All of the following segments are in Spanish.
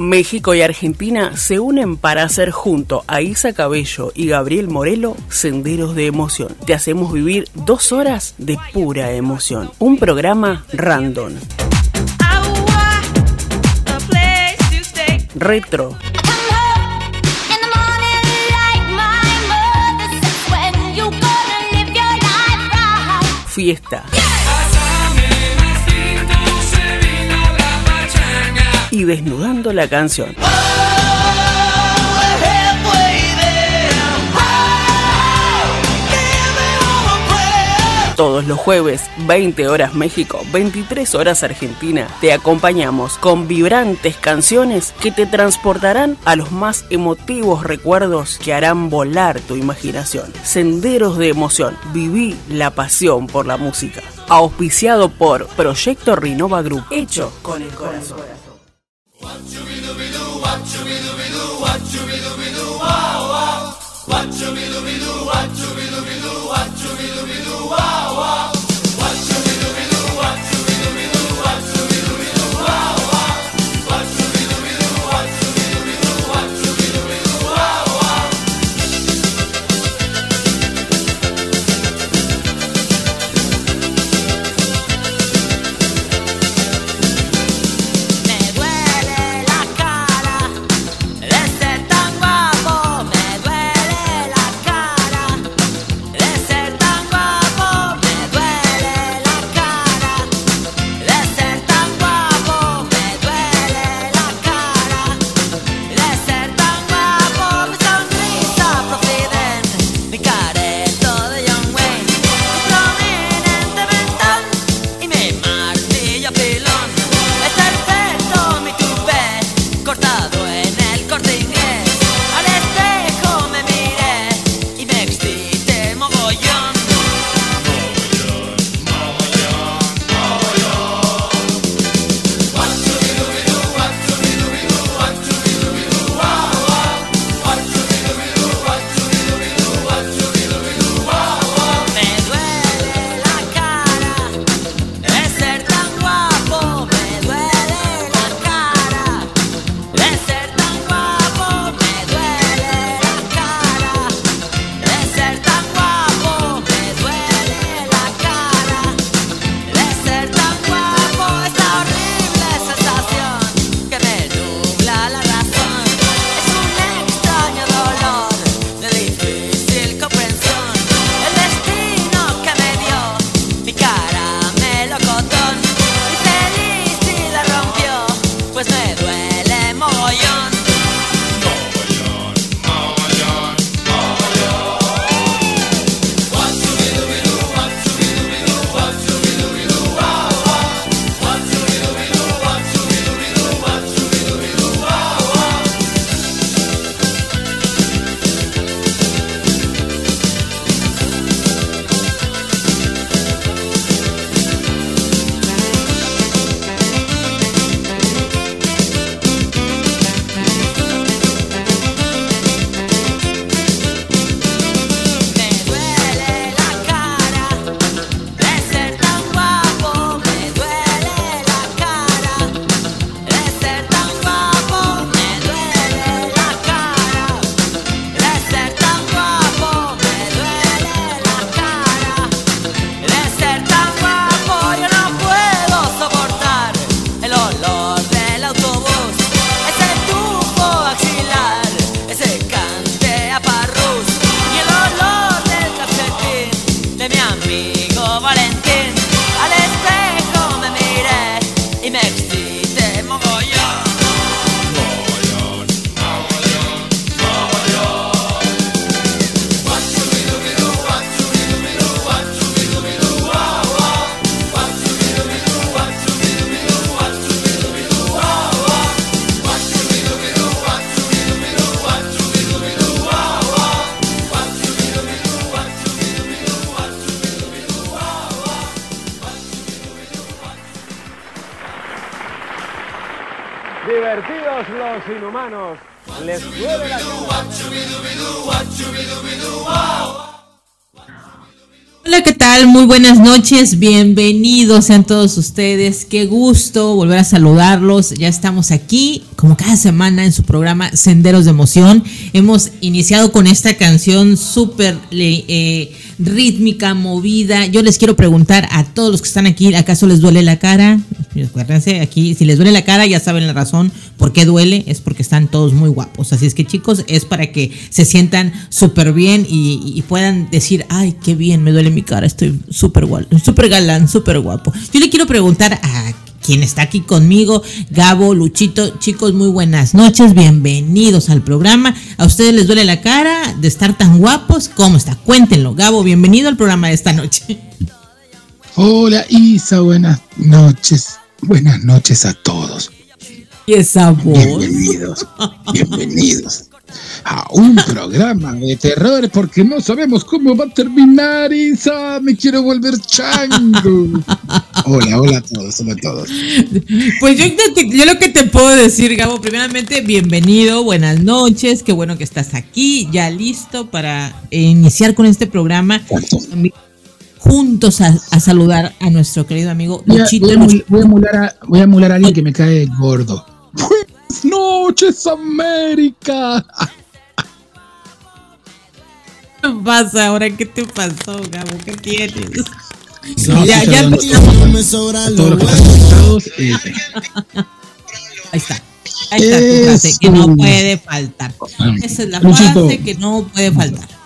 México y Argentina se unen para hacer junto a Isa Cabello y Gabriel Morelo Senderos de Emoción. Te hacemos vivir dos horas de pura emoción. Un programa random. Retro. Fiesta. Y desnudando la canción. Todos los jueves, 20 horas México, 23 horas Argentina, te acompañamos con vibrantes canciones que te transportarán a los más emotivos recuerdos que harán volar tu imaginación. Senderos de emoción, viví la pasión por la música. Auspiciado por Proyecto Rinova Group, hecho con el corazón. What you be do be do, what you be do be do, what you be do be do, wow wow. What you be Hola, ¿qué tal? Muy buenas noches, bienvenidos sean todos ustedes. Qué gusto volver a saludarlos. Ya estamos aquí, como cada semana, en su programa Senderos de Emoción. Hemos iniciado con esta canción súper eh, rítmica, movida. Yo les quiero preguntar a todos los que están aquí, ¿acaso les duele la cara? Acuérdense, aquí, si les duele la cara, ya saben la razón por qué duele, es porque están todos muy guapos. Así es que chicos, es para que se sientan súper bien y, puedan decir, ay, qué bien, me duele mi cara, estoy súper súper galán, súper guapo. Yo le quiero preguntar a quien está aquí conmigo, Gabo, Luchito. Chicos, muy buenas noches, bienvenidos al programa. ¿A ustedes les duele la cara de estar tan guapos? ¿Cómo está? Cuéntenlo, Gabo, bienvenido al programa de esta noche. Hola Isa, buenas noches. Buenas noches a todos. ¿Y esa voz? Bienvenidos, bienvenidos a un programa de terror porque no sabemos cómo va a terminar, Isa. Me quiero volver chango. Hola, hola a todos, hola a todos. Pues yo, yo lo que te puedo decir, Gabo, primeramente, bienvenido, buenas noches, qué bueno que estás aquí, ya listo para iniciar con este programa. Juntos a, saludar a nuestro querido amigo Luchito. Voy a, voy a emular a alguien que me cae gordo. Buenas noches, América. ¿Qué pasa ahora? ¿Qué te pasó, Gabo? ¿Qué quieres? ya, ya me Ahí está. Ahí está tu frase que no puede faltar. Esa es la frase que no puede faltar.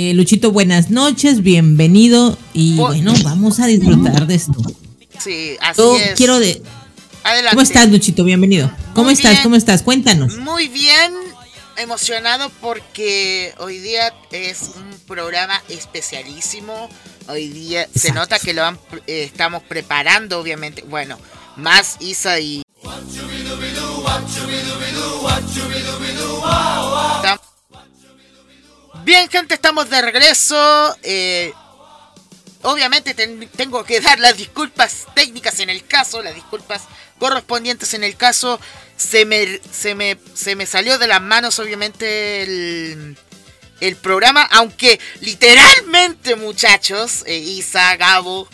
Eh, Luchito, buenas noches, bienvenido y bueno, vamos a disfrutar de esto. Sí, así es. quiero de, ¿Cómo estás, Luchito? Bienvenido. ¿Cómo estás? ¿Cómo estás? Cuéntanos. Muy bien, emocionado porque hoy día es un programa especialísimo. Hoy día se nota que lo eh, estamos preparando, obviamente. Bueno, más Isa y. Bien, gente, estamos de regreso. Eh, obviamente tengo que dar las disculpas técnicas en el caso, las disculpas correspondientes en el caso. Se me, se me, se me salió de las manos, obviamente, el, el programa. Aunque literalmente, muchachos, eh, Isa, Gabo,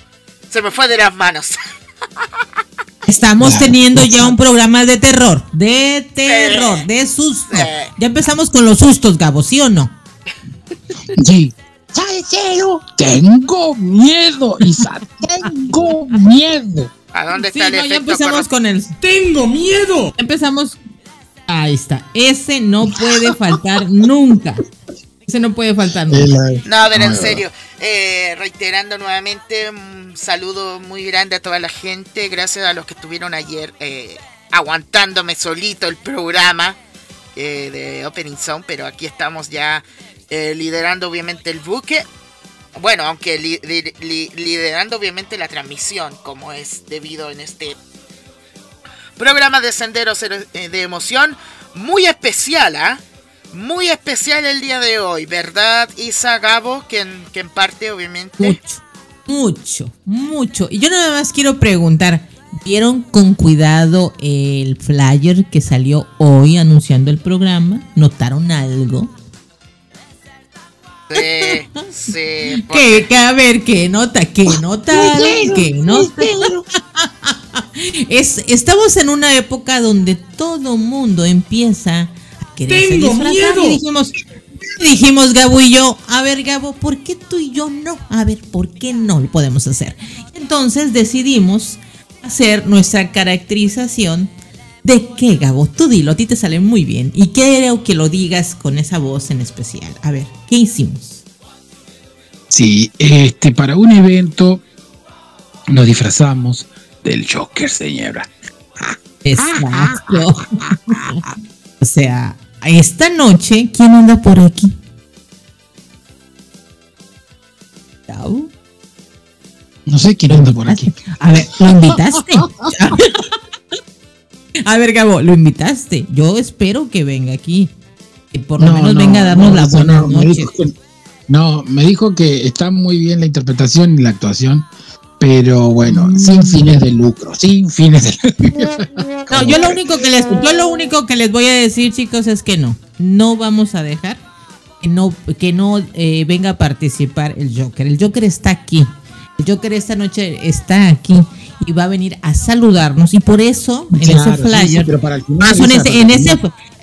se me fue de las manos. Estamos teniendo ya un programa de terror, de terror, de susto. Ya empezamos con los sustos, Gabo, ¿sí o no? Sí. Tengo miedo, Isa, tengo miedo. ¿A dónde está el Ya empezamos con el ¡Tengo miedo! Empezamos. Ahí está. Ese no puede faltar nunca. Ese no puede faltar nunca. No, a ver, en serio. Eh, reiterando nuevamente, un saludo muy grande a toda la gente. Gracias a los que estuvieron ayer eh, aguantándome solito el programa eh, de Opening Sound. Pero aquí estamos ya liderando, obviamente, el buque bueno, aunque liderando obviamente la transmisión, como es debido en este programa de Senderos eh, de Emoción, muy especial, ¿ah? Muy especial el día de hoy, ¿verdad, Isa Gabo? Que en parte, obviamente. Mucho, mucho, mucho. Y yo nada más quiero preguntar: ¿vieron con cuidado el flyer que salió hoy anunciando el programa? ¿Notaron algo? Sí, sí. Que, a ver, ¿qué nota? ¿Qué nota? ¿Qué nota? es, estamos en una época donde todo mundo empieza a querer ¡Tengo miedo! Y dijimos, dijimos Gabo y yo, a ver Gabo, ¿por qué tú y yo no? A ver, ¿por qué no lo podemos hacer? Entonces decidimos hacer nuestra caracterización ¿De qué, Gabo? Tú dilo, a ti te sale muy bien. Y quiero que lo digas con esa voz en especial. A ver, ¿qué hicimos? Sí, este, para un evento nos disfrazamos del Joker, señora. Exacto. o sea, esta noche, ¿quién anda por aquí? ¿Gabo? No sé quién anda por aquí. A ver, ¿lo invitaste? A ver, Gabo, lo invitaste. Yo espero que venga aquí. Que por lo menos venga a darnos la buena noche. no, me dijo que está muy bien la interpretación y la actuación, pero bueno, sin fines de lucro, sin fines de lucro. No, yo lo único que les, yo lo único que les voy a decir, chicos, es que no, no vamos a dejar que no, que no eh, venga a participar el Joker. El Joker está aquí. El Joker esta noche está aquí y va a venir a saludarnos y por eso en ese flyer en ese,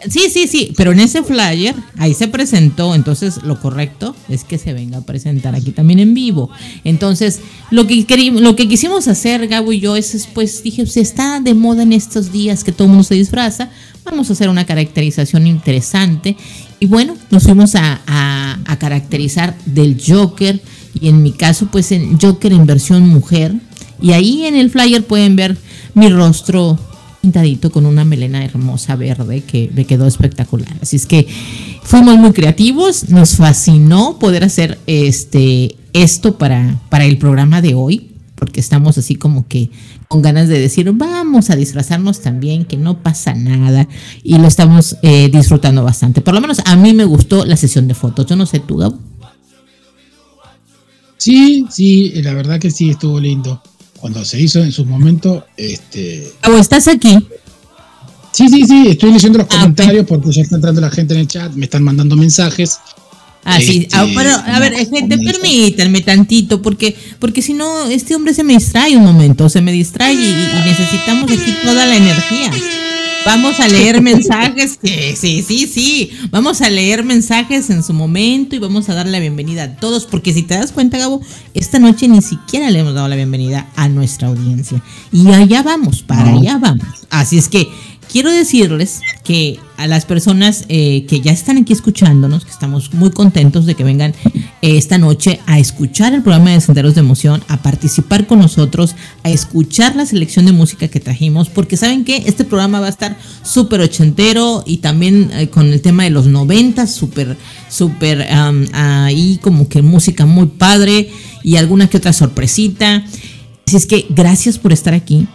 sí sí sí pero en ese flyer ahí se presentó entonces lo correcto es que se venga a presentar aquí también en vivo. Entonces lo que lo que quisimos hacer Gabo y yo es pues dije se está de moda en estos días que todo el mundo se disfraza vamos a hacer una caracterización interesante y bueno nos fuimos a, a, a caracterizar del Joker y en mi caso pues en Joker en versión mujer y ahí en el flyer pueden ver mi rostro pintadito con una melena hermosa verde que me quedó espectacular. Así es que fuimos muy creativos, nos fascinó poder hacer este esto para, para el programa de hoy, porque estamos así como que con ganas de decir, vamos a disfrazarnos también, que no pasa nada, y lo estamos eh, disfrutando bastante. Por lo menos a mí me gustó la sesión de fotos. Yo no sé tú. Sí, sí, la verdad que sí, estuvo lindo cuando se hizo en su momento, este... ¿O estás aquí? Sí, sí, sí, estoy leyendo los ah, comentarios porque ya está entrando la gente en el chat, me están mandando mensajes. Ah, sí, ah, este, pero a ver, gente, permítanme tantito, porque, porque si no, este hombre se me distrae un momento, se me distrae y necesitamos aquí toda la energía. Vamos a leer mensajes, sí, sí, sí, sí. Vamos a leer mensajes en su momento y vamos a dar la bienvenida a todos, porque si te das cuenta, Gabo, esta noche ni siquiera le hemos dado la bienvenida a nuestra audiencia. Y allá vamos, para allá vamos. Así es que quiero decirles que a las personas eh, que ya están aquí escuchándonos, que estamos muy contentos de que vengan eh, esta noche a escuchar el programa de Senderos de Emoción, a participar con nosotros, a escuchar la selección de música que trajimos, porque saben que este programa va a estar súper ochentero y también eh, con el tema de los noventas, súper, súper ahí como que música muy padre y alguna que otra sorpresita. Así es que gracias por estar aquí.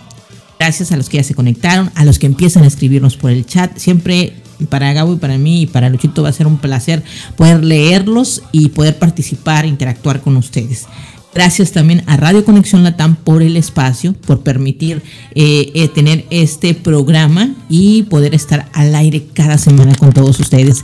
Gracias a los que ya se conectaron, a los que empiezan a escribirnos por el chat. Siempre para Gabo y para mí y para Luchito va a ser un placer poder leerlos y poder participar, interactuar con ustedes. Gracias también a Radio Conexión Latam por el espacio, por permitir eh, eh, tener este programa y poder estar al aire cada semana con todos ustedes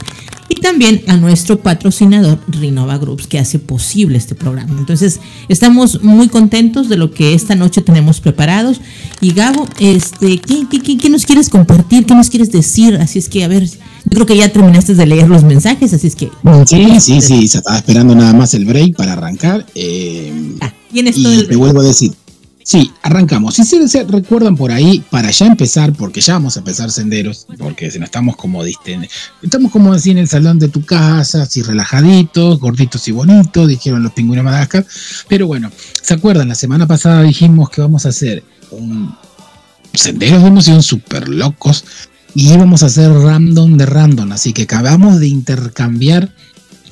también a nuestro patrocinador Rinova Groups que hace posible este programa. Entonces, estamos muy contentos de lo que esta noche tenemos preparados. Y Gabo, este, ¿qué, nos quieres compartir? ¿Qué nos quieres decir? Así es que, a ver, yo creo que ya terminaste de leer los mensajes, así es que... Sí, sí, sí, se estaba esperando nada más el break para arrancar. Eh, ah, y el te vuelvo a decir, Sí, arrancamos. Si se, recuerdan por ahí, para ya empezar, porque ya vamos a empezar senderos, porque si no estamos como estamos como así en el salón de tu casa, así relajaditos, gorditos y bonitos, dijeron los pingüinos de Madagascar. Pero bueno, ¿se acuerdan? La semana pasada dijimos que vamos a hacer un senderos de emoción súper locos y íbamos a hacer random de random, así que acabamos de intercambiar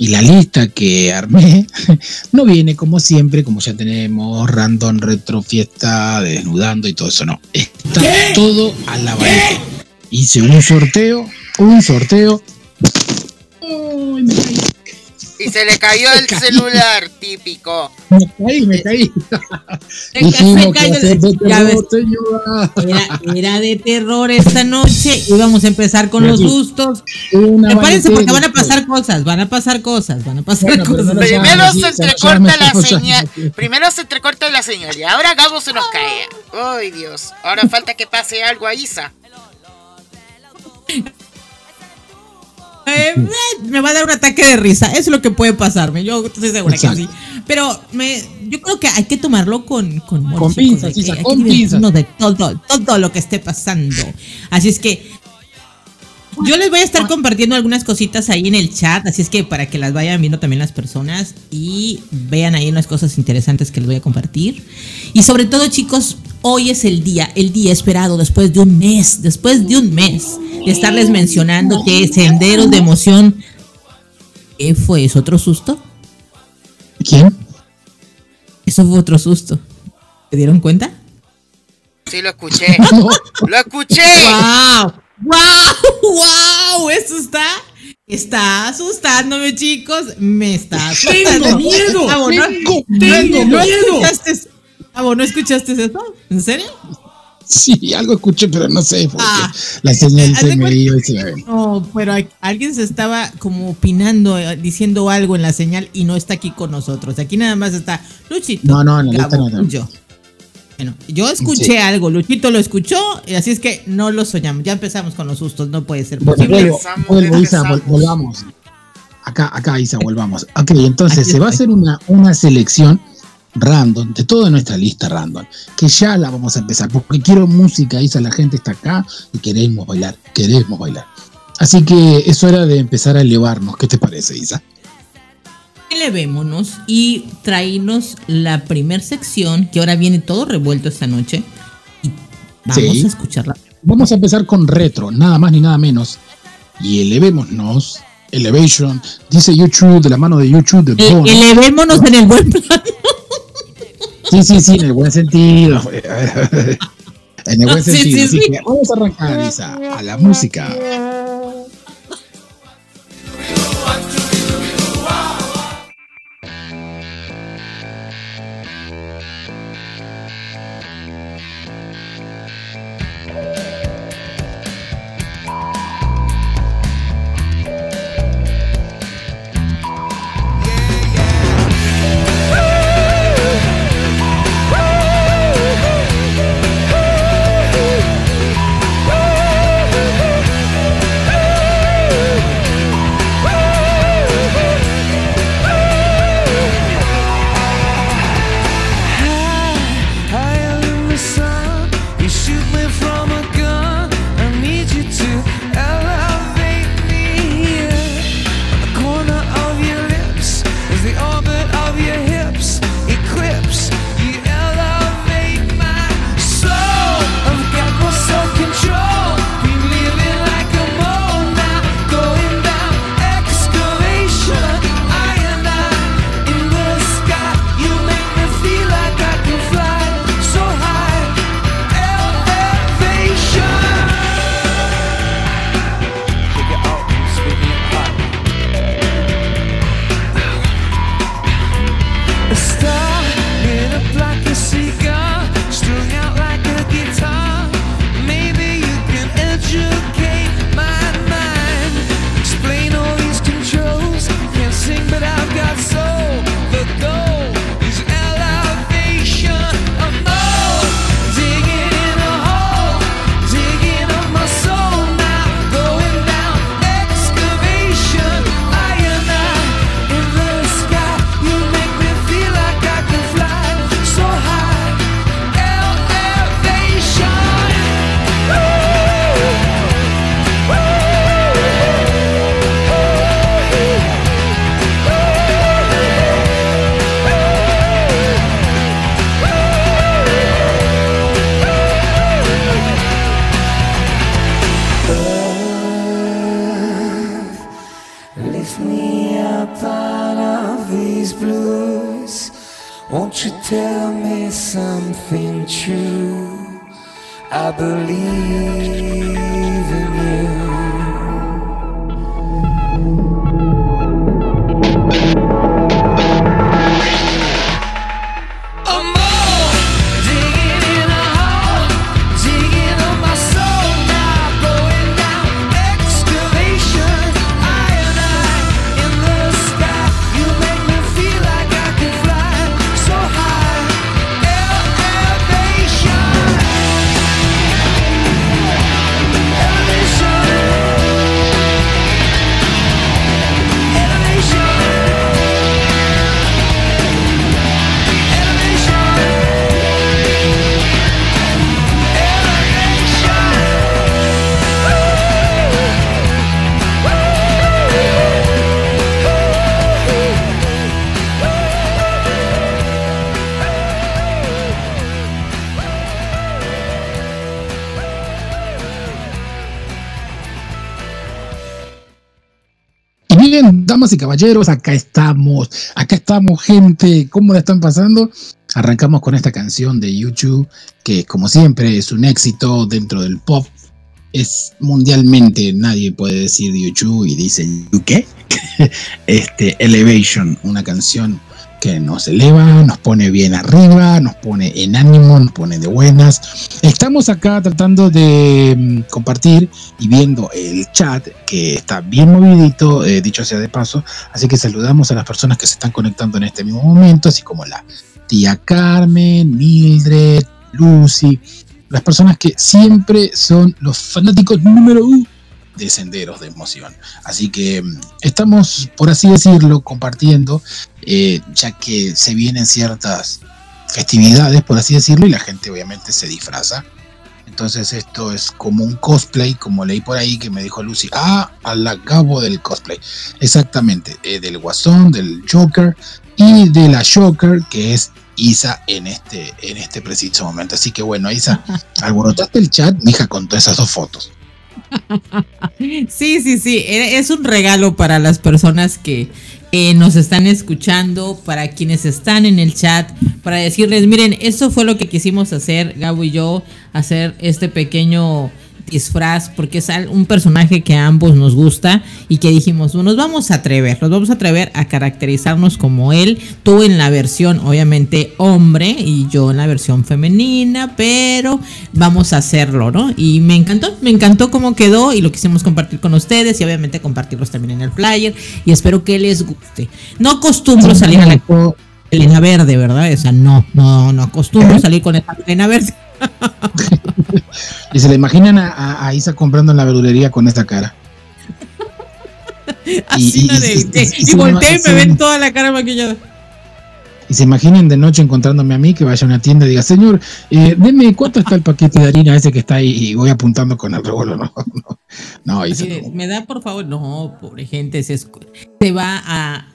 y la lista que armé no viene como siempre, como ya tenemos random retro fiesta, desnudando y todo eso, no. Está todo a la vez. Hice un sorteo, un sorteo. Y se le cayó el celular, típico. Me caí, me caí. Era, de terror esta noche. y vamos a empezar con los gustos. Prepárense porque van a pasar cosas, van a pasar cosas, van a pasar cosas. Primero se entrecorta la señal. Primero se entrecorta la señal y ahora Gabo se nos cae. Ay, Dios. Ahora falta que pase algo a Isa. Eh, me va a dar un ataque de risa. Eso es lo que puede pasarme. Yo estoy segura que sí. Pero me, yo creo que hay que tomarlo con con, con pinzas, con pinzas. de todo, todo lo que esté pasando. Así es que yo les voy a estar compartiendo algunas cositas ahí en el chat, así es que para que las vayan viendo también las personas y vean ahí unas cosas interesantes que les voy a compartir. Y sobre todo, chicos, hoy es el día, el día esperado después de un mes, después de un mes de estarles mencionando que senderos de emoción. ¿Qué fue? ¿Es otro susto? ¿Quién? Eso fue otro susto. ¿Se dieron cuenta? Sí, lo escuché. ¡Lo escuché! ¡Wow! ¡Wow! ¡Wow! Eso está. Está asustándome, chicos. Me está asustando. ¡Tengo miedo! tengo, miedo! ¿No escuchaste, ¿no escuchaste eso? ¿En serio? Sí, algo escuché, pero no sé, porque ah, la señal se me iba y se No, pero alguien se estaba como opinando, eh, diciendo algo en la señal y no está aquí con nosotros. Aquí nada más está Luchito. No, no, no, no, Yo. Bueno, yo escuché algo, Luchito lo escuchó, y así es que no lo soñamos. Ya empezamos con los sustos, no puede ser posible. Vuelvo, Isa, volvamos. Acá, acá, Isa, volvamos. Ok, entonces se va a hacer una, una selección random, de toda nuestra lista random, que ya la vamos a empezar, porque quiero música, Isa, la gente está acá y queremos bailar, queremos bailar. Así que es hora de empezar a elevarnos. ¿Qué te parece, Isa? Elevémonos y traínos la primer sección, que ahora viene todo revuelto esta noche. Y vamos a escucharla. Vamos a empezar con retro, nada más ni nada menos. Y elevémonos. Elevation, dice YouTube, de la mano de YouTube. De elevémonos en el buen plano. Sí, sí, sí, en el buen sentido. en el buen sentido. Así que vamos a arrancar, Isa, a la música. Y caballeros, acá estamos, acá estamos, gente, ¿cómo la están pasando? Arrancamos con esta canción de YouTube, que como siempre es un éxito dentro del pop. Es mundialmente, nadie puede decir YouTube y dice ¿qué? este, Elevation, una canción que nos eleva, nos pone bien arriba, nos pone en ánimo, nos pone de buenas. Estamos acá tratando de mm, compartir y viendo el chat que está bien movidito, eh, dicho sea de paso, así que saludamos a las personas que se están conectando en este mismo momento, así como la tía Carmen, Mildred, Lucy, las personas que siempre son los fanáticos número uno de senderos de emoción. Así que mm, estamos, por así decirlo, compartiendo, eh, ya que se vienen ciertas festividades, por así decirlo, y la gente obviamente se disfraza. Entonces esto es como un cosplay, como leí por ahí que me dijo Lucy, ah, al cabo del cosplay. Exactamente, eh, del Guasón, del Joker y de la Joker, que es Isa en este, en este preciso momento. Así que bueno, Isa, alborotaste el chat, mija, con todas esas dos fotos. Sí, sí, sí, es un regalo para las personas que nos están escuchando, para quienes están en el chat, para decirles, miren, eso fue lo que quisimos hacer, Gabo y yo, hacer este pequeño disfraz, porque es un personaje que a ambos nos gusta y que dijimos, nos vamos a atrever, nos vamos a atrever a caracterizarnos como él, tú en la versión obviamente hombre y yo en la versión femenina, pero vamos a hacerlo, ¿no? Y me encantó, me encantó cómo quedó y lo quisimos compartir con ustedes y obviamente compartirlos también en el flyer y espero que les guste. No acostumbro salir a la Elena verde, ¿verdad? Esa no, no, no acostumbro salir con esa Elena verde. y se le imaginan a, Isa comprando en la verdulería con esta cara. Así y, de, y, volteé y me ven toda la cara maquillada. Y se imaginen de noche encontrándome a mí que vaya a una tienda y diga, señor, eh, deme cuánto está el paquete de harina ese que está ahí y voy apuntando con el revólver. No, no, no, Isa, Me da por favor, no, pobre gente, se, se va a,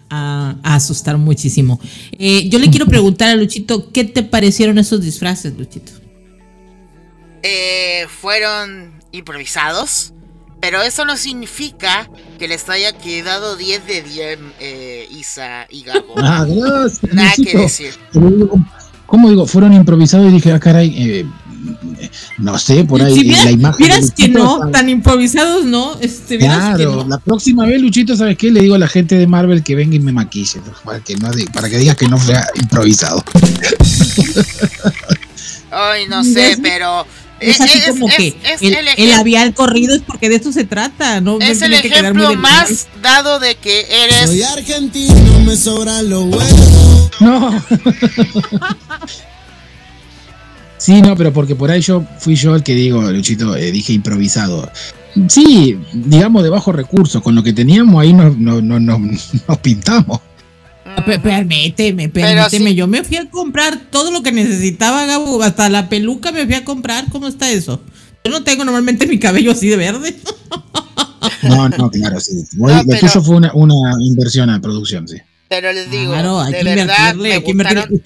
asustar muchísimo. Eh, yo le quiero preguntar a Luchito, ¿qué te parecieron esos disfraces, Luchito? Eh, fueron improvisados, pero eso no significa que les haya quedado 10 de 10 eh, Isa y Gabo. Ah, gracias. Nada que decir. ¿Cómo digo? Fueron improvisados y dije, ah, caray, eh, no sé, por ahí la imagen. Miras que no, tan improvisados, ¿no? Este, claro, la próxima vez, Luchito, ¿sabes qué? Le digo a la gente de Marvel que venga y me maquille, para que, no, para que digas que no fue improvisado. Ay, no sé, pero es, así como que el, labial corrido es porque de eso se trata, ¿no? Es el ejemplo más dado de que eres. Soy argentino, me sobra lo bueno. No. sí, no, pero porque por ahí yo fui yo el que digo, Luchito, eh, dije improvisado. Sí, digamos de bajo recursos, con lo que teníamos ahí nos, nos, nos, nos pintamos. Permíteme, permíteme. Yo me fui a comprar todo lo que necesitaba, Gabo. Hasta la peluca me fui a comprar. ¿Cómo está eso? Yo no tengo normalmente mi cabello así de verde. No, no, claro, sí. lo tuyo fue una, inversión a producción, sí. Pero les digo, de verdad, me gustaron,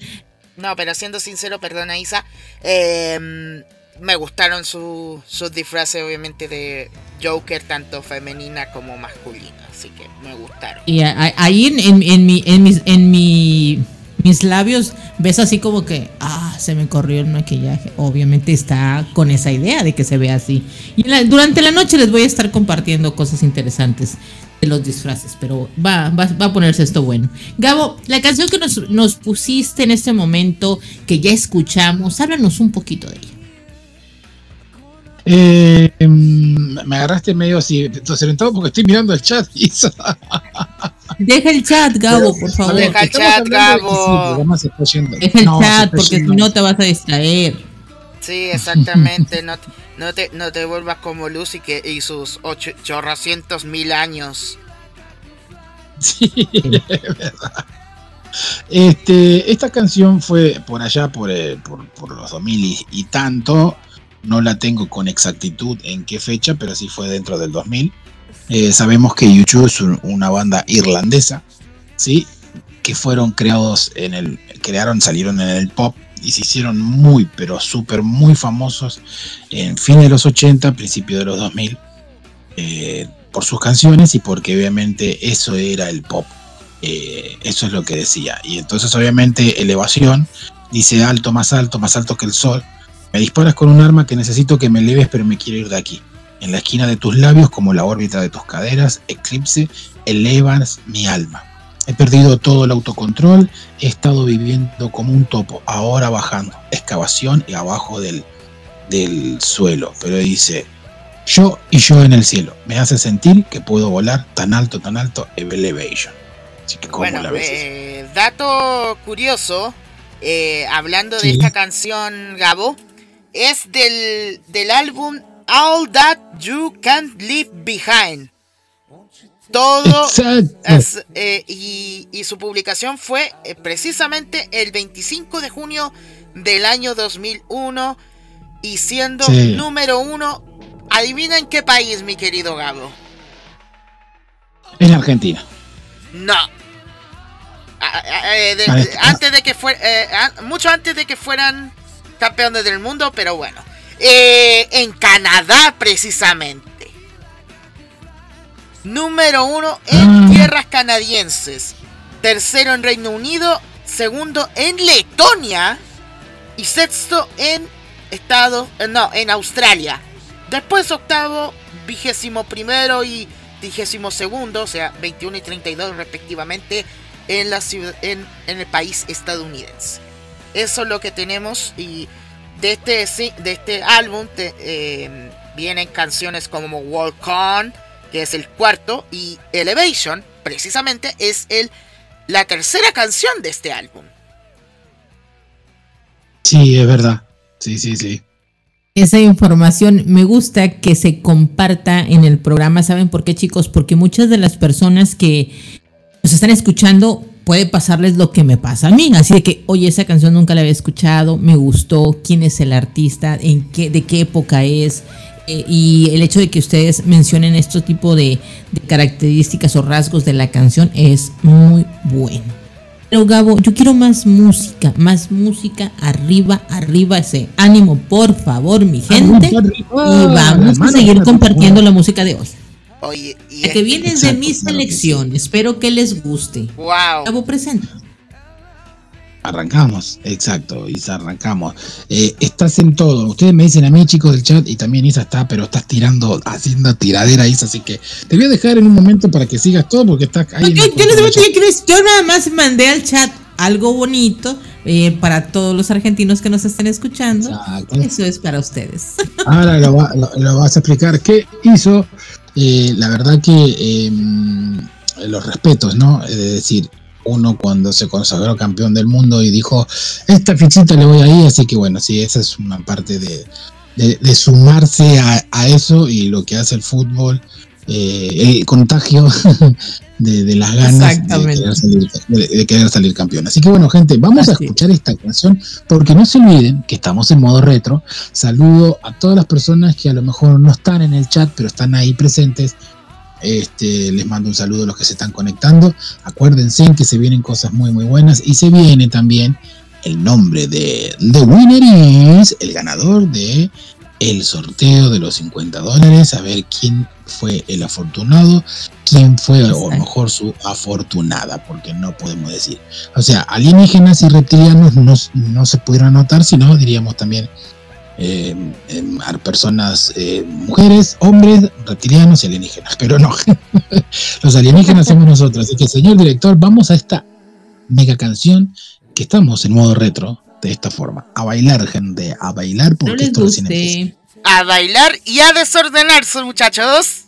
No, pero siendo sincero, perdona Isa, eh, me gustaron sus disfraces, obviamente, de Joker, tanto femenina como masculina. Así que me gustaron. Y ahí en, en, mi, en, mis, en mi, mis labios ves así como que, ah, se me corrió el maquillaje. Obviamente está con esa idea de que se vea así. Y durante la noche les voy a estar compartiendo cosas interesantes de los disfraces, pero va, va, va, a ponerse esto bueno. Gabo, la canción que nos, nos pusiste en este momento, que ya escuchamos, háblanos un poquito de ella. Eh, em, me agarraste medio así desorientado porque estoy mirando el chat. Deja el chat, Gabo, por favor. Deja el chat, Gabo. Deja el chat porque si no te vas a distraer. Sí, exactamente. no, no, te, no te vuelvas como Lucy que, y sus ocho, chorracientos mil años. Sí, es verdad. Este, esta canción fue por allá, por, eh, por, por los 2000 y tanto no la tengo con exactitud en qué fecha, pero sí fue dentro del 2000. Eh, sabemos que YouTube es una banda irlandesa, ¿sí? Que fueron creados en el, crearon, salieron en el pop y se hicieron muy, pero súper, muy famosos en fin de los 80, principio de los 2000, eh, por sus canciones y porque obviamente eso era el pop. Eh, eso es lo que decía. Y entonces obviamente elevación dice alto, más alto, más alto que el sol me disparas con un arma que necesito que me eleves, pero me quiero ir de aquí. En la esquina de tus labios, como la órbita de tus caderas, eclipse, elevas mi alma. He perdido todo el autocontrol, he estado viviendo como un topo, ahora bajando, excavación y abajo del, del suelo. Pero dice, yo y yo en el cielo, me hace sentir que puedo volar tan alto, tan alto, elevation. Así que, ¿cómo la ves? Eh, dato curioso, eh, hablando de esta canción, Gabo, es del, del álbum All That You Can't Leave Behind todo eh, y, su publicación fue eh, precisamente el 25 de junio del año 2001 y siendo número uno. Adivina en qué país, mi querido Gabo. En Argentina. No. Eh, antes de que fuera, mucho antes de que fueran campeones del mundo, pero bueno. en Canadá, precisamente número uno en mm. tierras canadienses, tercero en Reino Unido, segundo en Letonia y sexto en Estados, eh, no, en Australia. Después octavo, vigésimo primero y vigésimo segundo, o sea, 21 y 32 respectivamente, en, la ciudad, en, el país estadounidense. Eso es lo que tenemos y de este, de este álbum eh, vienen canciones como Walk On, que es el cuarto, y Elevation, precisamente, es el, la tercera canción de este álbum. Sí, es verdad. Sí, sí, sí. Esa información me gusta que se comparta en el programa. ¿Saben por qué, chicos? Porque muchas de las personas que nos están escuchando puede pasarles lo que me pasa a mí. Así de que, oye, esa canción nunca la había escuchado, me gustó, quién es el artista, en qué, de qué época es, eh, y el hecho de que ustedes mencionen este tipo de, características o rasgos de la canción es muy bueno. Pero Gabo, yo quiero más música, más música arriba, arriba ese ánimo, por favor, mi gente. y vamos a seguir compartiendo la música de hoy. Oye, y que viene de mi selección, espero que les guste. Wow. Gabo presenta. Arrancamos, exacto, Isa, arrancamos. Eh, estás en todo. Ustedes me dicen a mí, chicos del chat, y también Isa está, pero estás tirando, haciendo tiradera, Isa, así que te voy a dejar en un momento para que sigas todo, porque estás ahí. yo, yo nada más mandé al chat algo bonito eh, para todos los argentinos que nos estén escuchando. Eso es para ustedes. Ahora lo, vas a explicar. ¿Qué hizo? Eh, la verdad que em, los respetos, ¿no? Es decir, uno cuando se consagró campeón del mundo y dijo, esta fichita le voy ahí, así que bueno, sí, esa es una parte de, de, sumarse a, eso y lo que hace el fútbol, eh, el contagio de, las ganas de querer, salir, campeón. Así que bueno, gente, vamos a escuchar esta canción porque no se olviden que estamos en modo retro. Saludo a todas las personas que a lo mejor no están en el chat, pero están ahí presentes este, les mando un saludo a los que se están conectando. Acuérdense que se vienen cosas muy muy buenas y se viene también el nombre de The Winner is el ganador de el sorteo de los 50 dólares, a ver quién fue el afortunado, quién fue o mejor su afortunada, porque no podemos decir. O sea, alienígenas y reptilianos no, no se pudieron anotar, sino diríamos también eh, em, personas, eh, mujeres, hombres, reptilianos y alienígenas, pero no, los alienígenas somos nosotros. Así que, señor director, vamos a esta mega canción que estamos en modo retro de esta forma. A bailar, gente, a bailar porque esto recién A bailar y a desordenarse, muchachos.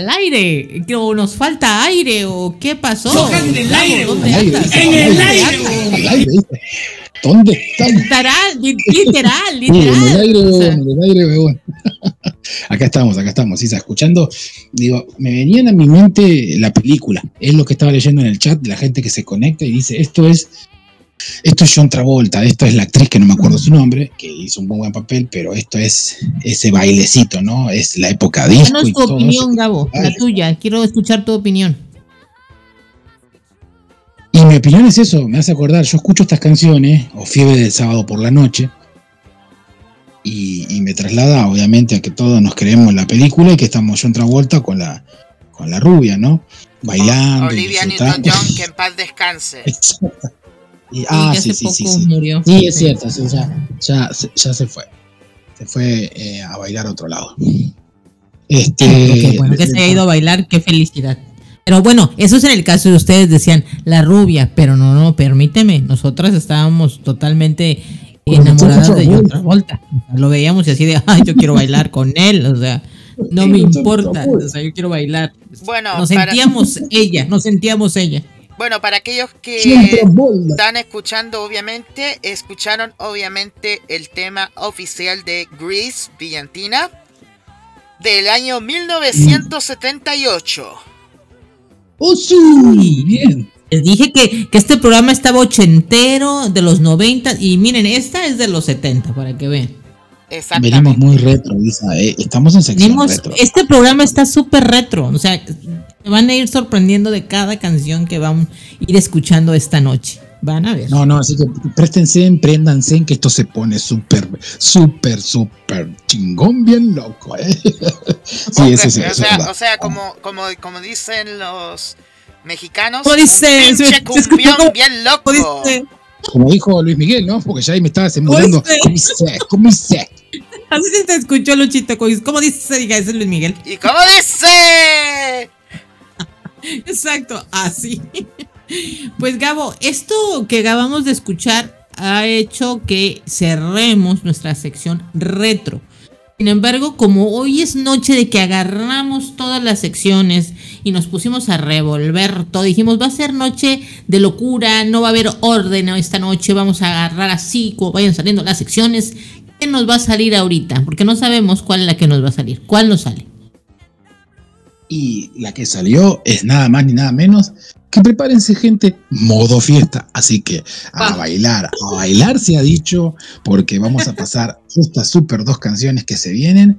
Al aire. ¿O nos falta aire? ¿O qué pasó? en el aire, ¿Dónde aire, En el aire. ¿Dónde están? Literal, li- literal, Sí, en el literal. aire, O sea, weón, en el aire, weón. Acá estamos, acá estamos, sí, escuchando. Digo, me venían a mi mente la película. Es lo que estaba leyendo en el chat de la gente que se conecta y dice, esto es, esto es John Travolta, esto es la actriz que no me acuerdo su nombre, que hizo un buen papel, pero esto es ese bailecito, ¿no? Es la época disco Danos y tu todo opinión, eso. Gabo, la tuya. Quiero escuchar tu opinión. Y mi opinión es eso, me hace acordar, yo escucho estas canciones, o Fiebre del Sábado por la Noche, y, y me traslada obviamente a que todos nos creemos en la película y que estamos John Travolta con la, con la rubia, ¿no? Bailando. Olivia. Newton-John, que en paz descanse. Y- ah, que sí, hace sí, sí, poco sí. murió. Sí, es cierto, sí, ya, ya, se- ya se fue. Se fue eh, a bailar a otro lado. Este, bueno, que se haya ido a bailar, qué felicidad. Pero bueno, eso es en el caso de ustedes, decían la rubia, pero no, no, permíteme, nosotras estábamos totalmente enamoradas de John Travolta. Lo veíamos y así de, ay, yo quiero bailar con él, o sea, no me importa, o sea, yo quiero bailar. Bueno, Nos para, sentíamos ella, nos sentíamos ella. Bueno, para aquellos que están escuchando, obviamente, escucharon obviamente el tema oficial de Grease, Brillantina, del año 1978. ¡Oh, sí! Bien. Les dije que, que este programa estaba ochentero, de los 90, y miren, esta es de los 70, para que vean. Exactamente. Venimos muy retro, Lisa. eh, Estamos en sección Venimos- retro. este programa está súper retro, o sea, se van a ir sorprendiendo de cada canción que van a ir escuchando esta noche. Van a ver. No, no, así que préstense, préndanse que esto se pone súper, súper, súper chingón, bien loco, ¿eh? sí, eso sí, o eso es sea, verdad. o sea, como, como, como dicen los mexicanos, ¿Cómo dice? pinche Se- se escuchó cumbión como- bien loco. ¿Cómo dice? Como dijo Luis Miguel, ¿no? Porque ya ahí me estaba. Oíste. ¿Cómo dice? ¿Cómo dice? Así se te escuchó, Luchito. ¿Cómo dice? Diga, ese es Luis Miguel. ¿Y cómo dice? Exacto, así. Pues Gabo, esto que acabamos de escuchar ha hecho que cerremos nuestra sección retro. Sin embargo, como hoy es noche de que agarramos todas las secciones y nos pusimos a revolver todo, dijimos, va a ser noche de locura, no va a haber orden esta noche, vamos a agarrar así como vayan saliendo las secciones. ¿Qué nos va a salir ahorita? Porque no sabemos cuál es la que nos va a salir. ¿Cuál nos sale? Y la que salió es nada más ni nada menos que prepárense, gente, modo fiesta. Así que a Ah. bailar, a bailar se ha dicho, porque vamos a pasar estas super dos canciones que se vienen.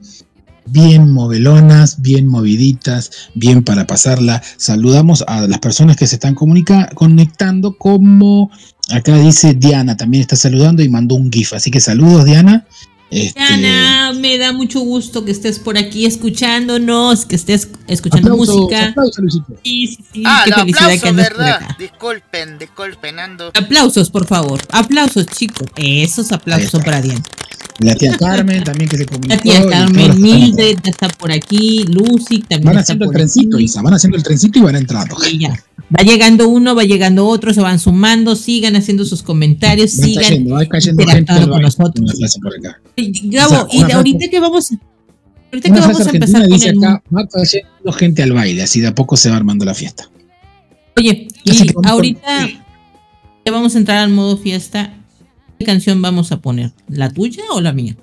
Bien movelonas, bien moviditas, bien para pasarla. Saludamos a las personas que se están conectando, como acá dice Diana, también está saludando y mandó un GIF. Así que saludos, Diana. Este, Ana, me da mucho gusto que estés por aquí escuchándonos, que estés escuchando aplausos, música. Sí, sí, sí, Ah, qué felicidad que ¿verdad? Disculpen, disculpen, ando. Aplausos, por favor. Aplausos, chicos. Esos aplausos son está. para Diana. La tía Carmen también que se comunicó. La tía Carmen, Mildred ya está por aquí, Lucy también Van está haciendo el por trencito, aquí. Isa, van haciendo el trencito y van entrando. Y ya. Va llegando uno, va llegando otro, se van sumando, sigan haciendo sus comentarios, Va sigan. cayendo, va cayendo interactuando con nosotros. Gabo, O sea, y ahorita que vamos, ahorita que vamos a empezar con dice el acá, va cayendo gente al baile, así de a poco se va armando la fiesta. Oye, y ahorita ya vamos a entrar al modo fiesta. ¿Qué canción vamos a poner? ¿La tuya o la mía?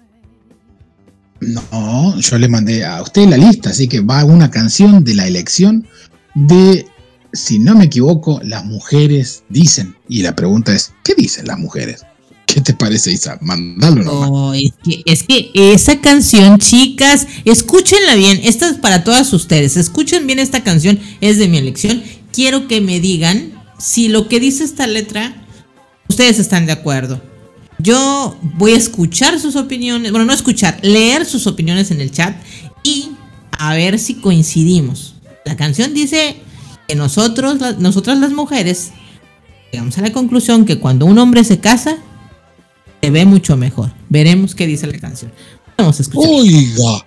No, yo le mandé a usted la lista, así que va una canción de la elección de, si no me equivoco, las mujeres dicen. Y la pregunta es, ¿qué dicen las mujeres? ¿Qué te parece, Isa? Mandalo nomás. Es, que, es que esa canción, chicas, escúchenla bien. Esta es para todas ustedes. Escuchen bien esta canción, es de mi elección. Quiero que me digan si lo que dice esta letra, ustedes están de acuerdo. Yo voy a escuchar sus opiniones, bueno, no escuchar, leer sus opiniones en el chat y a ver si coincidimos. La canción dice que nosotros, nosotras las mujeres, llegamos a la conclusión que cuando un hombre se casa, se ve mucho mejor. Veremos qué dice la canción. Vamos a escuchar. Oiga,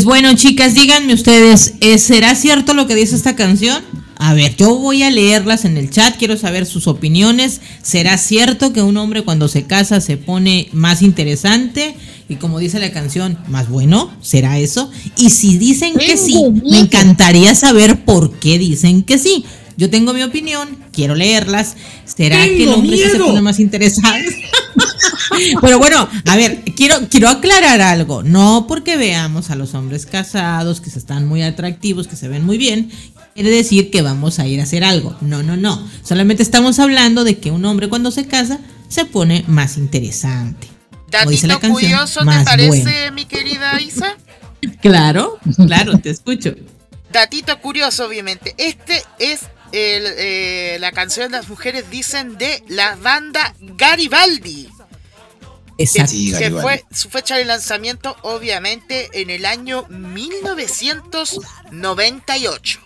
Pues bueno, chicas, díganme ustedes, ¿eh, ¿será cierto lo que dice esta canción? A ver, yo voy a leerlas en el chat, quiero saber sus opiniones. ¿Será cierto que un hombre cuando se casa se pone más interesante? Y como dice la canción, más bueno, ¿será eso? Y si dicen que sí, me encantaría saber por qué dicen que sí. Yo tengo mi opinión, quiero leerlas. ¿Será que el hombre se pone más interesante? Pero bueno, a ver, quiero, quiero aclarar algo. No porque veamos a los hombres casados que se están muy atractivos, que se ven muy bien, quiere decir que vamos a ir a hacer algo. No, no, no. Solamente estamos hablando de que un hombre cuando se casa se pone más interesante. Datito curioso, ¿te parece, bueno. mi querida Isa? Claro, claro, te escucho. Datito curioso, obviamente. Este es el, eh, la canción Las mujeres dicen de la banda Garibaldi. Que, Exacto. Sí, que fue su fecha de lanzamiento, obviamente, en el año 1998.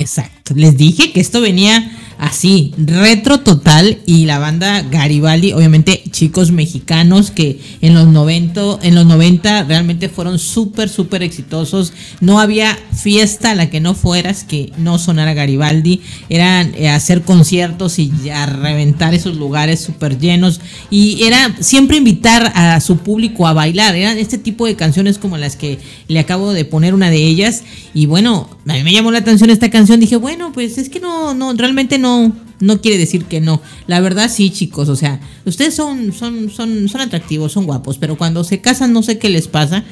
Exacto. Les dije que esto venía así, retro total. Y la banda Garibaldi, obviamente, chicos mexicanos que en los 90, en los 90 realmente fueron súper, súper exitosos. No había fiesta a la que no fueras que no sonara Garibaldi. Eran eh, hacer conciertos y a reventar esos lugares súper llenos. Y era siempre invitar a su público a bailar. Eran este tipo de canciones como las que le acabo de poner una de ellas. Y bueno, a mí me llamó la atención esta canción. Dije, bueno, pues es que no, no, realmente no, no quiere decir que no. La verdad sí, chicos, o sea, ustedes son, son, son, son atractivos, son guapos, pero cuando se casan no sé qué les pasa.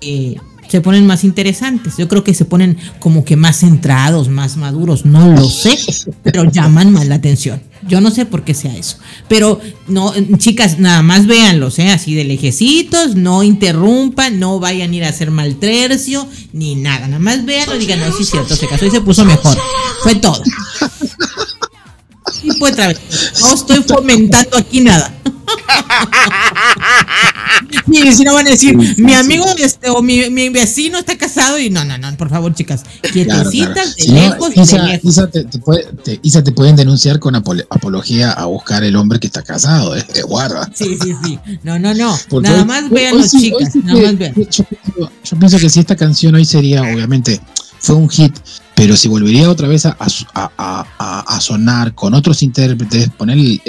eh, se ponen más interesantes. Yo creo que se ponen como que más centrados, más maduros. No lo sé, pero llaman más la atención. Yo no sé por qué sea eso. Pero no, chicas, nada más véanlos, ¿eh? Así de lejecitos, no interrumpan, no vayan a ir a hacer maltercio, ni nada. Nada más véanlo y digan, no, sí es cierto, se casó y se puso mejor. Fue todo. Y vez. No estoy fomentando aquí nada. Mire, si no van a decir, mi amigo este, o mi, mi vecino está casado y no, no, no, por favor, chicas, quietecitas, claro. de Si no, lejos, de Isa, lejos. Isa te, te puede- te- Isa, te pueden denunciar con apol- apología a buscar el hombre que está casado, eh, guarda. Sí, sí, sí. No, no, no. Porque Nada hoy- más vean hoy los sí- chicas, nada que- más vean. Yo yo pienso que si esta canción hoy sería, obviamente, fue un hit, pero si volvería otra vez a, a, a- a- sonar con otros intérpretes, poner el,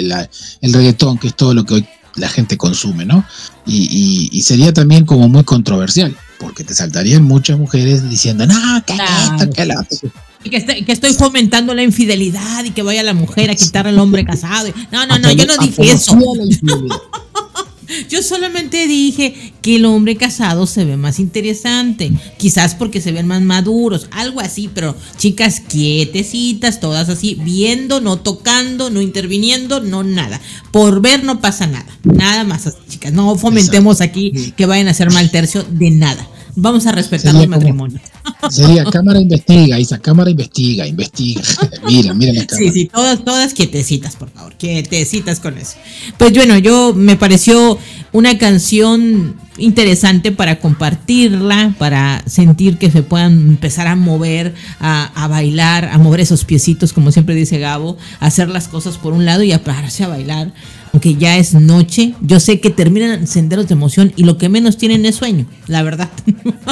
el reggaetón, que es todo lo que hoy la gente consume, ¿no? Y, y- y sería también como muy controversial, porque te saltarían muchas mujeres diciendo, no, que esto, que lo otro". Y que, estoy, que estoy fomentando la infidelidad y que vaya la mujer a quitar al hombre casado. No, no, no, yo no dije eso. Yo solamente dije que el hombre casado se ve más interesante. Quizás porque se ven más maduros, algo así, pero chicas quietecitas, todas así, viendo, no tocando, no interviniendo, no nada. Por ver no pasa nada. Nada más así, chicas. No fomentemos aquí que vayan a hacer mal tercio de nada. Vamos a respetar como- matrimonios. Sería cámara investiga, Isa, cámara investiga, investiga. mira, mira la cámara. Sí, sí, todas, todas quietecitas, por favor, quietecitas con eso. Pues bueno, yo me pareció una canción interesante para compartirla, para sentir que se puedan empezar a mover, a, a bailar, a mover esos piecitos, como siempre dice Gabo, a hacer las cosas por un lado y a pararse a bailar, aunque ya es noche. Yo sé que terminan senderos de emoción y lo que menos tienen es sueño, la verdad.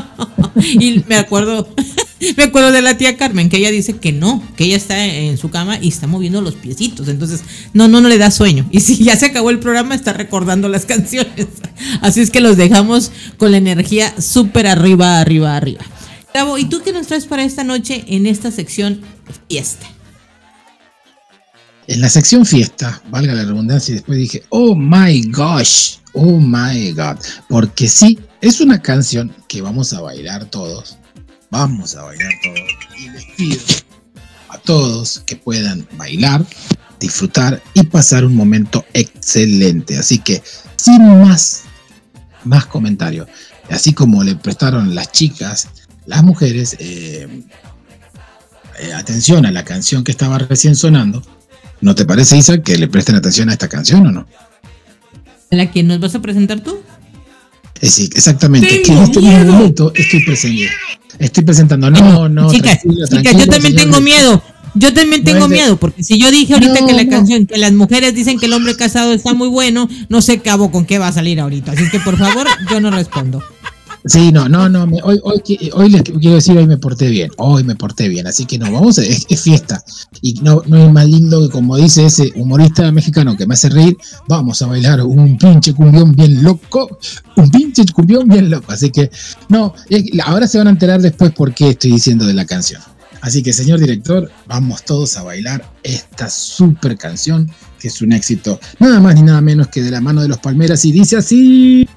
y me acuerdo, me acuerdo de la tía Carmen, que ella dice que no, que ella está en su cama y está moviendo los piecitos. Entonces, no, no, no le da sueño. Y si ya se acabó el programa, está recordando las canciones. Así es que los dejamos con la energía súper arriba, arriba, arriba. Gabo, ¿y tú qué nos traes para esta noche en esta sección fiesta? En la sección fiesta, valga la redundancia, y después dije, oh my gosh, oh my god, porque sí, es una canción que vamos a bailar todos, vamos a bailar todos, y les pido a todos que puedan bailar, disfrutar y pasar un momento excelente. Así que, sin más, más comentarios, así como le prestaron las chicas, las mujeres, eh, eh, atención a la canción que estaba recién sonando, ¿No te parece, Isa, que le presten atención a esta canción o no? ¿La que nos vas a presentar tú? Sí, exactamente. Tengo que en este miedo. momento estoy presentando. Estoy presentando. No, no. chicas, chicas, yo también señor. tengo miedo. Yo también tengo de- miedo, porque si yo dije ahorita No, que la no. canción, que las mujeres dicen que el hombre casado está muy bueno, no sé cabo con qué va a salir ahorita. Así que por favor, yo no respondo. Sí, no, no, no. me- hoy, hoy, hoy les quiero decir, hoy me porté bien. Hoy me porté bien. Así que no, vamos, a, es, es fiesta. Y no, no es más lindo que, como dice ese humorista mexicano que me hace reír, vamos a bailar un pinche cumbión bien loco. Un pinche cumbión bien loco. Así que, no, ahora se van a enterar después por qué estoy diciendo de la canción. Así que, señor director, vamos todos a bailar esta super canción que es un éxito, nada más ni nada menos que de la mano de los Palmeras y dice así.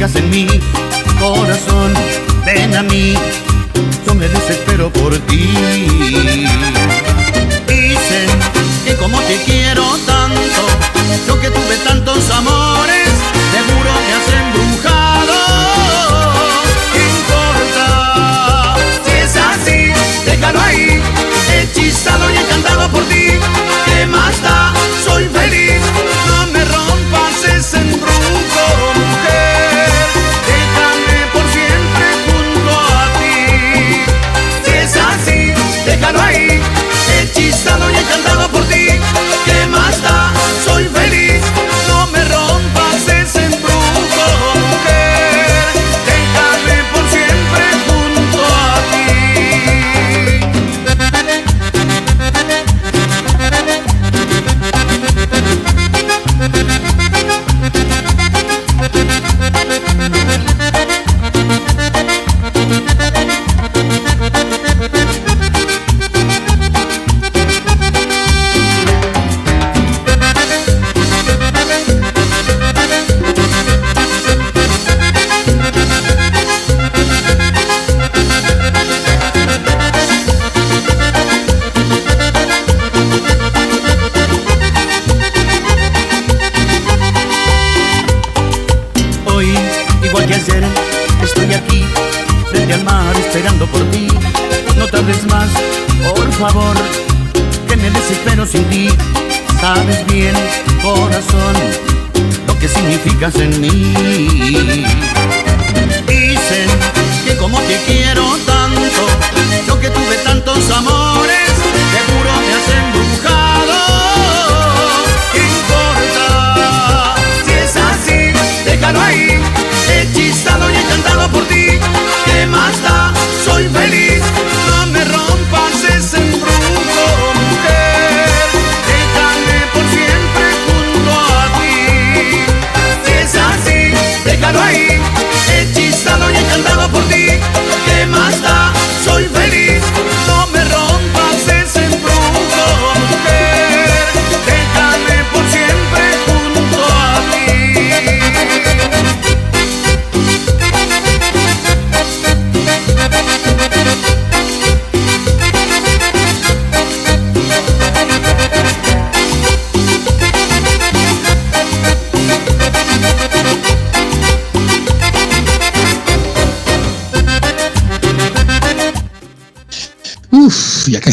En mí. Corazón, ven a mí, yo me desespero por ti. Dicen que como te quiero tanto, yo que tuve tantos amores,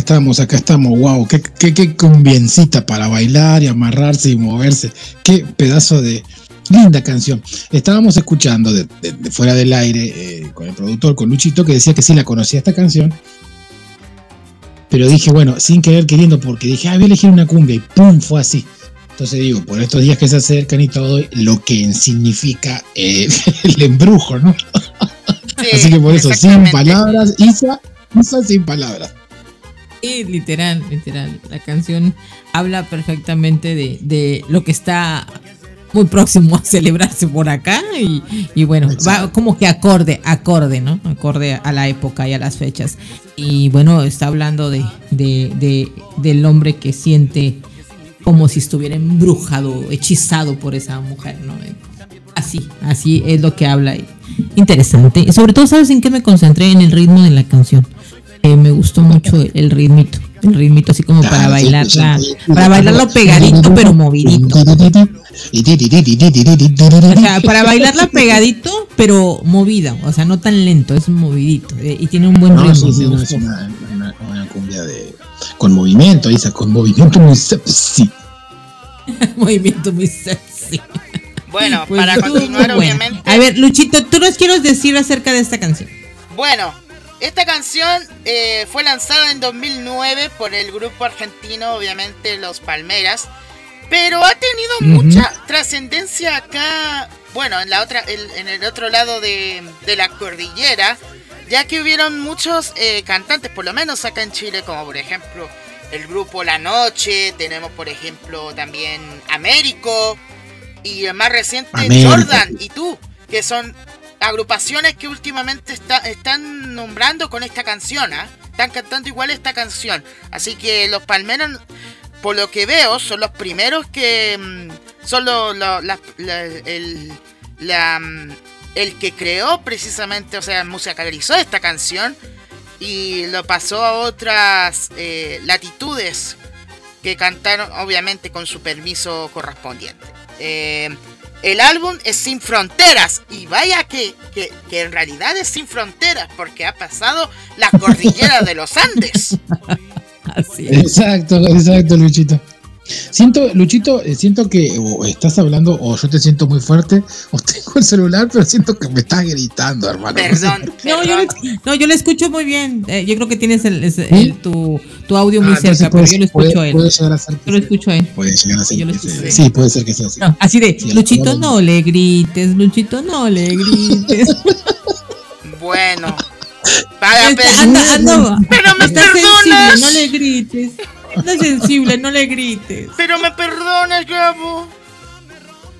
estamos, acá estamos, wow, qué, qué, qué cumbiencita para bailar y amarrarse y moverse. Qué pedazo de linda canción. Estábamos escuchando de, de- de fuera del aire eh, con el productor, con Luchito, que decía que sí la conocía esta canción. Pero dije, bueno, sin querer queriendo, porque dije, ah, voy a elegir una cumbia y ¡pum! fue así. Entonces digo, por estos días que se acercan y todo, lo que significa eh, el embrujo, ¿no? Así que por eso, sin palabras, Isa, Isa sin palabras. Sí, literal, literal. La canción habla perfectamente de, de lo que está muy próximo a celebrarse por acá y, y bueno, va como que acorde, acorde, ¿no? Acorde a la época y a las fechas. Y bueno, está hablando de, de, de- del hombre que siente como si estuviera embrujado, hechizado por esa mujer, ¿no? Así, así es lo que habla. Interesante. Y sobre todo, ¿sabes en qué me concentré? En el ritmo de la canción. Eh, me gustó mucho el ritmito. El ritmito así como para bailarla. Para bailarlo pegadito, pero movidito. O sea, para bailarla pegadito, pero movida. O sea, no tan lento, es movidito. eh, y tiene un buen No, ritmo. sí, sí, no, gustó. es una, una- una cumbia de, con movimiento, Isa, con movimiento muy sexy. Movimiento muy sexy. Bueno, Pues para continuar, obviamente. A ver, Luchito, ¿tú nos quieres decir acerca de esta canción? Bueno, esta canción eh, fue lanzada en 2009 por el grupo argentino, obviamente Los Palmeras, pero ha tenido mucha trascendencia acá, bueno, en la otra, el- en el otro lado de, de la cordillera, ya que hubieron muchos eh, cantantes, por lo menos acá en Chile, como por ejemplo el grupo La Noche, tenemos por ejemplo también Américo y el más reciente. Jordan y tú, que son agrupaciones que últimamente está- están nombrando con esta canción, ¿ah? Están cantando igual esta canción. Así que los palmeros, por lo que veo, son los primeros que mm, son lo- el- mm, el que creó precisamente, o sea, musicalizó esta canción y lo pasó a otras eh, latitudes que cantaron obviamente con su permiso correspondiente. Eh, el álbum es Sin Fronteras y vaya que, que, que en realidad es sin fronteras porque ha pasado la cordillera de los Andes. Así es. Exacto, exacto, Luchito. Siento, Luchito, eh, siento que o estás hablando o yo te siento muy fuerte o tengo el celular, pero siento que me estás gritando, hermano. Perdón, No, yo, le- no, yo le escucho muy bien. Eh, yo creo que tienes el, tu, tu audio muy Ah, cerca, pero yo lo escucho a él. puede llegar a ser que Yo lo escucho a él. Puede llegar a ser Yo lo que escucho. sea- Sí, puede ser que sea así. No, así de, Sí, Luchito, no le grites, Luchito, no le grites. Bueno, para Está- per- anda, anda, pero me sensible, perdonas, no le grites. Está sensible, no le grites. pero me perdonas, Gabo.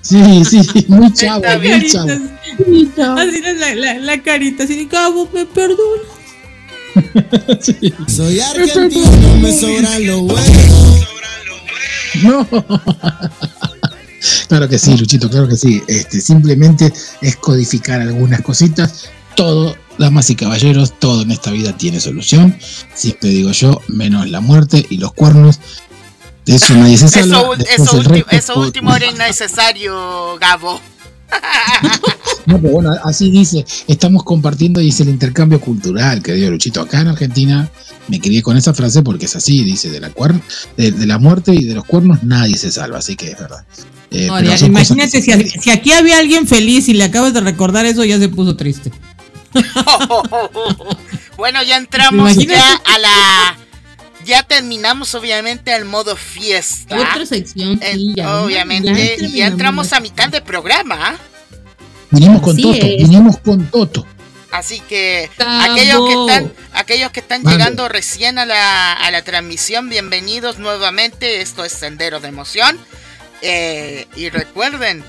Sí, sí, muy chavo, muy bien. chavo. Así es la, la, la carita, así de cabo, me perdona. Sí. Soy argentino, me sobran los huevos. No. Claro que sí, Luchito, claro que sí. Este, simplemente es codificar algunas cositas. Todo, damas y caballeros, todo en esta vida tiene solución. Siempre digo yo, menos la muerte y los cuernos. De eso nadie se salva. Eso, eso, resto último era innecesario, Gabo. No, pero bueno, así dice, estamos compartiendo, dice el intercambio cultural, querido Luchito. Acá en Argentina me crié con esa frase porque es así, dice, de la, cuer- de, de la muerte y de los cuernos nadie se salva, así que es verdad. Eh, imagínate que si, si aquí había alguien feliz y le acabas de recordar eso, ya se puso triste. bueno, ya entramos ya a la. Ya terminamos, obviamente, al modo fiesta. Otra sección, En- sí, ya, obviamente, ya y ya entramos a mitad del programa. Vinimos con Así Toto, es. vinimos con Toto. Así que aquellos que están, aquellos que están llegando recién a la, a la transmisión, bienvenidos nuevamente. Esto es Sendero de Emoción. Eh, y recuerden,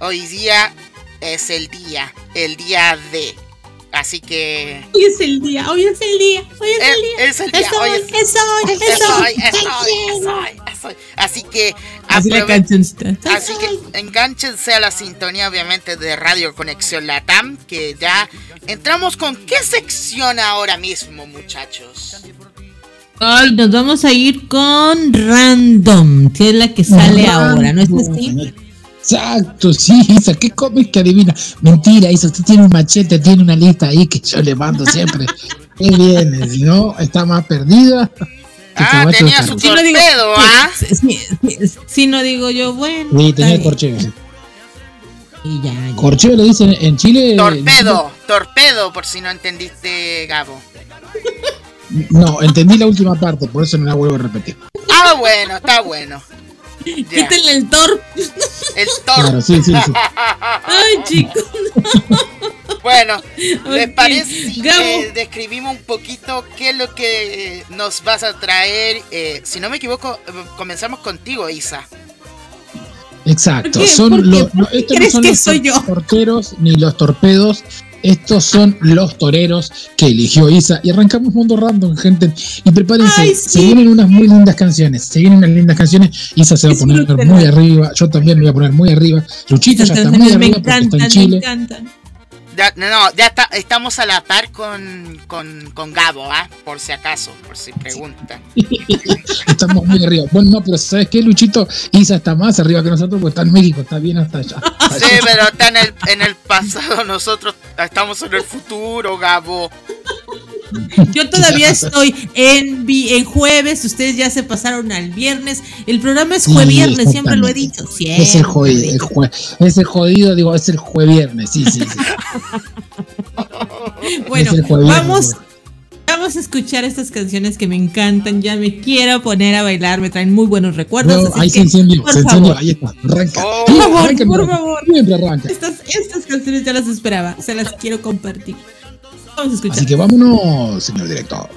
hoy día es el día, el día de. Así que Hoy es el día, hoy es el día, hoy es es, el día. es el día. Es hoy hoy, es- es hoy, es es hoy. hoy, es hoy, es hoy, es hoy. Así que Así. Así que enganchense a la sintonía, obviamente, de Radio Conexión Latam, que ya entramos con qué sección ahora mismo, muchachos. Ay, nos vamos a ir con Random, que es la que sale ahora, ¿no es así? Exacto, sí, Isa, ¿qué cómic que adivina? Mentira, Isa, usted tiene un machete, tiene una lista ahí que yo le mando siempre. ¿Qué viene? Si no, está más perdida. Ah, tenía su carro. Sí, no digo- torpedo, ¿ah? Sí, no digo yo, bueno. Sí, tenía corcheo. sí. Y ya, ya. Corcheo le dicen en Chile. Torpedo, torpedo, por si no entendiste, Gabo. No, entendí la última parte, por eso no la vuelvo a repetir. Ah, bueno, está bueno. Ya. Quítenle el tor. El Claro, tor. sí, sí, sí. Ay, chicos. Bueno, ¿les parece si eh, describimos un poquito qué es lo que eh, nos vas a traer? Eh, si no me equivoco, comenzamos contigo, Isa. Exacto. Son los, ¿Por no, qué estos no crees son que los soy yo? torteros ni los torpedos. Estos son los toreros que eligió Isa. Y arrancamos Mundo Random, gente. Y prepárense, Ay, se vienen unas muy lindas canciones. Se vienen unas lindas canciones. Isa se va a poner muy arriba. Yo también me voy a poner muy arriba. Luchito Estas ya está muy me arriba porque está en me Chile. encantan. Ya, no, ya está, estamos a la par con, con, con Gabo, ¿ah? Por si acaso, por si preguntan. Estamos muy arriba. Bueno, no, pero ¿sabes qué, Luchito? Isa está más arriba que nosotros porque está en México. Está bien hasta allá. Sí, pero está en el, en el pasado, nosotros estamos en el futuro, Gabo. Yo todavía estoy en, vi- en jueves, ustedes ya se pasaron al viernes. El programa es Sí, jueviernes, siempre lo he dicho. Siempre Es el jodido, el jue- es el jodido, digo, es el jueviernes, sí, sí, sí. Bueno, vamos, vamos a escuchar estas canciones que me encantan. Ya me quiero poner a bailar, me traen muy buenos recuerdos. No, así ahí que, se encendió, por se encendió, ahí está, arranca. Oh. Por favor, arranca, por favor. Siempre arranca. estas, estas canciones ya las esperaba, se las quiero compartir. Así que vámonos, señor director.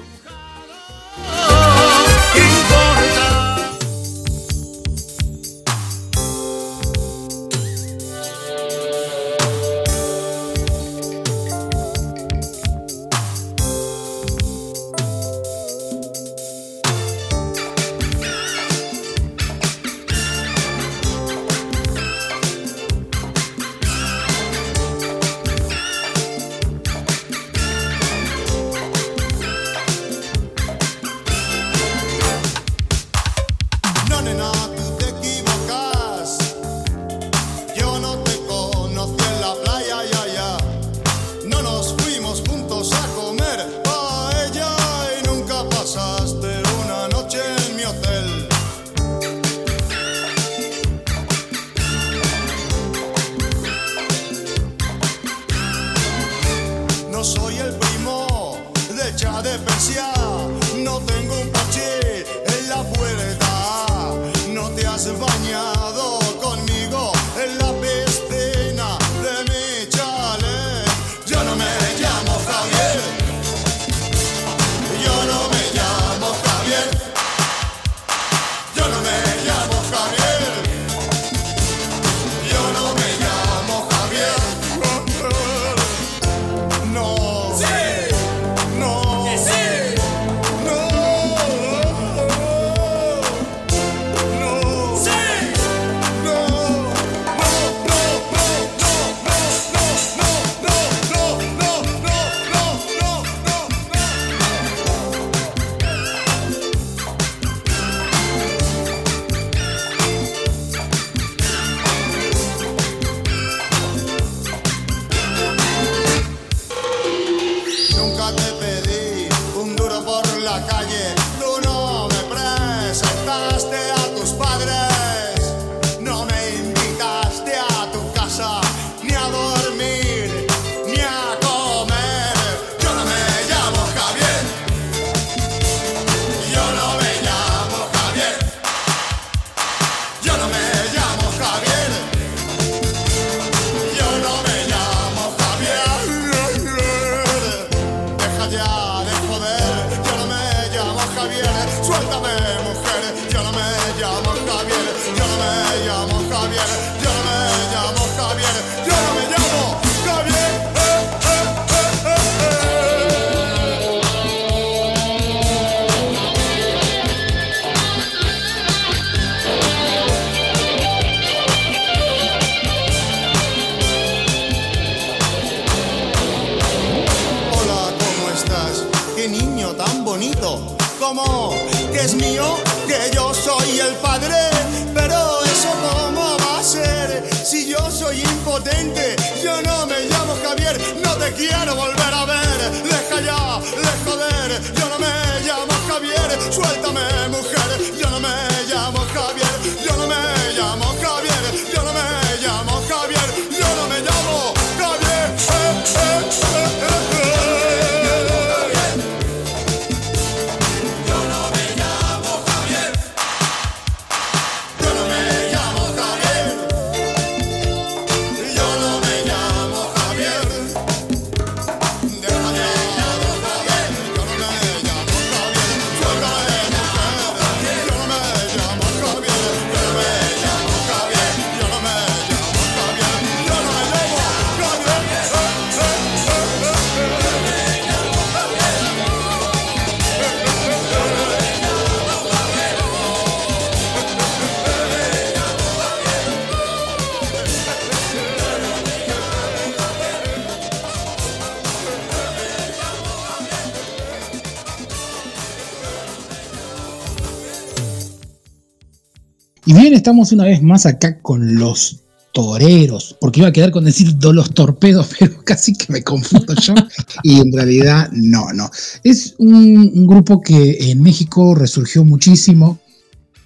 Estamos una vez más acá con los toreros, porque iba a quedar con decir los torpedos, pero casi que me confundo yo, y en realidad no, no. Es un, grupo que en México resurgió muchísimo,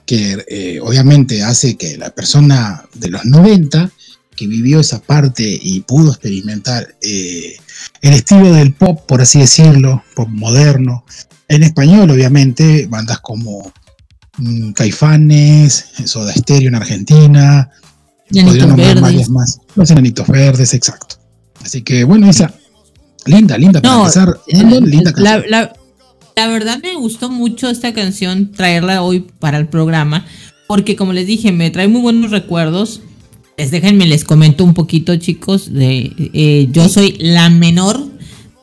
que eh, obviamente hace que la persona de los 90, que vivió esa parte y pudo experimentar eh, el estilo del pop, por así decirlo, pop moderno, en español obviamente, bandas como Caifanes, Soda Stereo en Argentina, Verdes. más. Los enanitos verdes, exacto. Así que bueno, Isa, linda, linda para No, empezar. Linda, linda la, la- la verdad me gustó mucho esta canción, traerla hoy para el programa, porque como les dije, me trae muy buenos recuerdos. Les déjenme, les comento un poquito, chicos. De, eh, yo soy la menor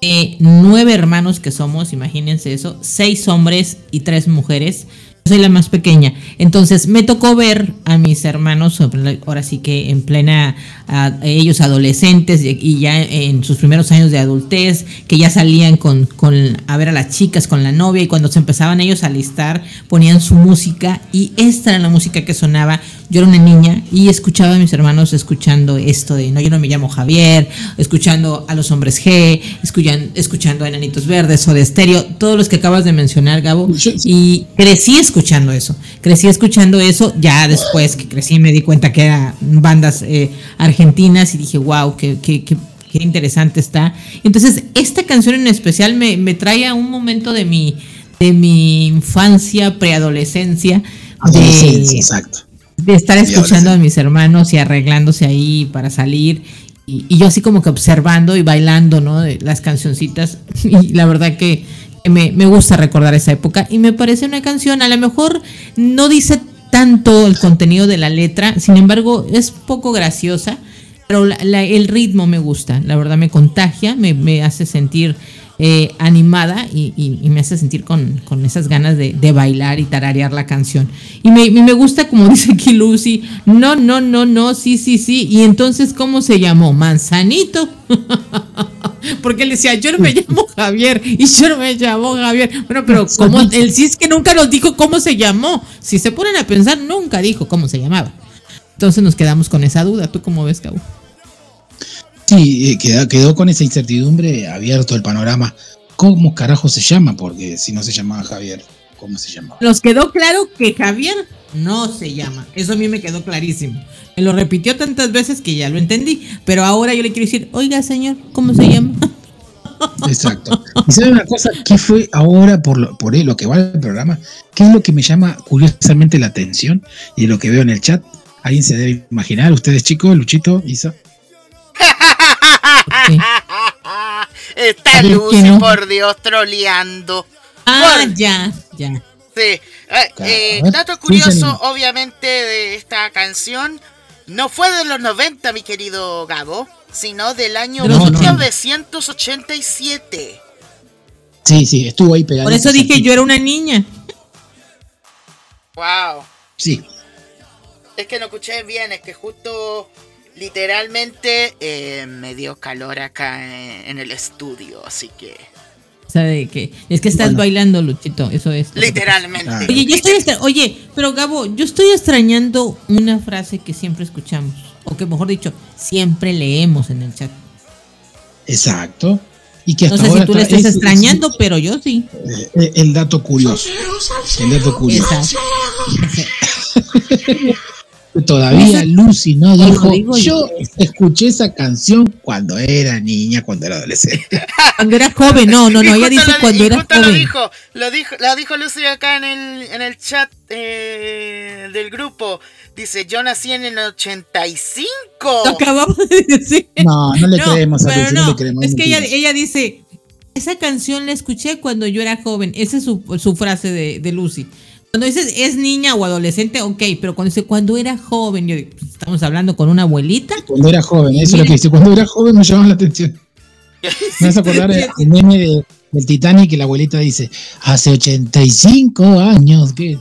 de nueve hermanos que somos, imagínense eso, seis hombres y tres mujeres. Soy la más pequeña. Entonces me tocó ver a mis hermanos, ahora sí que en plena, a ellos adolescentes y- ya en sus primeros años de adultez, que ya salían con, con a ver a las chicas, con la novia, y cuando se empezaban ellos a listar, ponían su música y esta era la música que sonaba. Yo era una niña y escuchaba a mis hermanos escuchando esto de no, yo no me llamo Javier, escuchando a los hombres G, escuchan- escuchando a Enanitos Verdes o de Estéreo, todos los que acabas de mencionar, Gabo. Y crecí escuchando eso, crecí escuchando eso, ya después que crecí me di cuenta que eran bandas eh, argentinas y dije, wow, qué, qué, qué, qué interesante está. Entonces, esta canción en especial me, me trae a un momento de mi, de mi infancia, preadolescencia, Adolescencia, de, exacto. de estar escuchando a mis hermanos y arreglándose ahí para salir. Y, y yo así como que observando y bailando, ¿no? Las cancioncitas. Y la verdad que me, me gusta recordar esa época. Y me parece una canción, a lo mejor no dice tanto el contenido de la letra, sin embargo es poco graciosa, pero la- la- el ritmo me gusta, la verdad me contagia, me, me hace sentir eh, animada y, y- y me hace sentir con, con esas ganas de, de bailar y tararear la canción. Y me, me gusta, como dice aquí Lucy, no, no, no, no, sí, sí, sí. Y entonces, ¿cómo se llamó? Manzanito. Porque él decía, yo no me llamo Javier y yo no me llamo Javier. Bueno, pero como él sí es que nunca nos dijo cómo se llamó. Si se ponen a pensar, nunca dijo cómo se llamaba. Entonces nos quedamos con esa duda. ¿Tú cómo ves, Cabo? Sí, eh, quedó con esa incertidumbre abierto el panorama. ¿Cómo carajo se llama? Porque si no se llamaba Javier, ¿cómo se llamaba? Nos quedó claro que Javier no se llama. Eso a mí me quedó clarísimo. Me lo repitió tantas veces que ya lo entendí. Pero ahora yo le quiero decir, oiga, señor, ¿cómo se llama? Exacto. Y sabe una cosa, ¿qué fue ahora por lo, por lo que va el programa? ¿Qué es lo que me llama curiosamente la atención? Y lo que veo en el chat, alguien se debe imaginar, ustedes chicos, Luchito, Isa. Está Lucy, ¿qué no? por Dios, troleando. Ah, Por- ya, ya. Sí. Eh, eh, ver, dato curioso, obviamente, de esta canción. No fue de los 90, mi querido Gabo, sino del año De los 1987. Sí, sí, estuvo ahí pegado. Por eso dije yo era una niña. Wow. Sí, Es que no escuché bien, es que justo literalmente eh, me dio calor acá en, en el estudio, así que O sea, de que es que estás Bueno. bailando, Luchito, eso es. literalmente. Ah. Oye, yo estoy extra- Oye, pero Gabo, yo estoy extrañando una frase que siempre escuchamos, o que mejor dicho, siempre leemos en el chat. exacto. Y que No hasta sé si tú le está- estés es- extrañando, pero yo sí. es- eh, el dato curioso. El dato curioso. Exacto. Todavía Esa- Lucy no dijo, digo yo escuché esa canción cuando era niña, cuando era adolescente. Cuando era joven, no, no, no, ella dice lo- cuando era justo lo joven. dijo, lo dijo, la dijo Lucy acá en el, en el chat eh, del grupo. Dice, yo nací en el 85. Lo acabamos de decir. No, no le No, creemos a Lucy, no, no, le creemos. es que ella, ella dice, esa canción la escuché cuando yo era joven. Esa es su, su frase de, de Lucy. Cuando dices es niña o adolescente, ok, pero cuando dice cuando era joven, yo digo, pues, estamos hablando con una abuelita. Cuando era joven, eso es lo que dice. Cuando era joven me llamaba la atención. Me vas a acordar el meme de- del Titanic que la abuelita dice, hace 85 años, ¿qué?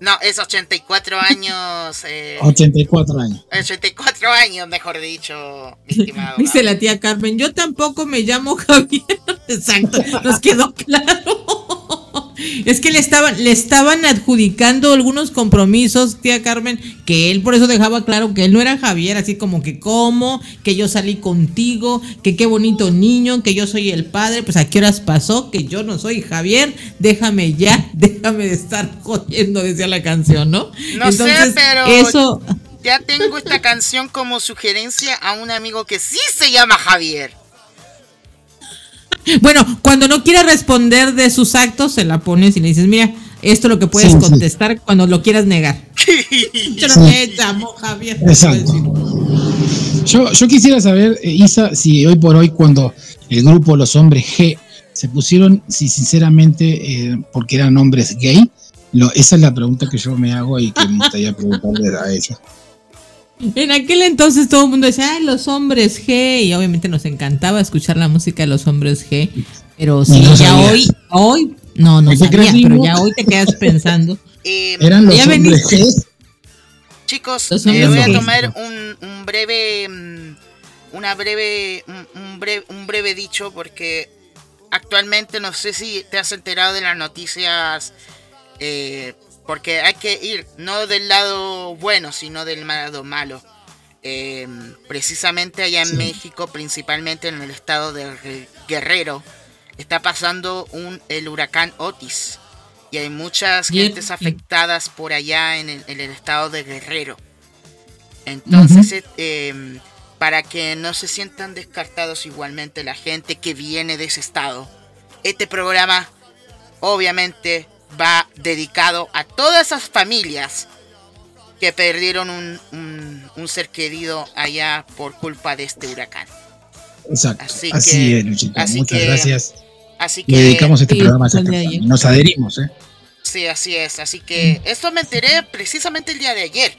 No, es 84 años. Eh, 84 años. 84 años, mejor dicho, mi estimado. Dice la tía Carmen, yo tampoco me llamo Javier. Exacto, nos quedó claro. Es que le estaban, le estaban adjudicando algunos compromisos, tía Carmen, que él por eso dejaba claro que él no era Javier, así como que cómo, que yo salí contigo, que qué bonito niño, que yo soy el padre, pues a qué horas pasó, que yo no soy Javier, déjame ya, déjame de estar jodiendo, decía la canción, ¿no? No sé, pero- Eso, Ya tengo esta canción como sugerencia a un amigo que sí se llama Javier. Bueno, cuando no quiera responder de sus actos, se la pones y le dices, mira, esto es lo que puedes Sí, sí. contestar cuando lo quieras negar. Yo no Sí. me llamo Javier. Exacto. Yo, yo quisiera saber, eh, Isa, si hoy por hoy cuando el grupo Los Hombres G se pusieron, si sinceramente, eh, porque eran hombres gay, lo, esa es la pregunta que yo me hago y que me gustaría preguntarle a ella. En aquel entonces todo el mundo decía, ay, los hombres G, y obviamente nos encantaba escuchar la música de los hombres G, pero sí, no ya hoy, hoy, no, no ¿Qué sabía, crees, pero ya hoy te quedas pensando. Eh, Eran los Ya hombres. G. Chicos, Los eh, hombres voy a tomar un, un breve, mm, una breve, un, un breve, un breve dicho porque actualmente no sé si te has enterado de las noticias, eh, porque hay que ir no del lado bueno, sino del lado malo. Eh, precisamente allá en Sí. México, principalmente en el estado de Guer- Guerrero, está pasando un, el huracán Otis. Y hay muchas Bien. gentes afectadas por allá en el, en el estado de Guerrero. Entonces, eh, em, para que no se sientan descartados igualmente la gente que viene de ese estado. Este programa obviamente va dedicado a todas esas familias que perdieron un, un- un ser querido allá por culpa de este huracán. Exacto. Así Así, que- es, Luchito. así Muchas que- gracias. Así Le que dedicamos este Sí, programa a ayer. Nos adherimos, ¿eh? sí, así es. Así que esto me enteré precisamente el día de ayer.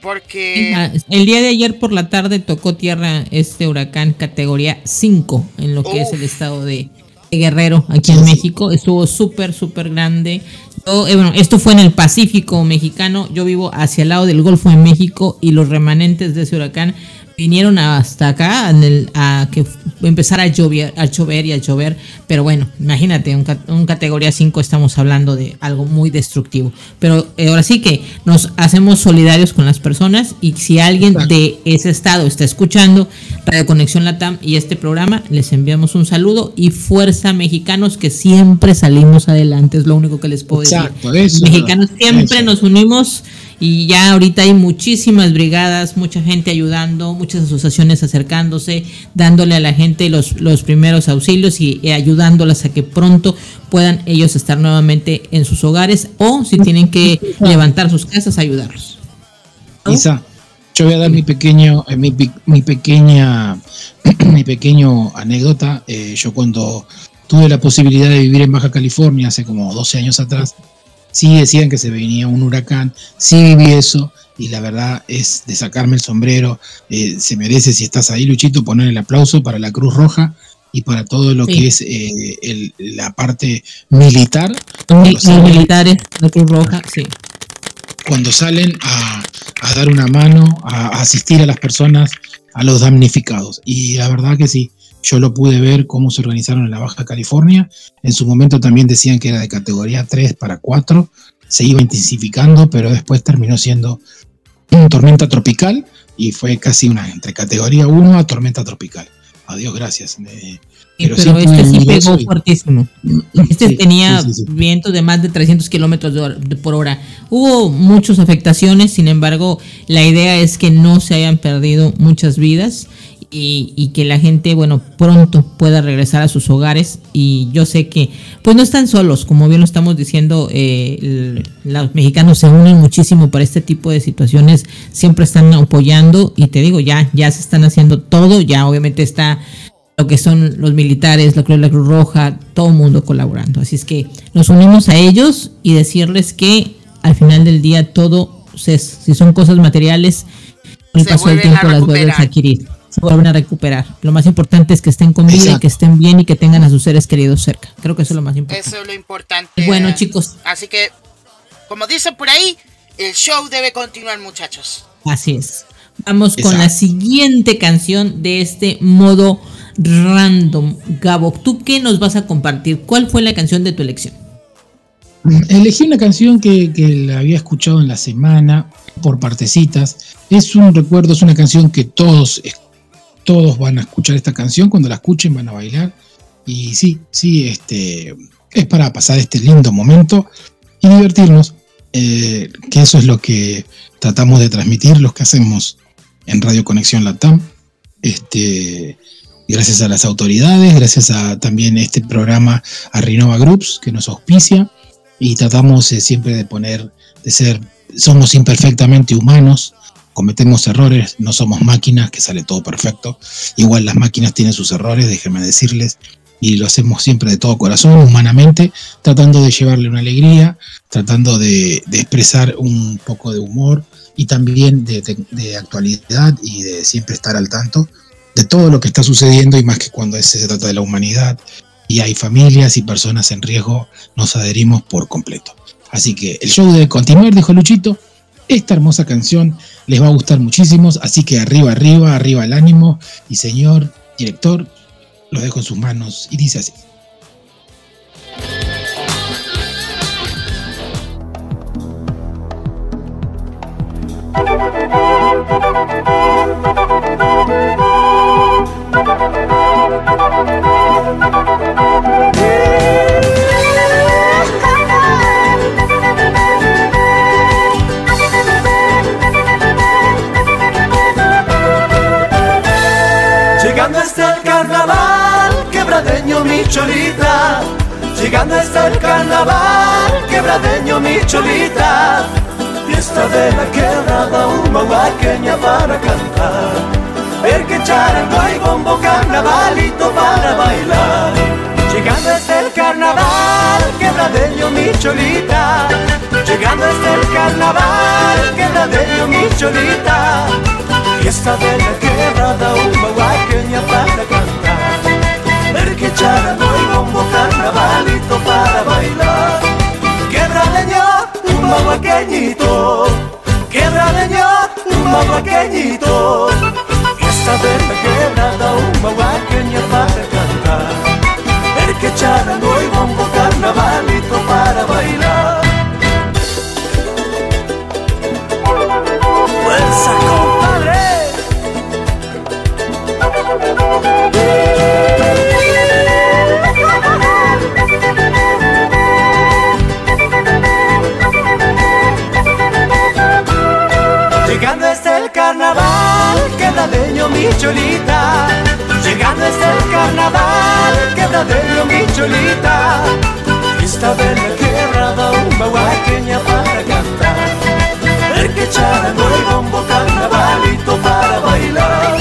Porque El día de ayer por la tarde tocó tierra este huracán categoría 5 en lo que es el estado de, de Guerrero, aquí en México. Estuvo súper, súper grande. Yo, eh, bueno, esto fue en el Pacífico mexicano. Yo vivo hacia el lado del Golfo de México y los remanentes de ese huracán vinieron hasta acá en el- a que empezara a llover, a llover y a llover. Pero bueno, imagínate, un, ca- un categoría 5 estamos hablando de algo muy destructivo. Pero eh, ahora sí que nos hacemos solidarios con las personas y si alguien de ese estado está escuchando Radio Conexión Latam y este programa, les enviamos un saludo y fuerza mexicanos que siempre salimos adelante, es lo único que les puedo Exacto, decir. eso, mexicanos siempre eso. nos unimos y ya ahorita hay muchísimas brigadas, mucha gente ayudando, muchas asociaciones acercándose, dándole a la gente los, los primeros auxilios y, eh, ayudándolas a que pronto puedan ellos estar nuevamente en sus hogares o si tienen que levantar sus casas, ayudarlos. Isa, yo voy a dar mi pequeño, eh, mi, mi pequeña, mi pequeño anécdota. Eh, yo cuando tuve la posibilidad de vivir en Baja California hace como 12 años atrás, sí decían que se venía un huracán, sí viví eso y la verdad es de sacarme el sombrero. Eh, se merece, si estás ahí, Luchito, poner el aplauso para la Cruz Roja y para todo lo Sí. que es eh, el- la parte militar. Los militares, la Cruz Roja, sí. cuando salen a, a dar una mano, a, a asistir a las personas, a los damnificados. Y la verdad que sí, yo lo pude ver cómo se organizaron en la Baja California. En su momento también decían que era de categoría 3 para 4, se iba intensificando, pero después terminó siendo una tormenta tropical y fue casi una entre categoría 1 a tormenta tropical. Adiós, gracias. Eh, pero pero sí este sí pegó y- fuertísimo. Este Sí, tenía sí, vientos de más de 300 kilómetros por hora. Hubo muchas afectaciones, sin embargo, la idea es que no se hayan perdido muchas vidas y, y que la gente, bueno, pronto pueda regresar a sus hogares. Y yo sé que, pues no están solos, como bien lo estamos diciendo, eh, el- los mexicanos se unen muchísimo para este tipo de situaciones, siempre están apoyando y te digo, ya, ya se están haciendo todo, ya obviamente está lo que son los militares, la Cruz, la Cruz Roja, todo el mundo colaborando. Así es que nos unimos a ellos y decirles que al final del día todo, se- si son cosas materiales, con el paso del tiempo las vuelves a adquirir, se vuelven a recuperar. Lo más importante es que estén con vida Exacto. que estén bien y que tengan a sus seres queridos cerca. Creo que eso es lo más importante. eso es lo importante. Bueno, chicos, Así que, como dicen por ahí, el show debe continuar, muchachos. Así es. Vamos con la siguiente canción de este modo random. Gabo, ¿tú qué nos vas a compartir? ¿Cuál fue la canción de tu elección? Elegí una canción que, que la había escuchado en la semana por partecitas. Es un recuerdo, es una canción que todos, eh, todos van a escuchar esta canción. Cuando la escuchen van a bailar. Y sí, sí, este, es para pasar este lindo momento y divertirnos. eh, que eso es lo que tratamos de transmitir, los que hacemos en Radio Conexión Latam. Este, gracias a las autoridades, gracias a también este programa a Renova Groups que nos auspicia y tratamos eh, siempre de poner, de ser, somos imperfectamente humanos, cometemos errores, no somos máquinas, que sale todo perfecto. Igual las máquinas tienen sus errores, déjenme decirles, y lo hacemos siempre de todo corazón, humanamente, tratando de llevarle una alegría, tratando de, expresar un poco de humor y también de, de- actualidad y de siempre estar al tanto de todo lo que está sucediendo y más que cuando se trata de la humanidad y hay familias y personas en riesgo, nos adherimos por completo. Así que el show debe continuar, dijo Luchito. Esta hermosa canción les va a gustar muchísimo, así que arriba, arriba, arriba el ánimo. Y señor director, lo dejo en sus manos y dice así. Cholita. Llegando está el carnaval, quebradeño mi cholita. Fiesta de la quebrada, una huaqueña para cantar. Ver que charango y bombo, carnavalito para bailar. Llegando está el carnaval, quebradeño mi cholita. Llegando está el carnaval, quebradeño mi cholita. Fiesta de la quebrada, una huaqueña para cantar. Ver que charango y bombo, carnavalito para bailar. Quebradeño, un mahuaqueñito. Quebradeño, un mahuaqueñito. Fiesta de la quebrada, un mahuaqueña para cantar. El que charango y bombo, carnavalito para bailar. Quebradeño mi cholita. Llegando está el carnaval, quebradeño mi cholita. Fiesta de la quebrada, un mahuaqueña para cantar. El que charango y bombo, carnavalito para bailar.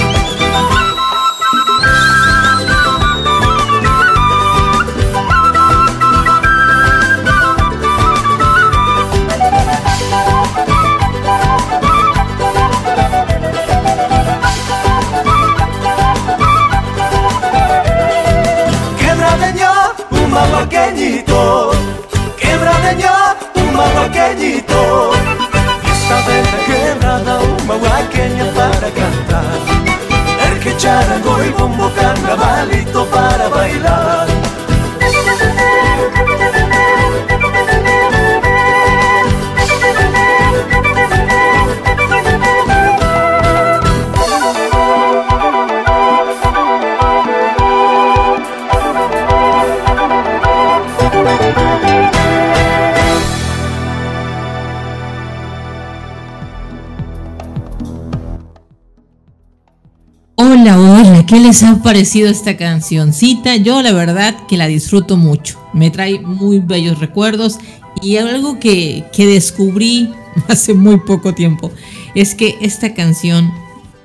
Les ha parecido esta cancioncita? Yo la verdad que la disfruto mucho, me trae muy bellos recuerdos y algo que, que descubrí hace muy poco tiempo es que esta canción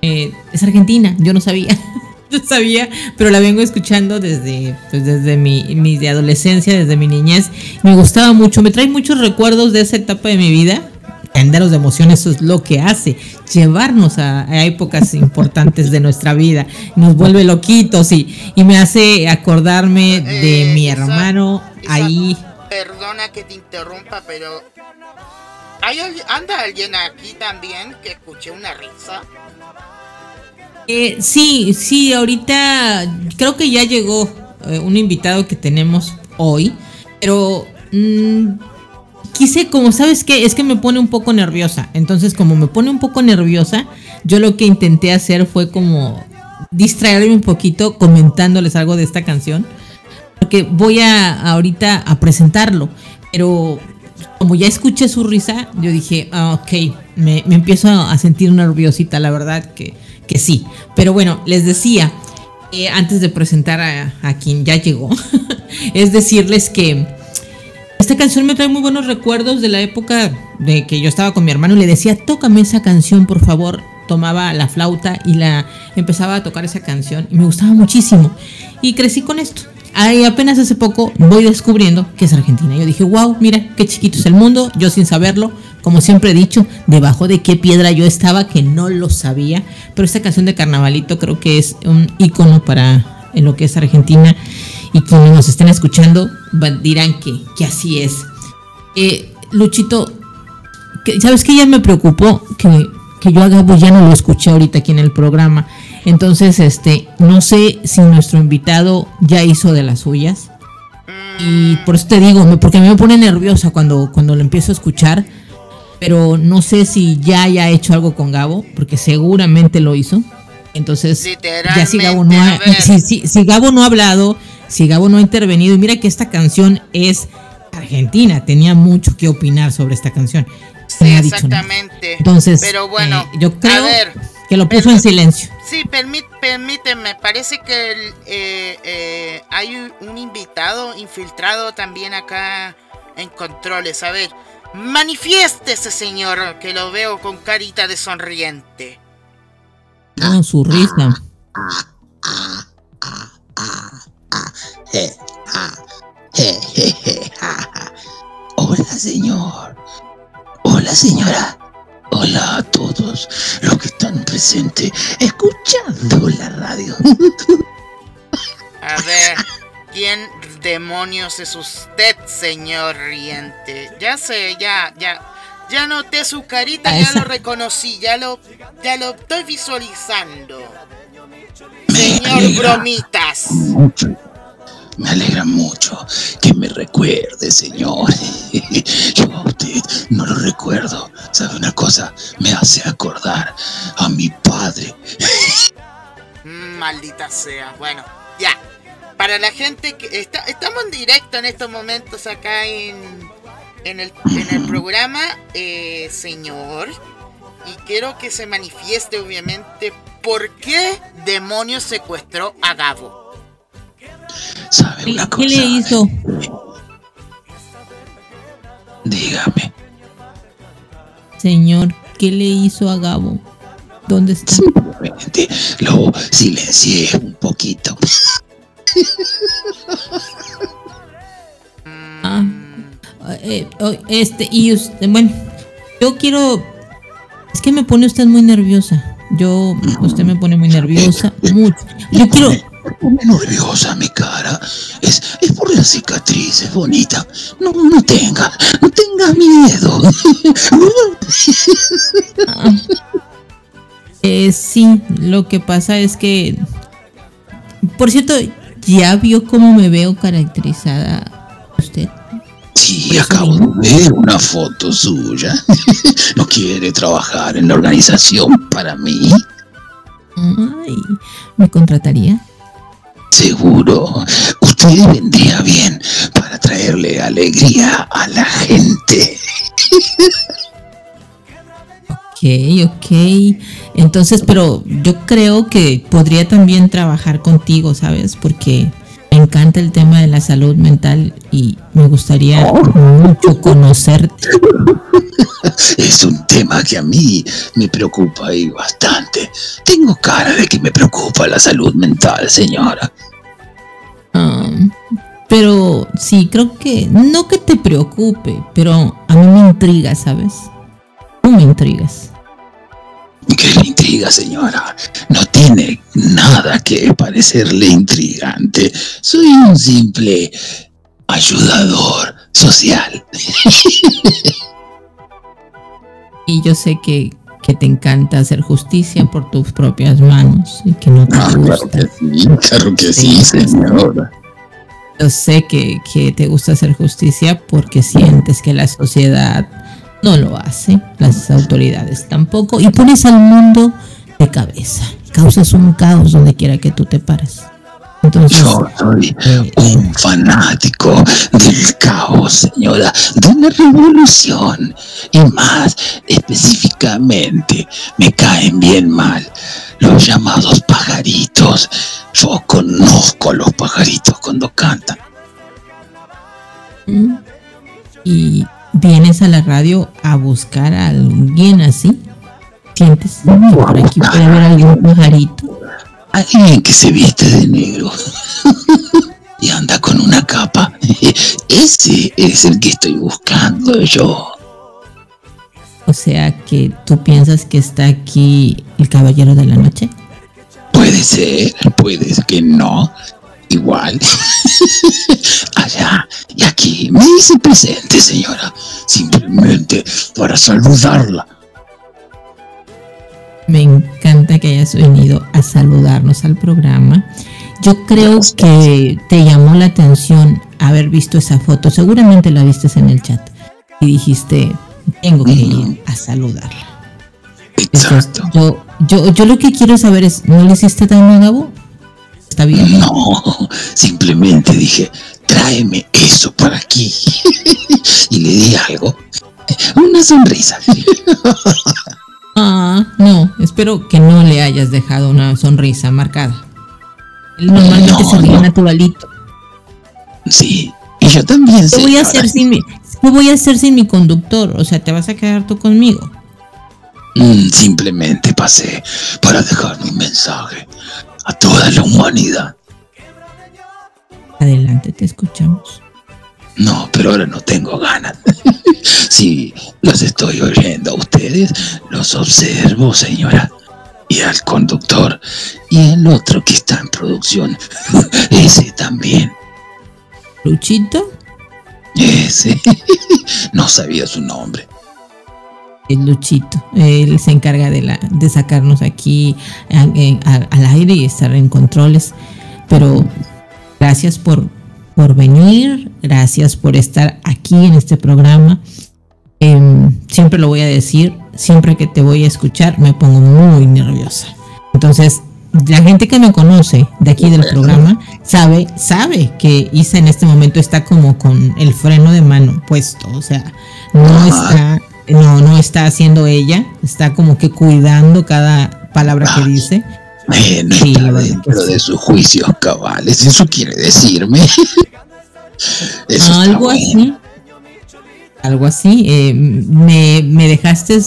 eh, es argentina, yo no sabía, no sabía, pero la vengo escuchando desde, pues, desde mi, mi de adolescencia, desde mi niñez, me gustaba mucho, me trae muchos recuerdos de esa etapa de mi vida Senderos de emociones, eso es lo que hace, llevarnos a, a épocas importantes de nuestra vida, nos vuelve loquitos y, y me hace acordarme de Eh, mi Isa- hermano ahí. Perdona que te interrumpa, pero. ¿Hay ¿Anda alguien aquí también que escuché una risa? Eh, sí, sí, ahorita creo que ya llegó eh, un invitado que tenemos hoy, pero mm, quise, como sabes que es que me pone un poco nerviosa, entonces como me pone un poco nerviosa, yo lo que intenté hacer fue como distraerme un poquito comentándoles algo de esta canción, porque voy a ahorita a presentarlo, pero como ya escuché su risa, yo dije, ah, ok, me, me empiezo a sentir nerviosita, la verdad que, que sí. Pero bueno, les decía, eh, antes de presentar a, a quien ya llegó, es decirles que esta canción me trae muy buenos recuerdos de la época de que yo estaba con mi hermano y le decía, tócame esa canción, por favor. Tomaba la flauta y la empezaba a tocar esa canción y me gustaba muchísimo. Y crecí con esto. Ahí apenas hace poco voy descubriendo que es Argentina. Yo dije, wow, mira, qué chiquito es el mundo. Yo sin saberlo, como siempre he dicho, debajo de qué piedra yo estaba que no lo sabía. Pero esta canción de Carnavalito creo que es un icono para lo que es Argentina. Y quienes nos estén escuchando dirán que, que así es. Eh, Luchito, ¿sabes qué? Ya me preocupó que, que yo a Gabo ya no lo escuché ahorita aquí en el programa. Entonces, este, no sé si nuestro invitado ya hizo de las suyas. Y por eso te digo, porque me pone nerviosa cuando, cuando lo empiezo a escuchar. Pero no sé si ya haya hecho algo con Gabo, porque seguramente lo hizo. Entonces, ya si Gabo no ha, si, si- si Gabo no ha hablado, si Gabo no ha intervenido, y mira que esta canción es argentina, tenía mucho que opinar sobre esta canción. Sí, No exactamente. Entonces, pero bueno, eh, yo creo ver, que lo puso en silencio. Sí, permí- permíteme, parece que el, eh, eh, hay un- invitado infiltrado también acá en controles. A ver, manifiéstese, señor, que lo veo con carita de sonriente. No, su risa. Je, ja, je, je, je, ja, ja. Hola, señor. Hola, señora. Hola a todos los que están presentes escuchando la radio. A ver, ¿quién demonios es usted, señor riente? Ya sé, ya, ya. Ya noté su carita, ya esa. lo reconocí, ya lo, ya lo estoy visualizando. Me Señor Bromitas. mucho. Me alegra mucho que me recuerde, señor. Yo a usted no lo recuerdo. ¿Sabe una cosa? Me hace acordar a mi padre. Mm, Maldita sea. Bueno, ya. Para la gente que está, estamos en directo en estos momentos acá en, en, el, en el programa, eh, señor. Y quiero que se manifieste, obviamente, por qué demonios secuestró a Gabo. ¿Sabe ¿Qué, le hizo? Dígame. Señor, ¿qué le hizo a Gabo? ¿Dónde está? Simplemente lo silencié un poquito. Ah, eh, oh, este, y usted, bueno, yo quiero. Es que me pone usted muy nerviosa. Yo, usted me pone muy nerviosa. Mucho. Yo quiero. Nerviosa mi cara. Es, es por la cicatriz, es bonita. No, no tenga, no tenga miedo. Ah. Eh, sí, lo que pasa es que. Por cierto, ¿ya vio cómo me veo caracterizada usted? Sí, acabo de ver una foto suya. ¿No quiere trabajar en la organización para mí? Ay, ¿me contrataría? Seguro. Usted vendría bien para traerle alegría a la gente. Ok, ok. Entonces, pero yo creo que podría también trabajar contigo, ¿sabes? Porque encanta el tema de la salud mental y me gustaría mucho conocerte. Es un tema que a mí me preocupa y bastante. Tengo cara de que me preocupa la salud mental, señora. Um, pero sí, creo que no que te preocupe, pero a mí me intriga, ¿sabes? Tú me intrigas. ¿Qué le intriga, señora? No tiene nada que parecerle intrigante. Soy un simple ayudador social. Y yo sé que, que te encanta hacer justicia por tus propias manos y que no te Ah, claro que sí, claro que sí, señora. Yo sé que, que te gusta hacer justicia porque sientes que la sociedad no lo hace, las autoridades tampoco, y pones al mundo de cabeza. Causas un caos donde quiera que tú te pares. Entonces, Yo soy un fanático del caos, señora, de la revolución. Y más específicamente, me caen bien mal los llamados pajaritos. Yo conozco a los pajaritos cuando cantan. mm, y vienes a la radio a buscar a alguien así. ¿Sientes? que Por aquí puede haber algún pajarito. Alguien que se viste de negro y anda con una capa. Ese es el que estoy buscando yo. O sea que tú piensas que está aquí el caballero de la noche. Puede ser, puede ser que no. Igual. Allá y aquí me hice presente, señora. Simplemente para saludarla. Me encanta que hayas venido a saludarnos al programa. Yo creo que te llamó la atención haber visto esa foto. Seguramente la viste en el chat y dijiste, tengo que ir a saludarla. Entonces, yo, yo, yo lo que quiero saber es, ¿no le hiciste daño a Gabo? ¿Está bien? No, simplemente dije, tráeme eso por aquí. y le di algo. Una sonrisa. Ah, no, espero que no le hayas dejado una sonrisa marcada. Él normalmente No, se ríe no. naturalito. Sí, y yo también, ¿Qué voy a hacer sin mi, qué voy a hacer sin mi conductor? O sea, ¿te vas a quedar tú conmigo? Mm, simplemente pasé para dejar mi mensaje a toda la humanidad. Adelante, te escuchamos. No, pero ahora no tengo ganas. sí, los estoy oyendo a ustedes, los observo, señora. Y al conductor. Y el otro que está en producción. Ese también. Luchito, Ese. no sabía su nombre. El Luchito, él se encarga de, la, de sacarnos aquí a- en- a- al aire y estar en controles. Pero gracias por, por venir, gracias por estar aquí en este programa. Em, siempre lo voy a decir, siempre que te voy a escuchar me pongo muy nerviosa. Entonces, la gente que me conoce de aquí del programa sabe, sabe que Isa en este momento está como con el freno de mano puesto, o sea, no está, no, no está haciendo ella, está como que cuidando cada palabra que dice. Eh, no Sí, está dentro de sus juicios cabales. Eso quiere decirme. Eso está algo bueno. así. Algo así. eh, me, me dejaste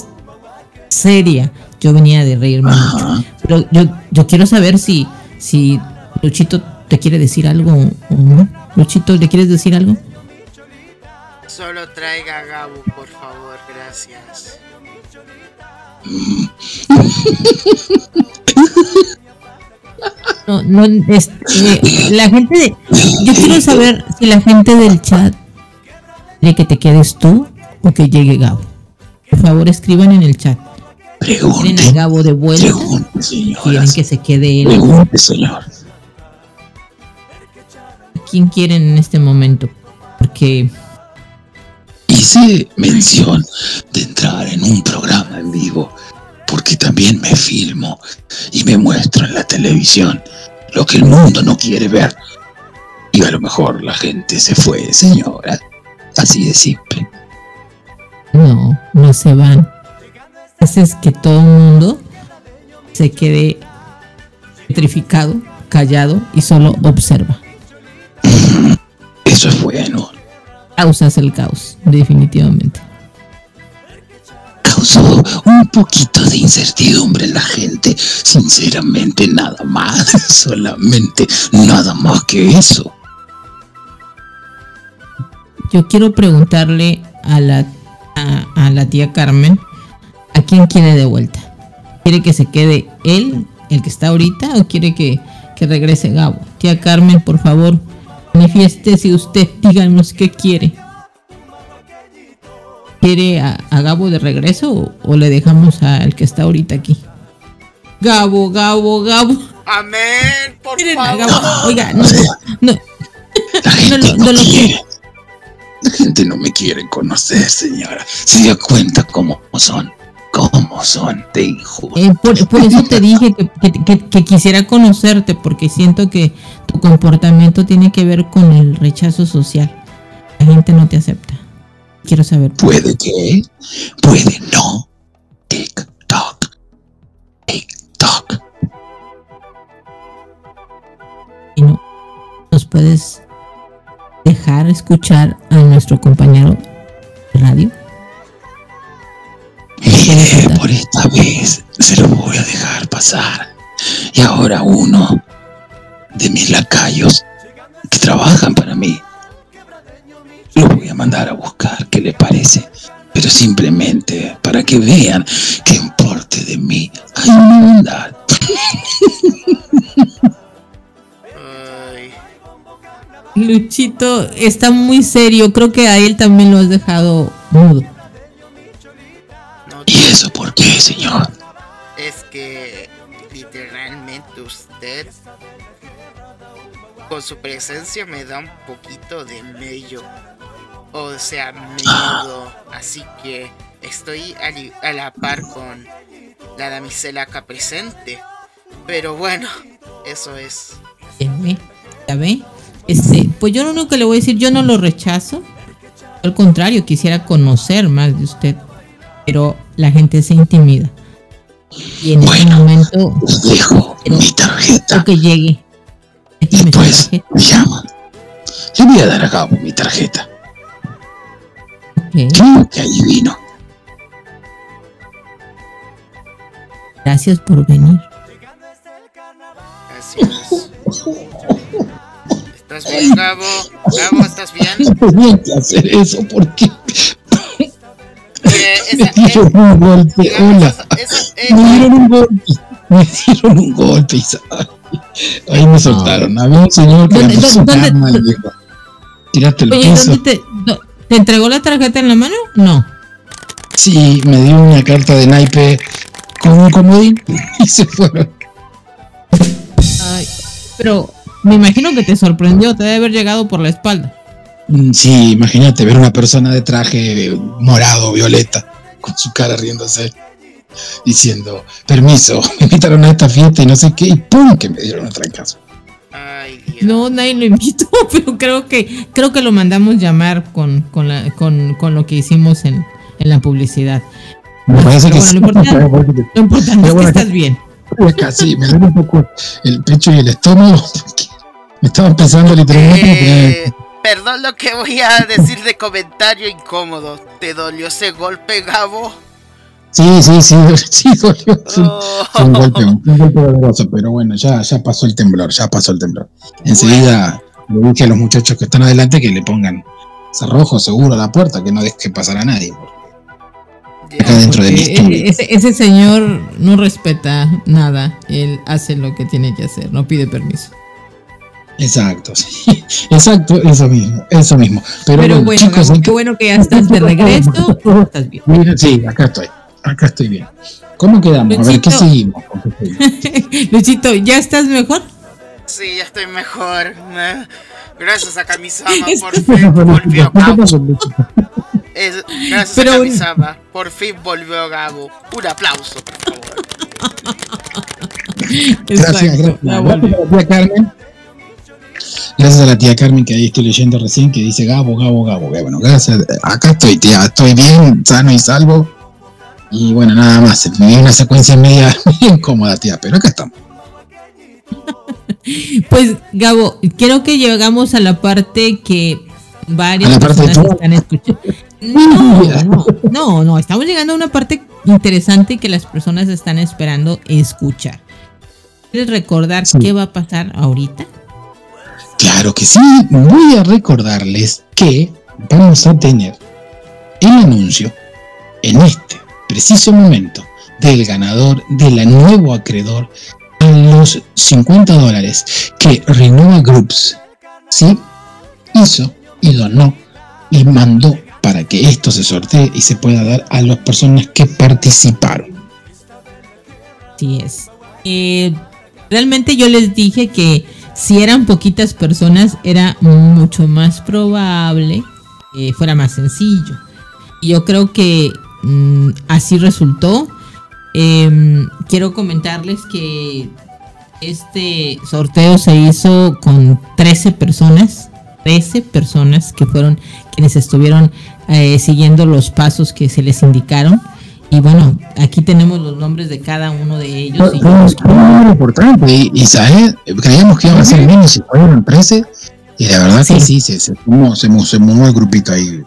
seria. Yo venía de reírme mucho. Pero yo, yo quiero saber si, si Luchito te quiere decir algo o no. Luchito, ¿le quieres decir algo? Solo traiga a Gabo, por favor, gracias. No, no, este, la gente de, yo quiero saber si la gente del chat quiere que te quedes tú o que llegue Gabo. Por favor, escriban en el chat. ¿Quieren a Gabo de vuelta? ¿Quieren que se quede él? Pregunte, señor. ¿Quién quieren en este momento? Porque Hice mención de entrar en un programa en vivo porque también me filmo y me muestro en la televisión lo que el mundo no quiere ver. Y a lo mejor la gente se fue, señora. Así de simple. no, no se van. Haces que todo el mundo se quede petrificado, callado y solo observa. Eso es bueno. Causas el caos, definitivamente. Causó un poquito de incertidumbre en la gente. Sinceramente, nada más. Solamente nada más que eso. Yo quiero preguntarle a la, a, a la tía Carmen a quién quiere de vuelta. ¿Quiere que se quede él, el que está ahorita, o quiere que, que regrese Gabo? Tía Carmen, por favor, manifieste usted, díganos qué quiere. ¿Quiere a, a Gabo de regreso o, o le dejamos al que está ahorita aquí? Gabo, Gabo, Gabo. Amén, por Miren a favor. Gabo. Oiga, no, no, La gente lo- no, no lo quiere. La gente no me quiere conocer, señora. Se dio cuenta cómo son. Cómo son de injustos. Eh, por, por eso te dije que, que- que- que quisiera conocerte, porque siento que comportamiento tiene que ver con el rechazo social. La gente no te acepta. Quiero saber. Puede que, puede no. Tic-toc. Tic-toc. Y no nos puedes dejar escuchar a nuestro compañero de radio. Mire, por esta vez se lo voy a dejar pasar. Y ahora uno de mis lacayos que trabajan para mí lo voy a mandar a buscar, ¿qué le parece? Pero simplemente para que vean que en parte de mí hay una bondad. Luchito está muy serio. Creo que a él también lo has dejado mudo. ¿Y eso por qué, señor? es que literalmente usted con su presencia me da un poquito de mello. O sea, miedo. Así que estoy a, la par con la damisela acá presente. Pero bueno, eso es. Ya ve. Este, pues yo lo único que le voy a decir, yo no lo rechazo. Al contrario, quisiera conocer más de usted. Pero la gente se intimida. Y en este momento Les dejo mi tarjeta. que llegue. Después tarjeta. me llama. Le voy a dar a Gabo mi tarjeta. Ok, Creo que ahí vino. Gracias por venir. Así es. ¿Estás bien, Gabo? Gabo, ¿estás bien? No tenía que hacer eso porque esa, me dieron un golpe. digamos, Hola. esa- esa- eh, Me dieron un golpe. Me dieron un golpe. Isaac. Ahí me soltaron. Había un señor que me ¿Dónde- puso un dónde- arma y le dijo, tírate el Oye, piso. ¿dónde te, do- te entregó la tarjeta en la mano? No. Sí, me dio una carta de naipe con un comodín y se fueron. Ay, pero me imagino que te sorprendió, te debe haber llegado por la espalda. Mm, Sí, imagínate ver una persona de traje morado, violeta, con su cara riéndose, diciendo, permiso, me invitaron a esta fiesta y no sé qué, y ¡pum! que me dieron un trancazo. Ay, Dios. No, nadie lo invitó, pero creo que creo que lo mandamos llamar con, con, la, con, con lo que hicimos en, en la publicidad. Me parece Pero que bueno, sí. lo importante- Lo importante es Pero que bueno, estás bien. Casi, me duele un poco el pecho y el estómago, me estaba empezando literalmente. Eh, perdón lo que voy a decir de comentario incómodo. ¿Te dolió ese golpe, Gabo? Sí, sí, sí, sí, dolió. Fue un- Oh. fue un golpe, un golpe doloroso, pero bueno, ya, ya pasó el temblor, ya pasó el temblor. Enseguida le dije a los muchachos que están adelante que le pongan cerrojo seguro a la puerta, que no deje pasar a nadie. Acá dentro de mi Porque estudio. ese, ese señor no respeta nada. Él hace lo que tiene que hacer, no pide permiso. Exacto, sí. Exacto, eso mismo, eso mismo. Pero, Pero, bueno, bueno, chicos, Gabo, ¿en qué bueno que ya estás de regreso. Estás bien. Mira, Sí, acá estoy, acá estoy bien. ¿Cómo quedamos? A ver, ¿qué seguimos? Luchito, ¿ya estás mejor? Sí, ya estoy mejor. Gracias a Kamisama, por fin volvió ¿Qué Gabo. Es- gracias Pero- a Kamisama, por fin volvió Gabo. Un aplauso, por favor. Gracias, gracias. Gracias a la tía Carmen. Gracias a la tía Carmen que ahí estoy leyendo recién que dice Gabo, Gabo, Gabo. Bueno, gracias. Acá estoy, tía. Estoy bien, sano y salvo. Y bueno, nada más. Dio una secuencia media, incómoda, tía, pero acá estamos. Pues, Gabo, creo que llegamos a la parte que varias ¿A la parte personas están escuchando. No, no, no, no, estamos llegando a una parte interesante que las personas están esperando escuchar. ¿Quieres recordar Sí. qué va a pasar ahorita? Claro que sí. Voy a recordarles que vamos a tener el anuncio en este preciso momento del ganador del nuevo acreedor a los 50 dólares que Renova Groups sí hizo y donó y mandó para que esto se sortee y se pueda dar a las personas que participaron. Así es. Eh, realmente yo les dije que si eran poquitas personas era mucho más probable que fuera más sencillo. Y yo creo que mm, así resultó. Em, quiero comentarles que este sorteo se hizo con 13 personas. 13 personas que fueron quienes estuvieron eh, siguiendo los pasos que se les indicaron. Y bueno, aquí tenemos los nombres de cada uno de ellos. y Fue fue un número importante. Y, y, ¿sabes? creíamos que iban a ser menos y fueron 13. Y la verdad que sí, se, se, sumó, se, mu- se el grupito ahí.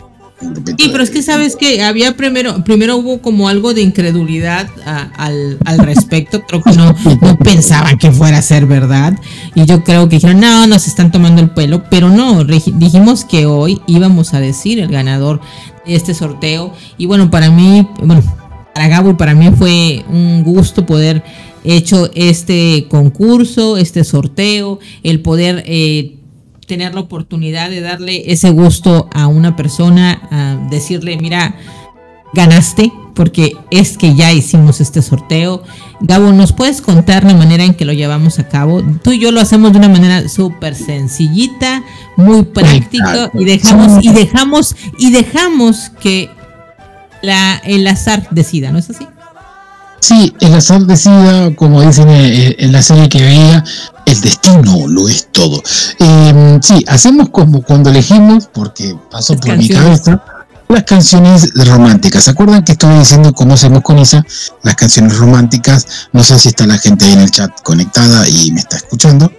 Sí, pero es que sabes que había primero, primero hubo como algo de incredulidad a- al, al respecto. Creo que no, no pensaban que fuera a ser verdad. Y yo creo que dijeron, no, nos están tomando el pelo. Pero no, dijimos que hoy íbamos a decir el ganador de este sorteo. Y bueno, para mí, bueno, para Gabo y para mí fue un gusto poder hecho este concurso, este sorteo, el poder eh, tener la oportunidad de darle ese gusto a una persona, a decirle, mira, ganaste, porque es que ya hicimos este sorteo. Gabo, ¿nos puedes contar la manera en que lo llevamos a cabo? Tú y yo lo hacemos de una manera súper sencillita, muy práctica, y dejamos, y dejamos, y dejamos que la, el azar decida, ¿no es así? Sí, el azar decida, como dicen eh, en la serie que veía, el destino lo es todo. Eh, sí, hacemos como cuando elegimos, porque pasó por mi cabeza, las canciones románticas. ¿Se acuerdan que estoy diciendo cómo hacemos con Isa? Las canciones románticas. No sé si está la gente ahí en el chat conectada y me está escuchando,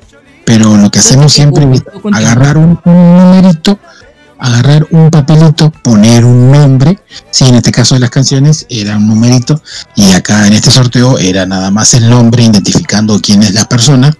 pero lo que hacemos siempre es agarrar un, un numerito, agarrar un papelito, poner un nombre. Sí, en este caso de las canciones era un numerito y acá en este sorteo era nada más el nombre identificando quién es la persona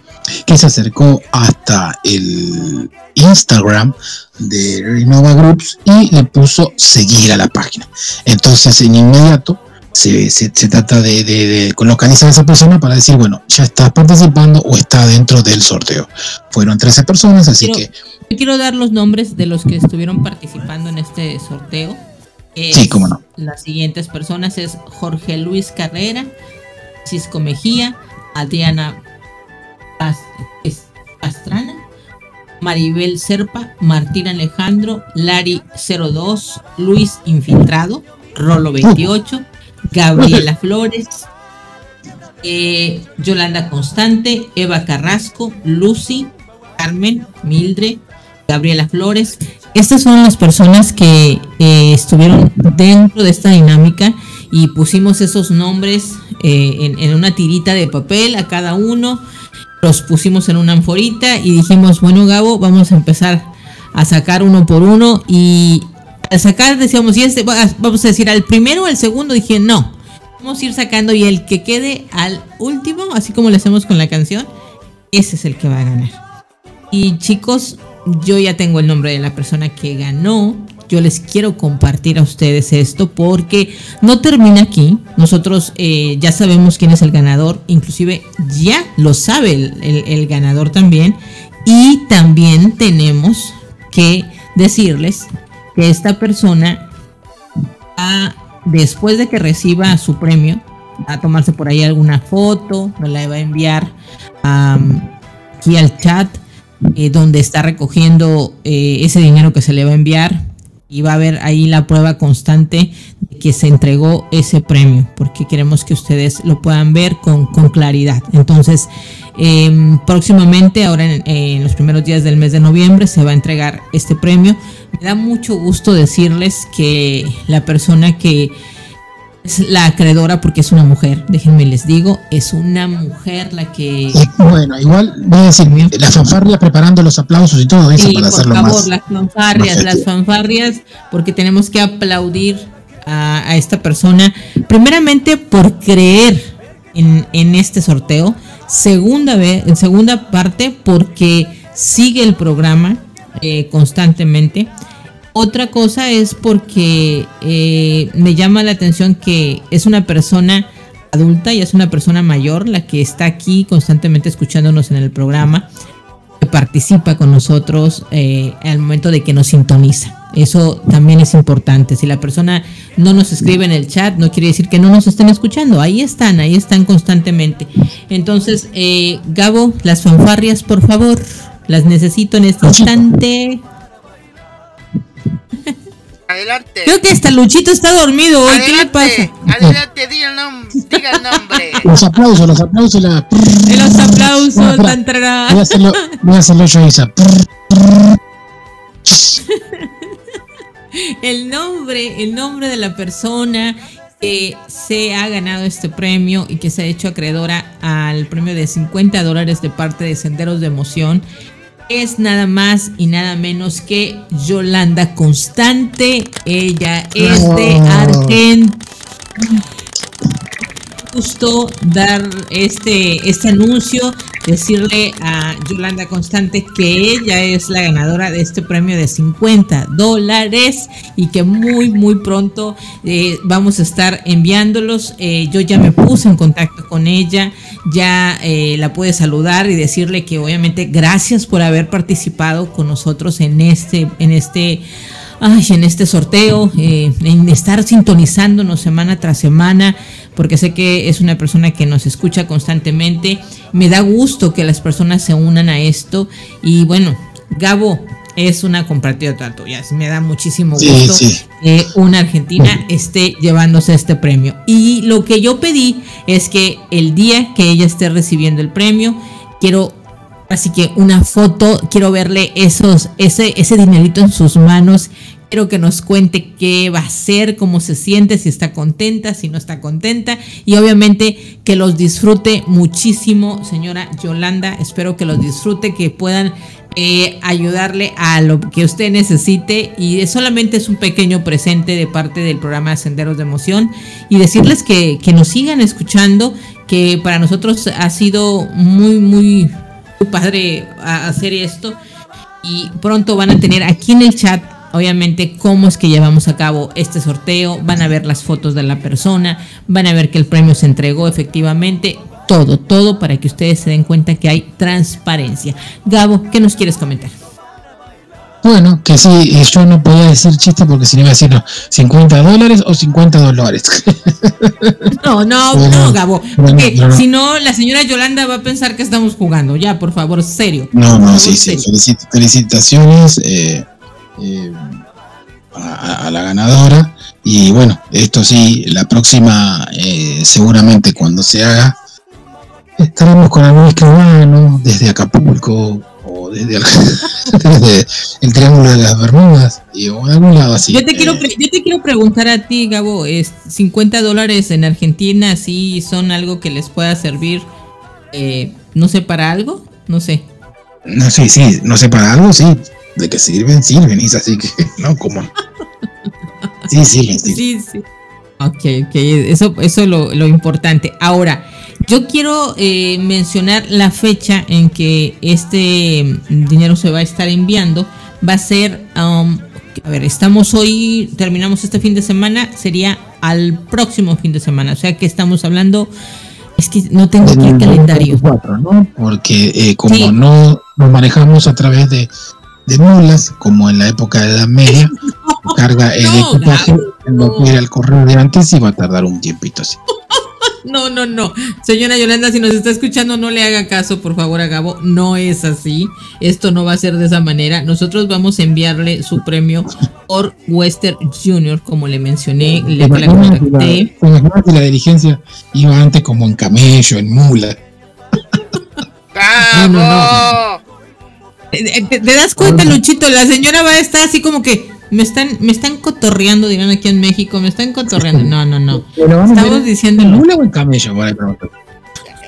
que se acercó hasta el Instagram de Renova Groups y le puso seguir a la página. Entonces, en inmediato se, se- se trata de, de- de localizar a esa persona para decir, bueno, ya está participando o está dentro del sorteo. Fueron 13 personas, así que quiero dar los nombres de los que estuvieron participando en este sorteo. Es- Sí, cómo no. Las siguientes personas es Jorge Luis Carrera, Cisco Mejía, Adriana Pastrana, Maribel Serpa, Martín Alejandro, Lari 02, Luis Infiltrado, Rolo 28, Gabriela Flores, eh, Yolanda Constante, Eva Carrasco, Lucy, Carmen, Mildred, Gabriela Flores. Estas son las personas que eh, estuvieron dentro de esta dinámica y pusimos esos nombres eh, en, una tirita de papel a cada uno. Los pusimos en una anforita y dijimos, bueno Gabo, vamos a empezar a sacar uno por uno y al sacar decíamos, y este, va- vamos a decir al primero o al segundo, dije, no, vamos a ir sacando y el que quede al último, así como lo hacemos con la canción, ese es el que va a ganar. Y chicos, yo ya tengo el nombre de la persona que ganó. Yo les quiero compartir a ustedes esto porque no termina aquí. Nosotros eh, ya sabemos quién es el ganador. Inclusive ya lo sabe el, ganador también. Y también tenemos que decirles que esta persona va, después de que reciba su premio, va a tomarse por ahí alguna foto, me la va a enviar aquí al chat eh, donde está recogiendo eh, ese dinero que se le va a enviar y va a ver ahí la prueba constante de que se entregó ese premio porque queremos que ustedes lo puedan ver con, con claridad. Entonces em, próximamente ahora en los primeros días del mes de noviembre se va a entregar este premio. Me da mucho gusto decirles que la persona que es la acreedora porque es una mujer, déjenme les digo, es una mujer la que... y bueno, igual voy a decir, la fanfarria preparando los aplausos y todo eso Sí, para por hacerlo favor, más. las fanfarrias, más las efectivo. fanfarrias, porque tenemos que aplaudir a, a esta persona, primeramente por creer en, en este sorteo, segunda vez, en segunda parte porque sigue el programa eh, constantemente. Otra cosa es porque eh, me llama la atención que es una persona adulta y es una persona mayor la que está aquí constantemente escuchándonos en el programa que participa con nosotros eh, al momento de que nos sintoniza. Eso también es importante. Si la persona no nos escribe en el chat, no quiere decir que no nos estén escuchando. Ahí están, ahí están constantemente. Entonces, eh, Gabo, las fanfarrias, por favor, las necesito en este instante. Adelante. Creo que hasta Luchito está dormido hoy. ¿Qué le pasa? Adelante, diga el, nom- diga el nombre. Los aplausos, los aplausos, la... Los aplausos, Espera, espera. tan, tarará. Voy a hacerlo, voy a hacerlo yo, Isa. el nombre, el nombre de la persona que se ha ganado este premio y que se ha hecho acreedora al premio de 50 dólares de parte de Senderos de Emoción es nada más y nada menos que Yolanda Constante. Ella es de. Argentina. Justo dar este, este anuncio, decirle a Yolanda Constante que ella es la ganadora de este premio de 50 dólares y que muy, muy pronto eh, vamos a estar enviándolos. Eh, yo ya me puse en contacto con ella, ya eh, la pude saludar y decirle que obviamente gracias por haber participado con nosotros en este, en este ay, en este sorteo, en estar sintonizándonos semana tras semana, porque sé que es una persona que nos escucha constantemente. Me da gusto que las personas se unan a esto. Y bueno, Gabo es una compatriota tuya. Me da muchísimo Sí, gusto sí. que una argentina esté llevándose este premio. Y lo que yo pedí es que el día que ella esté recibiendo el premio, quiero Así que una foto, quiero verle esos, ese, ese dinerito en sus manos, Quiero que nos cuente qué va a hacer, cómo se siente, si está contenta, si no está contenta. Y obviamente que los disfrute muchísimo, señora Yolanda. Espero que los disfrute, que puedan eh, ayudarle a lo que usted necesite. Y solamente es un pequeño presente de parte del programa Senderos de Emoción. Y decirles que, que nos sigan escuchando, que para nosotros ha sido muy, muy, padre hacer esto. Y pronto van a tener aquí en el chat obviamente cómo es que llevamos a cabo este sorteo, van a ver las fotos de la persona, van a ver que el premio se entregó efectivamente, todo, todo para que ustedes se den cuenta que hay transparencia. Gabo, ¿qué nos quieres comentar? Bueno, que sí, eh, yo no podía decir chiste porque si no iba a decir no, 50 dólares o 50 dólares. No, no, Bueno, no, Gabo, porque no, no. si no, la señora Yolanda va a pensar que estamos jugando. Ya, por favor, serio. No, no, sí, sí, serio. felicit- felicitaciones eh, eh, a, a la ganadora. Y bueno, esto sí, la próxima, eh, seguramente cuando se haga, estaremos con algún escribano desde Acapulco o desde, el- desde el Triángulo de las Bermudas y, o de algún lado así. Yo te, quiero yo te quiero preguntar a ti, Gabo, es 50 dólares en Argentina, ¿sí son algo que les pueda servir, eh, no sé, para algo? No sé. no sé, sí, no sé, para algo sí, de que sirven, sirven, y es así que, no, como. Sí, sirven, sirven. Sí, sí. Ok, ok, eso, eso es lo, lo importante. Ahora, yo quiero eh, mencionar la fecha en que este mm, dinero se va a estar enviando. Va a ser, um, a ver, estamos hoy, terminamos este fin de semana, sería al próximo fin de semana. O sea que estamos hablando, es que no tengo aquí el calendario. 24, ¿no? Porque eh, como Sí. no nos manejamos a través de, de mulas, como en la época de la Media, carga el no, equipaje, Gabo, lo que era el correo de antes y va a tardar un tiempito así. No, no, no. Señora Yolanda, si nos está escuchando, no le haga caso, por favor, a Gabo. No es así. Esto no va a ser de esa manera. Nosotros vamos a enviarle su premio por Western Junior, como le mencioné, le, ¿Te le imaginas si la- contacté. si la dirigencia iba antes como en camello, en mula. No, no, ¡Bravo! Eh, ¿Te, te das cuenta, Luchito? La señora va a estar así como que me están, me están cotorreando, dirán aquí en México, me están cotorreando. No, no, no. Pero Estamos diciendo ¿En no. mula o en camello? Por ahí pregunto.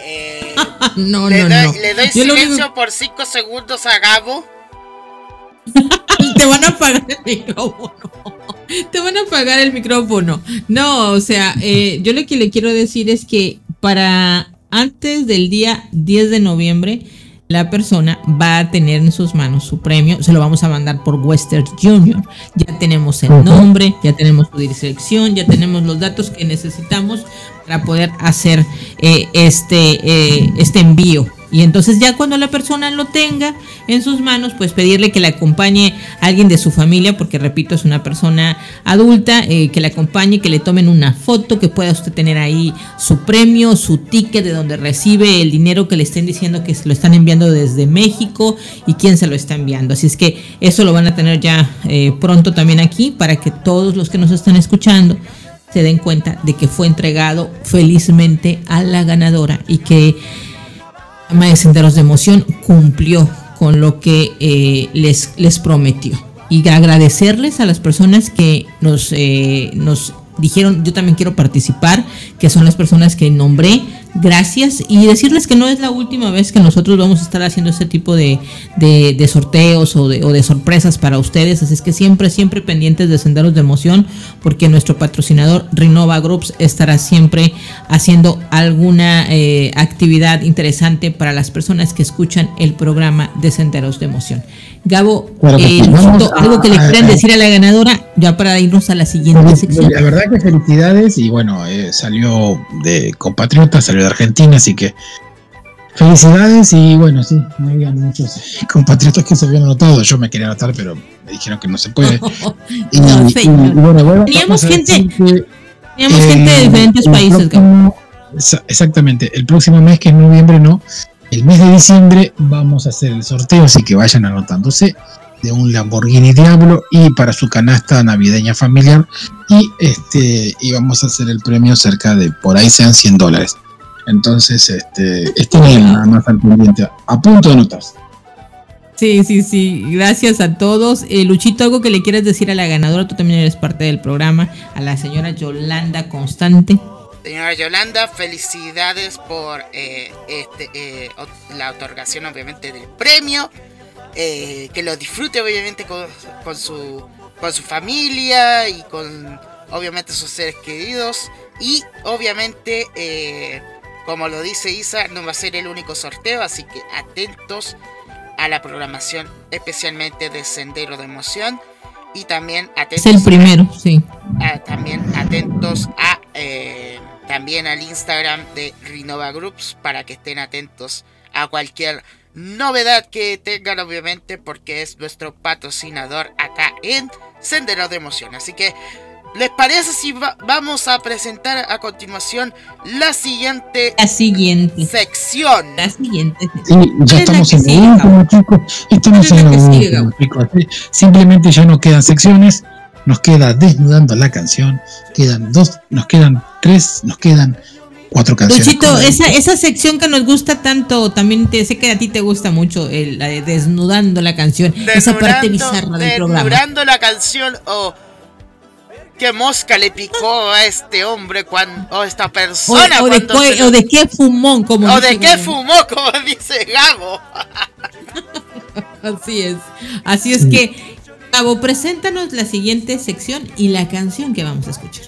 Eh, No, le, no, doy, no. le doy Yo silencio por 5 segundos a Gabo. te van a apagar el micrófono. Te van a apagar el micrófono. No, o sea, eh, yo lo que le quiero decir es que para antes del día 10 de noviembre, la persona va a tener en sus manos su premio. Se lo vamos a mandar por Western Junior. Ya tenemos el nombre, ya tenemos su dirección, ya tenemos los datos que necesitamos para poder hacer eh, este, eh, este envío. Y entonces ya cuando la persona lo tenga en sus manos, pues pedirle que le acompañe a alguien de su familia, porque repito, es una persona adulta, eh, que le acompañe, que le tomen una foto, que pueda usted tener ahí su premio, su ticket de donde recibe el dinero que le estén diciendo que lo están enviando desde México y quién se lo está enviando. Así es que eso lo van a tener ya eh, pronto también aquí para que todos los que nos están escuchando se den cuenta de que fue entregado felizmente a la ganadora y que De Senderos de Emoción cumplió con lo que eh, les, les prometió. Y agradecerles a las personas que nos, eh, nos dijeron, yo también quiero participar, que son las personas que nombré. Gracias y decirles que no es la última vez que nosotros vamos a estar haciendo este tipo de, de- de sorteos o de, o de sorpresas para ustedes. Así es que siempre, siempre pendientes de Senderos de Emoción, porque nuestro patrocinador Renova Groups estará siempre haciendo alguna eh, actividad interesante para las personas que escuchan el programa de Senderos de Emoción. Gabo, eh, algo que le quieran decir a la ganadora, ya para irnos a la siguiente sección. La verdad que felicidades y bueno, eh, salió de compatriota, salió de Argentina, así que felicidades y bueno, sí, no había muchos compatriotas que se habían anotado, yo me quería anotar, pero me dijeron que no se puede. Y, No, y- y bueno, bueno, Teníamos gente- que, Teníamos eh, gente de diferentes países, próximo- exa- Exactamente, el próximo mes que es noviembre, no, el mes de diciembre vamos a hacer el sorteo, así que vayan anotándose de un Lamborghini Diablo y para su canasta navideña familiar y este y vamos a hacer el premio cerca de por ahí sean 100 dólares entonces este estén ahí nada más al pendiente a punto de notarse Sí, sí, sí. Gracias a todos. Eh, Luchito, algo que le quieras decir a la ganadora, tú también eres parte del programa, a la señora Yolanda Constante. Señora Yolanda, felicidades por eh, este, eh, la otorgación obviamente del premio. Eh, que lo disfrute obviamente con, con su, con su familia y con obviamente sus seres queridos. Y obviamente, eh, como lo dice Isa, no va a ser el único sorteo, así que atentos a la programación especialmente de Sendero de Emoción. Y también Es atentos el a- primero, sí. Ah, también atentos a eh, también al Instagram de Renova Groups para que estén atentos a cualquier novedad que tengan obviamente porque es nuestro patrocinador acá en Sendero de Emoción. Así que ¿les parece si va- vamos a presentar a continuación la siguiente La siguiente. sección? La siguiente. Sí, ya ¿Qué es la estamos que en último, chicos. Estamos ¿Qué es en sigue, último, chicos. Simplemente ya no quedan secciones. Nos queda desnudando la canción. Quedan dos, nos quedan tres, nos quedan cuatro canciones. Luchito, esa, esa sección que nos gusta tanto, también te sé que a ti te gusta mucho, el- la de desnudando la canción, esa parte bizarra del programa. desnudando la canción o qué mosca le picó a este hombre cuando o esta O, persona o de, cuando se lo- o de qué fumón, como o de qué Gabo. fumó como dice Gabo Así es. Así es que, Gabo, preséntanos la siguiente sección y la canción que vamos a escuchar.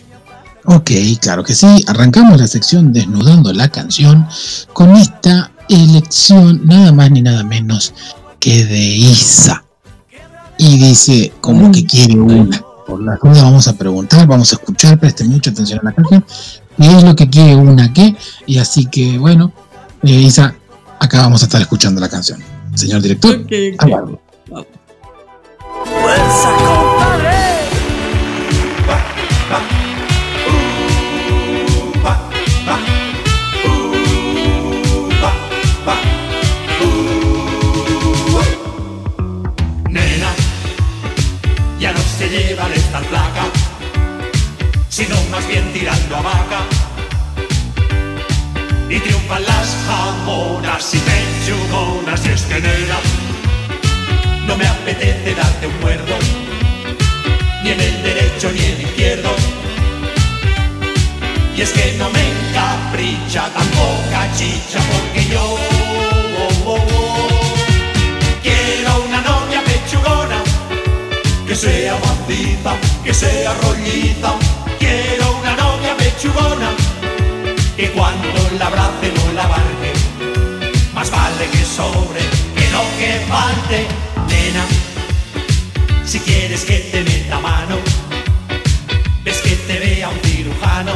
Ok, claro que sí. Arrancamos la sección desnudando la canción con esta elección nada más ni nada menos que de Isa. Y dice como que quiere una. Por la duda vamos a preguntar, vamos a escuchar, presten mucha atención a la canción. Y es lo que quiere una que. Y así que bueno, eh, Isa, acá vamos a estar escuchando la canción. Señor director, hágalo. Fuerza, compadre. No se lleva de estar flaca, sino más bien tirando a vaca. Y triunfan las jamonas y pechugonas, y es que nena, no me apetece darte un muerdo, ni en el derecho ni en el izquierdo. Y es que no me encapricha tan poca chicha, porque yo que sea maciza, que sea rollita. Quiero una novia pechugona, que cuando la abrace no la abarque. Más vale que sobre, que no que falte, nena. Si quieres que te meta mano, ves que te vea un cirujano.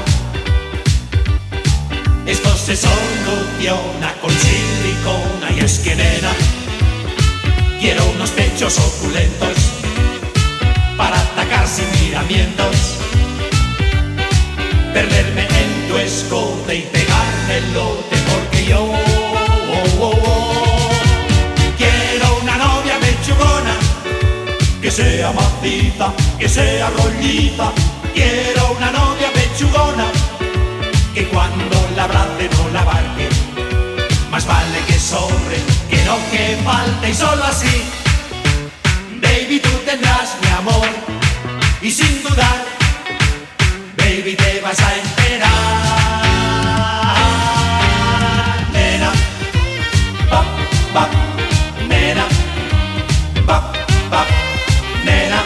Esto se soluciona con silicona y es que nena, quiero unos pechos opulentos para atacar sin miramientos, perderme en tu escote y pegarme el lote porque yo oh, oh, oh, quiero una novia pechugona que sea maciza, que sea rollita, quiero una novia pechugona que cuando la abrace no la abarque. Más vale que sobre, que no que falte y solo así. Baby, tú tendrás mi amor y sin dudar, baby, te vas a enterar. Nena, pa, pa, nena, pa, pa, nena,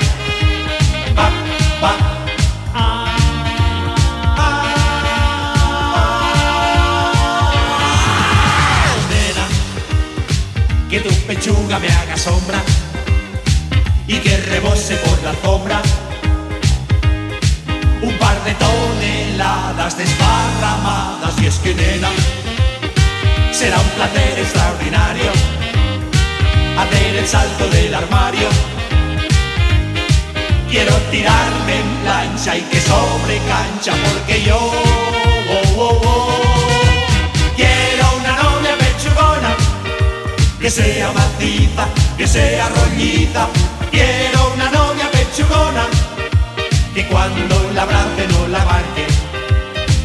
pa, pa. Nena, que tu pechuga me haga sombra y que rebose por la alfombra un par de toneladas desparramadas y es que nena será un placer extraordinario hacer el salto del armario quiero tirarme en plancha y que sobre cancha porque yo oh, oh, oh, quiero una novia pechugona que sea maciza, que sea rollita. Quiero una novia pechugona que cuando la abrace no la abarque.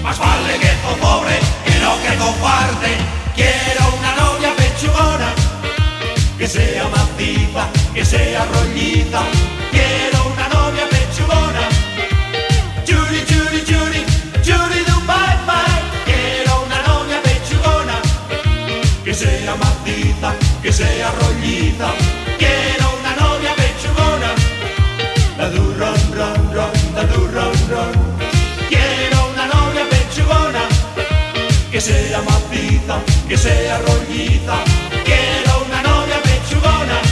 Más vale que zozobre que no que comparte. Quiero una novia pechugona que sea maciza, que sea rolliza. Quiero una novia pechugona. Churi, churi, churi, churi du bye bye. Quiero una novia pechugona. Que sea maciza, que sea rolliza. Que sea rolliza. Quiero una novia pechugona.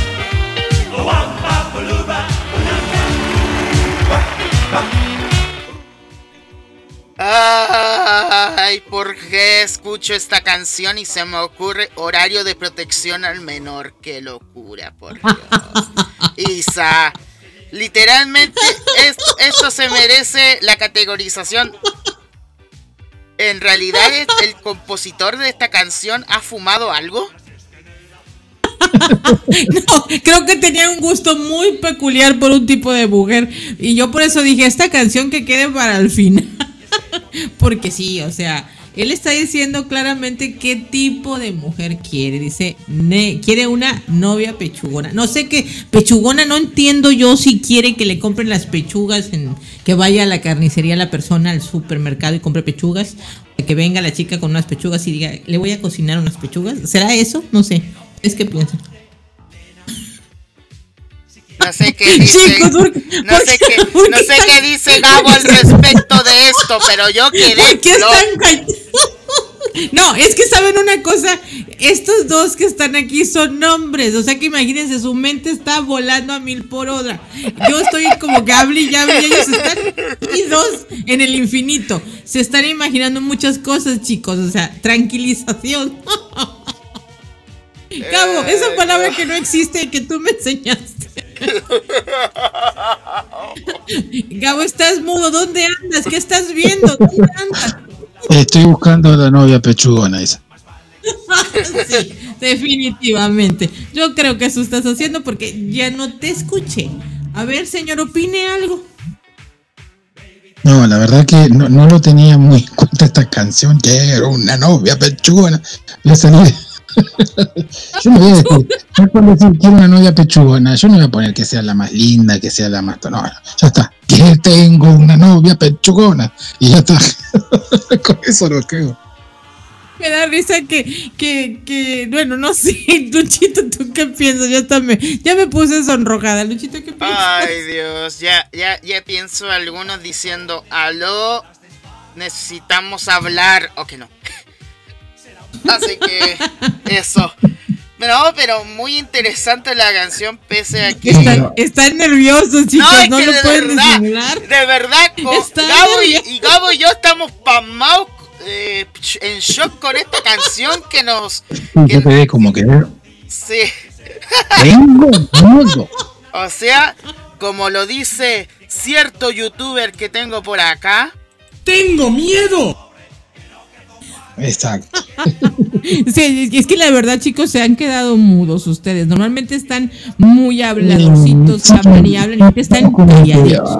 Ay, ¿por qué escucho esta canción y se me ocurre horario de protección al menor? Qué locura, por Dios. Isa, literalmente esto, esto se merece la categorización. En realidad, el compositor de esta canción ha fumado algo. No, creo que tenía un gusto muy peculiar por un tipo de mujer. Y yo por eso dije, esta canción que quede para el final. Porque sí, o sea, él está diciendo claramente qué tipo de mujer quiere. Dice, ne- quiere una novia pechugona. No sé qué, pechugona, no entiendo yo si quiere que le compren las pechugas, en, que vaya a la carnicería la persona al supermercado y compre pechugas. Que venga la chica con unas pechugas y diga, le voy a cocinar unas pechugas. ¿Será eso? No sé. Es que piensan. No sé qué dice. Chicos, ¿por qué- no sé qué- no sé qué dice Gabo al respecto de esto, pero yo quedé. No, es que saben una cosa, estos dos que están aquí son hombres, o sea que imagínense, su mente está volando a mil por hora. Yo estoy como que hable y hable y ellos están y dos en el infinito. Se están imaginando muchas cosas, chicos, o sea, tranquilización. Cabo, esa palabra que no existe y que tú me enseñaste. Gabo, estás mudo, ¿dónde andas? ¿Qué estás viendo? ¿Dónde andas? Estoy buscando a la novia pechugona esa. Sí, definitivamente. Yo creo que eso estás haciendo porque ya no te escuché. A ver, señor, opine algo. No, la verdad que no, no lo tenía muy en cuenta esta canción, que era una novia pechugona. Le salí. Yo no voy a decir, no puedo decir quiero una novia pechugona. Yo no voy a poner que sea la más linda, que sea la más. No, no, ya está. Que tengo una novia pechugona. Y ya está. Con eso lo quedo. Me da risa que, que, que, bueno, no sé, Luchito, ¿tú qué piensas? Ya, está me, ya me puse sonrojada. Luchito, ¿qué piensas? Ay, Dios, ya, ya, ya pienso algunos diciendo, aló, necesitamos hablar, o que no. Así que, eso. No, pero muy interesante la canción, pese a que... Están, están nerviosos, chicos, es no, que lo de pueden verdad, disimular. De verdad, Gabo, y, y Gabo y yo estamos pasmados eh, en shock con esta canción que nos... Yo quedé como que Sí. tengo miedo. O sea, como lo dice cierto youtuber que tengo por acá. ¡Tengo miedo! Exacto. Sí, es que la verdad, chicos, se han quedado mudos ustedes. Normalmente están muy habladorcitos, hablan y hablan y ahorita están calladitos.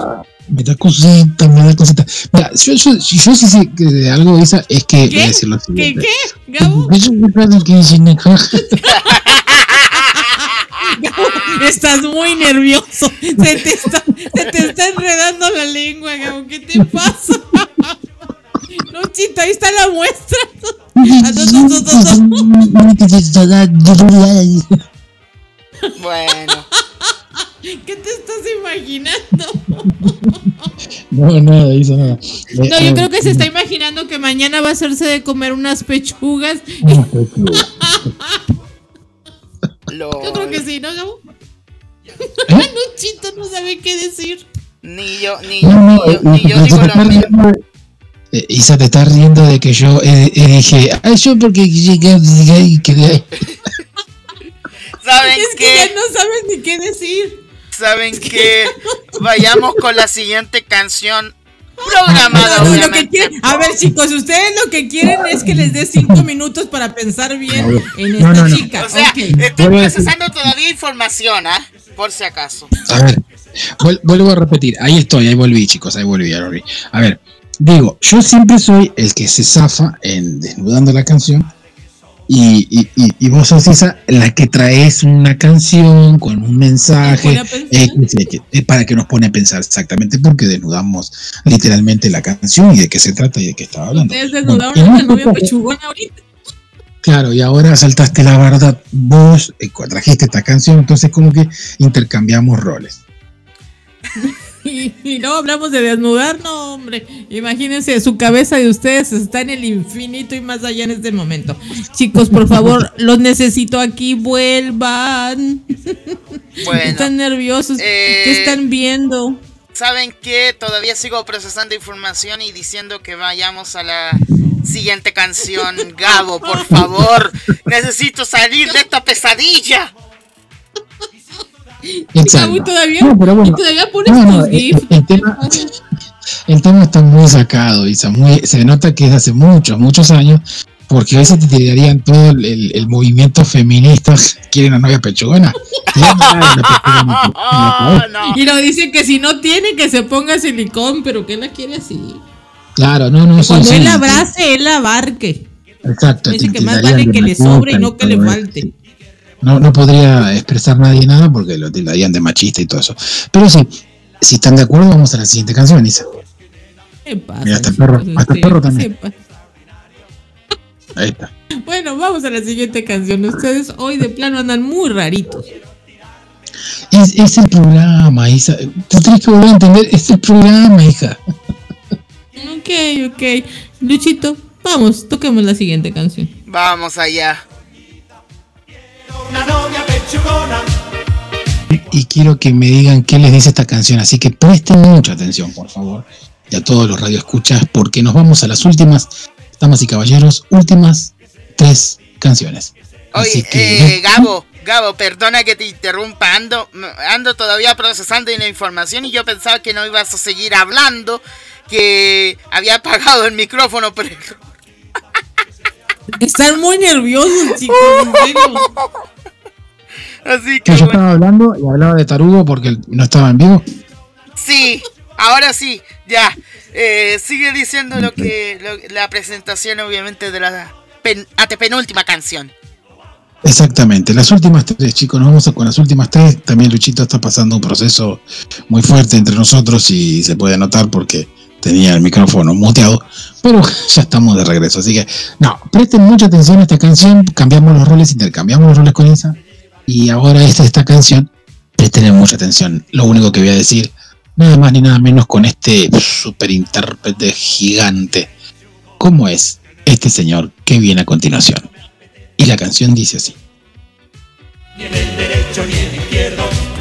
Me da cosita, me da cosita. Mira, yo, yo, yo sí sé que de algo esa es que voy a ¿Qué? decir lo ¿Qué? siguiente. ¿Qué? ¿Gabo? Yo soy padre que dice, "Neja". Gabo, Estás muy nervioso. Se te, está, se te está enredando la lengua, Gabo. ¿Qué te pasa? Luchito, ahí está la muestra. Bueno. ¿Qué te estás imaginando? No, nada, hizo nada. Eh, No, yo creo que se está imaginando que mañana va a hacerse de comer unas pechugas. Yo creo que sí, ¿no, Gabo? Luchito no sabe qué decir. Ni yo, ni yo, no, ni eh, yo, ni yo digo lo mismo. Eh, Isa te está riendo de que yo eh, eh, dije, ay, yo porque llegué y quedé ahí. ¿Saben Es que qué? ya no sabes ni qué decir. ¿Saben qué? Vayamos con la siguiente canción programada, Lo que quieren- a ver, chicos, ustedes lo que quieren es que les dé cinco minutos para pensar bien en No, esta no, no. chica. O sea, estoy procesando todavía información, ¿ah? Por si acaso. A ver, vuel- vuelvo a repetir, ahí estoy, ahí volví, chicos, ahí volví, ahí volví. A ver, digo, yo siempre soy el que se zafa en desnudando la canción Y, y, y, y vos sos esa la que traes una canción con un mensaje X, eh, para que nos pone a pensar exactamente porque desnudamos literalmente la canción y de qué se trata y de qué estaba hablando. Bueno, novia pechugona ahorita. Claro, y ahora saltaste la verdad, vos eh, trajiste esta canción, entonces como que intercambiamos roles. Y, hablamos de desnudar, no, hombre. Imagínense, su cabeza de ustedes está en el infinito y más allá en este momento. Chicos, por favor, los necesito aquí, vuelvan. Bueno, están nerviosos. eh, ¿Qué están viendo? ¿saben qué? Todavía sigo procesando información y diciendo que vayamos a la siguiente canción. Gabo, por favor. Necesito salir de esta pesadilla. Exacto. Gaby, todavía, No, pero bueno. y todavía pones No, no, tus el, tema, el tema está muy sacado, Isa, muy, se nota que es hace muchos, muchos años, porque hoy se te tirarían todo el, el- el movimiento feminista, quieren a novia pechugona. Oh. Y nos dice que si no tiene, que se ponga silicón, pero que él la quiere así. Claro, no, no, sí, Cuando sí, él sí. abrace, él la abarque. Exacto. Dice que más vale que le sobre y no que le falte. No, no podría expresar nadie nada porque lo tildarían de machista y todo eso. Pero sí, si están de acuerdo, vamos a la siguiente canción, Isa. ¿Qué pasa, Mira, hasta el perro, hasta el perro también. Ahí está. Bueno, vamos a la siguiente canción. Ustedes hoy de plano andan muy raritos. Es, es el programa, Isa. Tú tienes que volver a entender, es el programa, hija. Ok, ok. Luchito, vamos, toquemos la siguiente canción. Vamos allá. Una novia pechugona. Y quiero que me digan qué les dice esta canción, así que presten mucha atención, por favor. Y a todos los radioescuchas, porque nos vamos a las últimas, damas y caballeros, últimas tres canciones. Así Oye, que eh, Gabo, Gabo, perdona que te interrumpa, ando, ando todavía procesando la información y yo pensaba que no ibas a seguir hablando, que había apagado el micrófono, pero Están muy nerviosos, chicos, en serio. así que yo bueno, estaba hablando y hablaba de tarugo porque no estaba en vivo. sí, ahora sí, ya, eh, sigue diciendo lo que, lo- la presentación obviamente de la pen- antepenúltima canción. Exactamente, las últimas tres, chicos, nos vamos a con las últimas tres. También Luchito está pasando un proceso muy fuerte entre nosotros y se puede notar porque tenía el micrófono muteado, pero ya estamos de regreso. Así que, no, presten mucha atención a esta canción, cambiamos los roles, intercambiamos los roles con Isa. Y ahora esta, esta canción, presten mucha atención. Lo único que voy a decir, nada más ni nada menos con este super intérprete gigante, como es este señor que viene a continuación. Y la canción dice así. Ni en el derecho ni en el izquierdo.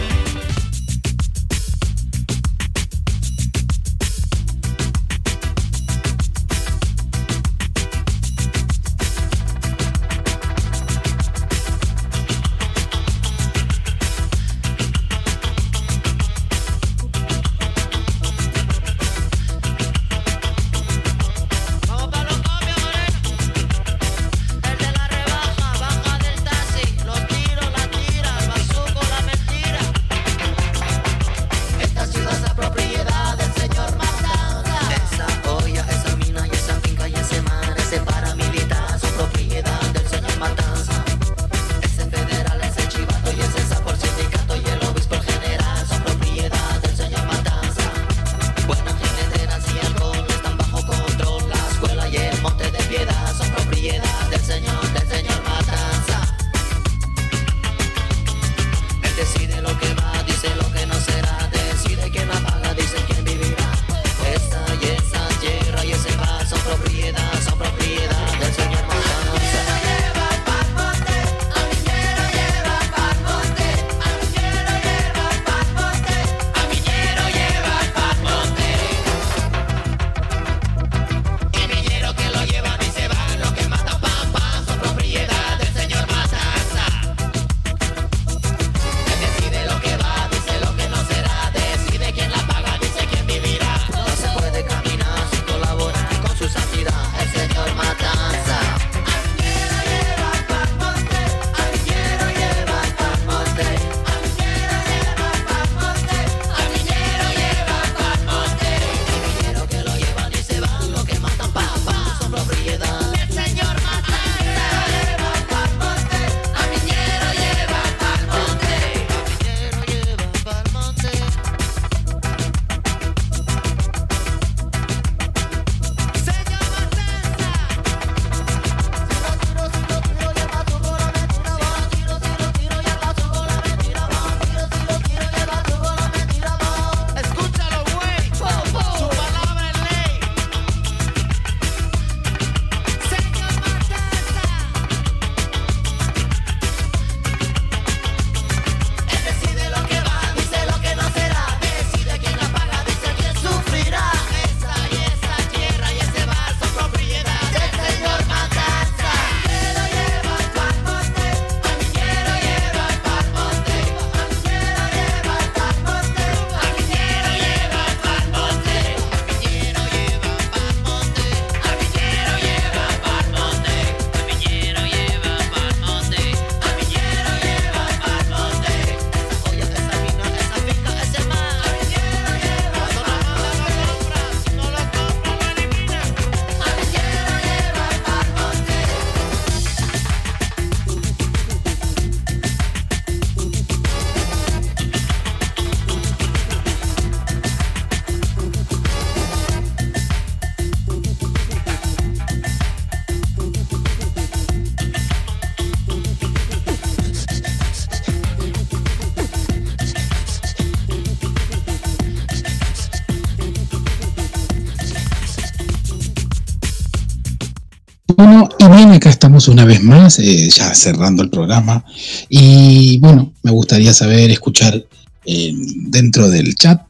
Una vez más, eh, ya cerrando el programa. Y bueno, me gustaría saber, escuchar eh, dentro del chat,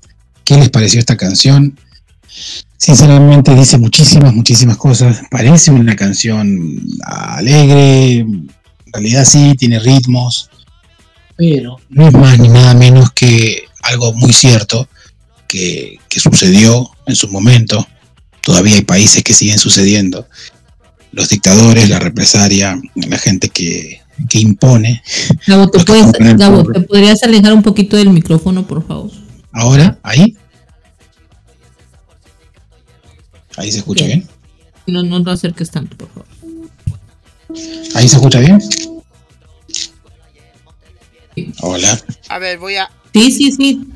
qué les pareció esta canción. Sinceramente dice muchísimas, muchísimas cosas. Parece una canción alegre, en realidad sí, tiene ritmos, pero no es más ni nada menos que algo muy cierto que, que sucedió en su momento. Todavía hay países que siguen sucediendo. Los dictadores, la represaria, la gente que, que impone. Gabo, ¿te, que puedes- Gabo. ¿te podrías alejar un poquito del micrófono, por favor? Ahora, ahí. Ahí se escucha bien. No, no lo acerques tanto, por favor. Ahí se escucha bien. Hola. A ver, voy a. Sí, sí, sí.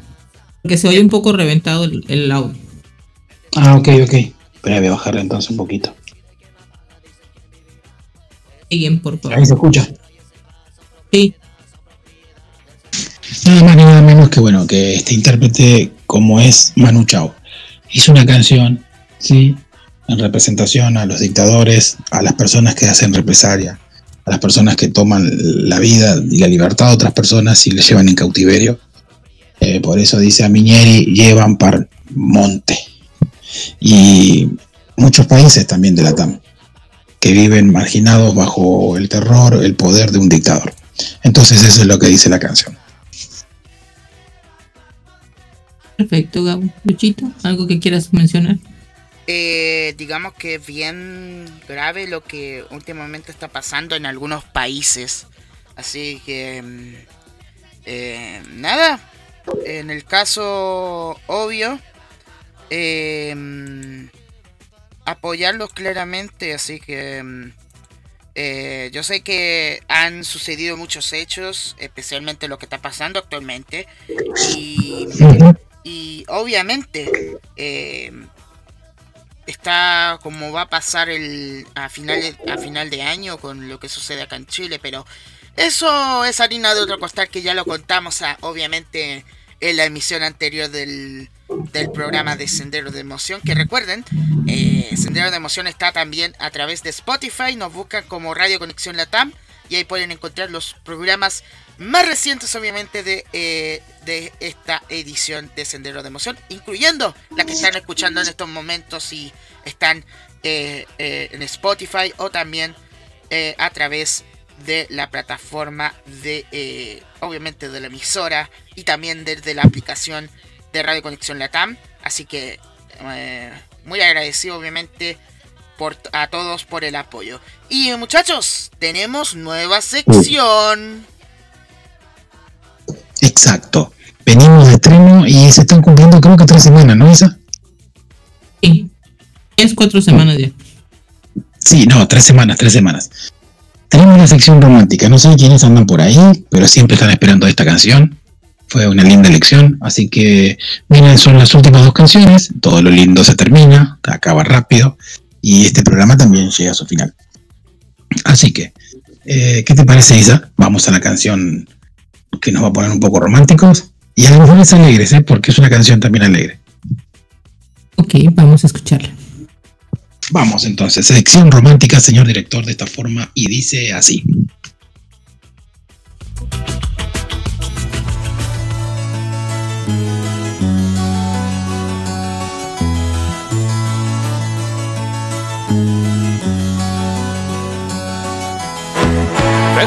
Porque se oye un poco reventado el, el audio. Ah, ok, ok. Pero voy a bajarle entonces un poquito. Por favor. Ahí se escucha. Sí. Nada más ni nada menos que bueno, que este intérprete, como es Manu Chao, hizo una canción, sí, en representación a los dictadores, a las personas que hacen represalia, a las personas que toman la vida y la libertad de otras personas y les llevan en cautiverio. Eh, por eso dice a Miñeri, llevan par monte. Y muchos países también de la TAM, que viven marginados bajo el terror, el poder de un dictador. Entonces eso es lo que dice la canción. Perfecto, Gabo. Luchito, ¿algo que quieras mencionar? Eh, digamos que es bien grave lo que últimamente está pasando en algunos países. Así que... mm, eh, nada. En el caso obvio. eh, mm, apoyarlos claramente. Así que... mm, eh, yo sé que han sucedido muchos hechos, especialmente lo que está pasando actualmente. Y, obviamente... eh, está como va a pasar el a final a final de año con lo que sucede acá en Chile, pero eso es harina de otro costal que ya lo contamos ah, obviamente en la emisión anterior del, del programa de Sendero de Emoción, que recuerden, eh, Sendero de Emoción está también a través de Spotify, nos buscan como Radio Conexión Latam y ahí pueden encontrar los programas más recientes obviamente de, eh, de esta edición de Sendero de Emoción, incluyendo la que están escuchando en estos momentos y están eh, eh, en Spotify o también a través de la plataforma de, obviamente, de la emisora y también desde la aplicación de Radio Conexión Latam. Así que eh, muy agradecido, obviamente, por, a todos por el apoyo. Y muchachos, tenemos nueva sección. Exacto. Venimos de estreno y se están cumpliendo creo que tres semanas, ¿no, Isa? Sí. Es cuatro semanas ya. Sí, no, tres semanas, tres semanas. Tenemos una sección romántica, no sé quiénes andan por ahí, pero siempre están esperando esta canción. Fue una linda elección, así que, miren, son las últimas dos canciones, todo lo lindo se termina, acaba rápido, y este programa también llega a su final. Así que, eh, ¿qué te parece, Isa? Vamos a la canción que nos va a poner un poco románticos, y a lo mejor es alegres, ¿eh? porque es una canción también alegre. Ok, vamos a escucharla. Vamos entonces, sección romántica, señor director, de esta forma, y dice así.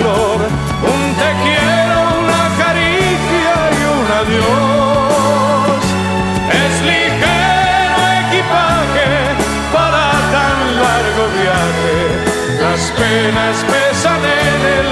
un te quiero, una caricia y un adiós. Es ligero equipaje para tan largo viaje, las penas pesan en el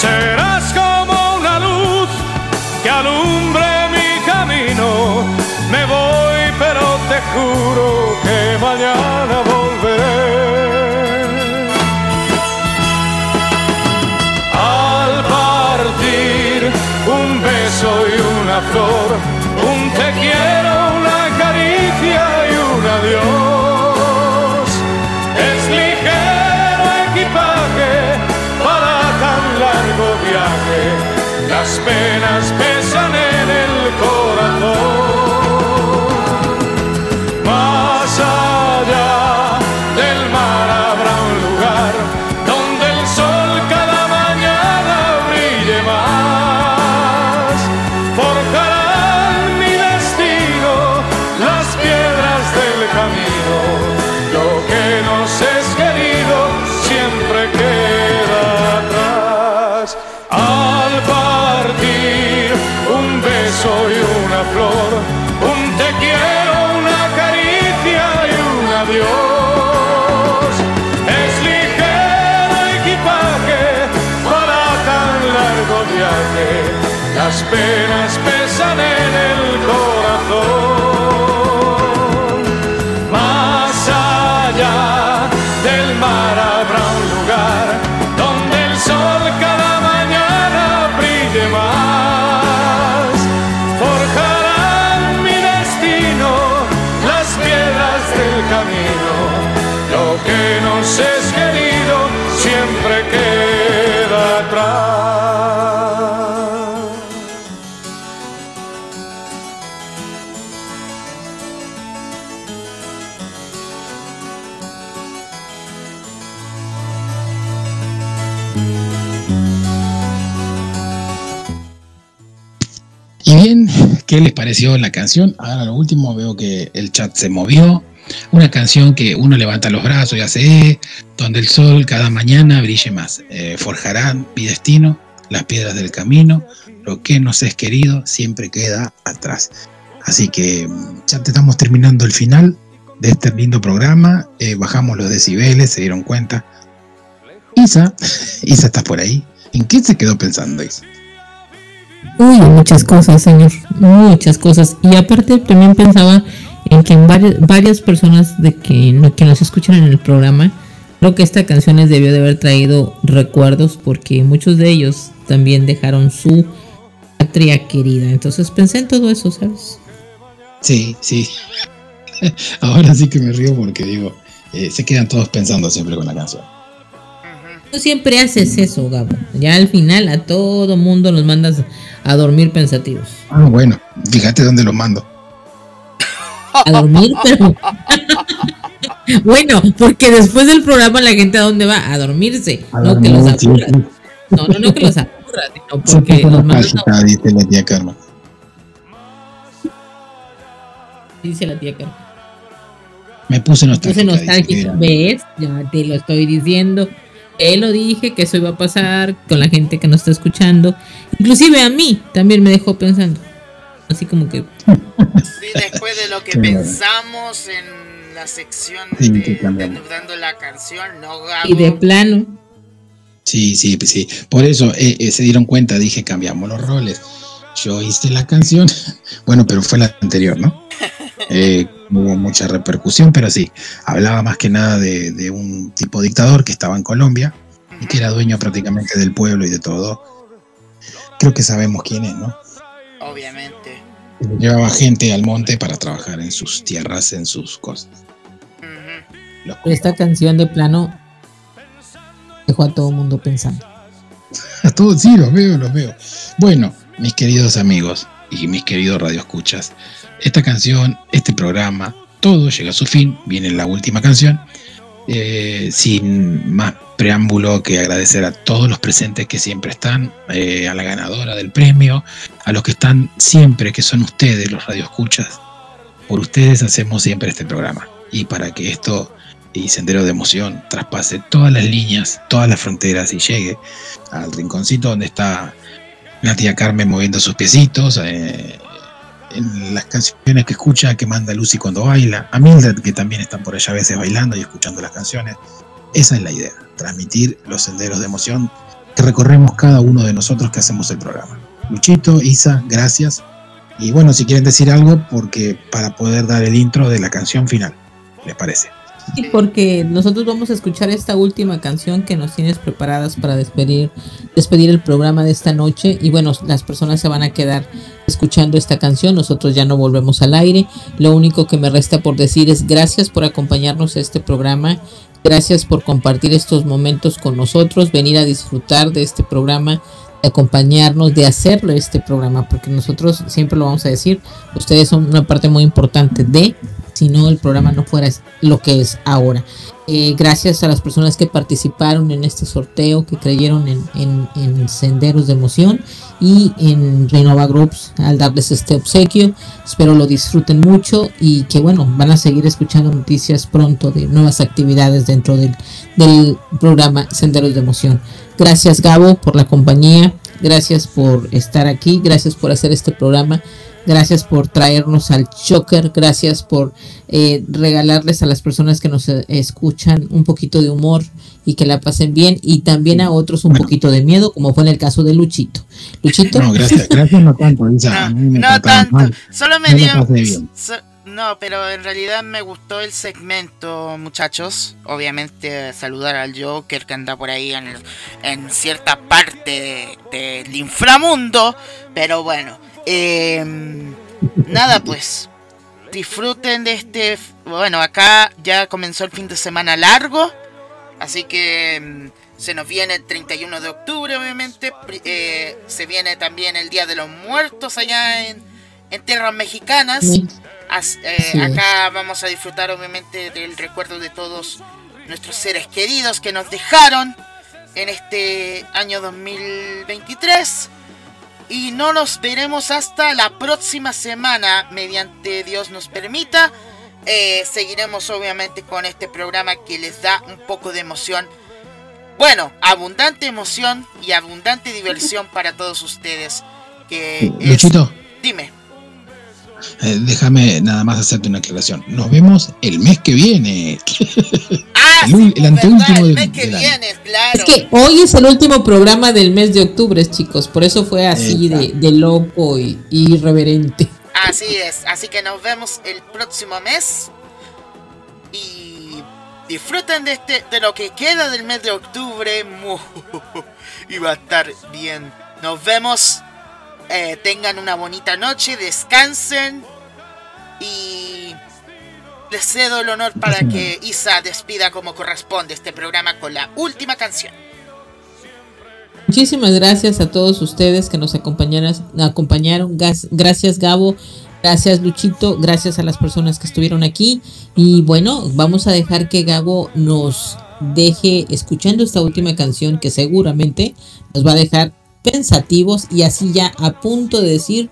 Serás como una luz que alumbre mi camino. Me voy, pero te juro que mañana volveré. Al partir, un beso y una flor, las penas Las penas pesan en el corazón. ¿Qué les pareció la canción? Ahora lo último veo que el chat se movió. Una canción que uno levanta los brazos y hace, eh, donde el sol cada mañana brille más. Eh, forjarán mi destino, las piedras del camino, lo que nos es querido siempre queda atrás. Así que mm, ya te estamos terminando el final de este lindo programa. Eh, bajamos los decibeles, se dieron cuenta. Isa, Isa, ¿estás por ahí? ¿En qué se quedó pensando Isa? Uy, muchas cosas, señor. Muchas cosas. Y aparte también pensaba en que en varias, varias personas de que, que nos escuchan en el programa, creo que esta canción les debió de haber traído recuerdos porque muchos de ellos también dejaron su patria querida. Entonces pensé en todo eso, ¿sabes? Sí, sí. Ahora sí que me río porque digo, eh, se quedan todos pensando siempre con la canción. Tú siempre haces eso, Gabo. Ya al final a todo mundo los mandas a dormir pensativos. Ah, bueno, fíjate dónde los mando. A dormir, pero... bueno, porque después del programa la gente a dónde va? A dormirse. A no que los aburras. sí. No, no, no que los aburras, sino porque los mandas a dice la tía Carmen. dice la tía Carmen. Me puse Puse nostálgica. dice nostálgica, ¿ves? Ya te lo estoy diciendo. Te lo dije que eso iba a pasar con la gente que nos está escuchando. Inclusive a mí también me dejó pensando. Así como que Sí, después de lo que pensamos en la sección Sí, de desnudando la canción, no Gabo. y de plano. Sí, sí, pues sí. Por eso eh, eh, se dieron cuenta, dije, cambiamos los roles. Yo hice la canción, bueno, pero fue la anterior, ¿no? Eh, no hubo mucha repercusión, pero sí, hablaba más que nada de, de un tipo dictador que estaba en Colombia y que era dueño prácticamente del pueblo y de todo. Creo que sabemos quién es, ¿no? Obviamente. Llevaba gente al monte para trabajar en sus tierras, en sus cosas. Los- Esta canción de plano dejó a todo el mundo pensando. A todos sí, los veo, los veo. Bueno, mis queridos amigos y mis queridos radioescuchas, esta canción, este programa, todo llega a su fin. Viene la última canción. Eh, sin más preámbulo que agradecer a todos los presentes que siempre están, eh, a la ganadora del premio, a los que están siempre, que son ustedes, los radioescuchas. Por ustedes hacemos siempre este programa. Y para que esto y Sendero de Emoción traspase todas las líneas, todas las fronteras y llegue al rinconcito donde está la tía Carmen moviendo sus piecitos, eh, las canciones que escucha, que manda Lucy cuando baila, a Mildred que también están por allá a veces bailando y escuchando las canciones. Esa es la idea, transmitir los senderos de emoción que recorremos cada uno de nosotros que hacemos el programa. Luchito, Isa, gracias. Y bueno, si quieren decir algo, porque para poder dar el intro de la canción final, ¿les parece? Sí, porque nosotros vamos a escuchar esta última canción que nos tienes preparadas para despedir, despedir el programa de esta noche. Y bueno, las personas se van a quedar escuchando esta canción. Nosotros ya no volvemos al aire. Lo único que me resta por decir es gracias por acompañarnos a este programa. Gracias por compartir estos momentos con nosotros, venir a disfrutar de este programa, de acompañarnos, de hacerlo este programa, porque nosotros siempre lo vamos a decir, ustedes son una parte muy importante de, si no el programa no fuera lo que es ahora. Eh, gracias a las personas que participaron en este sorteo, que creyeron en, en- en Senderos de Emoción y en Renova Groups al darles este obsequio. Espero lo disfruten mucho y que bueno, van a seguir escuchando noticias pronto de nuevas actividades dentro del, del programa Senderos de Emoción. Gracias Gabo por la compañía, gracias por estar aquí, gracias por hacer este programa. Gracias por traernos al Choker, gracias por eh, regalarles a las personas que nos eh, escuchan un poquito de humor y que la pasen bien y también a otros un poquito de miedo, como fue en el caso de Luchito. Luchito. No, gracias, gracias no tanto, Isa. a mí me No trataban tanto, mal. solo me No la dio. No, pero en realidad me gustó el segmento, muchachos. Obviamente, saludar al Joker que anda por ahí en, en cierta parte de- del inframundo. Pero bueno, em, nada, pues. Disfruten de este. Bueno, acá ya comenzó el fin de semana largo. Así que mm, se nos viene el 31 de octubre, obviamente. eh, se viene también el Día de los Muertos allá en, en tierras mexicanas. As- eh, Sí. Acá vamos a disfrutar obviamente del recuerdo de todos nuestros seres queridos que nos dejaron en este año 2023. Y no nos veremos hasta la próxima semana, mediante Dios nos permita. Eh, seguiremos obviamente con este programa que les da un poco de emoción. Bueno, abundante emoción y abundante diversión para todos ustedes. Que es- Luchito, Dime. Eh, déjame nada más hacerte una aclaración. Nos vemos el mes que viene. Ah, el, el anteúltimo el del, mes que del año. viene, claro. Es que hoy es el último programa del mes de octubre, chicos. Por eso fue así de, de loco y, y irreverente. Así es, así que nos vemos el próximo mes. Y disfruten de este de lo que queda del mes de octubre. Y va a estar bien. Nos vemos. Eh, tengan una bonita noche, descansen. Y les cedo el honor para que Isa despida como corresponde este programa con la última canción. Muchísimas gracias a todos ustedes que nos acompañaron. Gracias Gabo, gracias Luchito, gracias a las personas que estuvieron aquí. Y bueno, vamos a dejar que Gabo nos deje escuchando esta última canción que seguramente nos va a dejar pensativos y así ya a punto de decir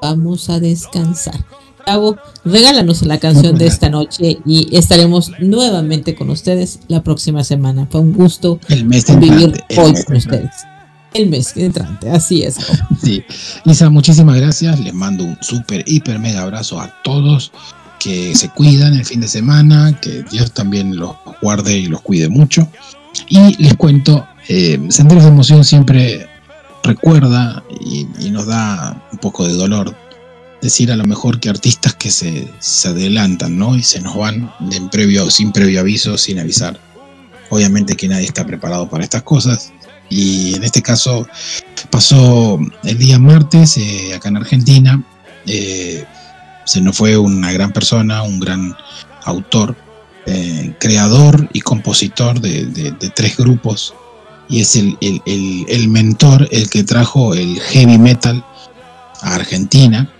vamos a descansar. Gabo, regálanos la canción de esta noche y estaremos nuevamente con ustedes la próxima semana. Fue un gusto El mes vivir entrante, el hoy mes con ustedes. El mes entrante, así es. Gabo. Sí. Isa, muchísimas gracias. Les mando un súper, hiper, mega abrazo a todos. Que se cuidan el fin de semana. Que Dios también los guarde y los cuide mucho. Y les cuento, eh, Senderos de Emoción siempre recuerda y, nos da un poco de dolor decir a lo mejor que artistas que se, se adelantan, ¿no? Y se nos van sin previo aviso, sin avisar. Obviamente que nadie está preparado para estas cosas. Y en este caso pasó el día martes eh, acá en Argentina. eh, se nos fue una gran persona, un gran autor, eh, creador y compositor de tres grupos. Y es el, el- el- mentor, el que trajo el heavy metal a Argentina.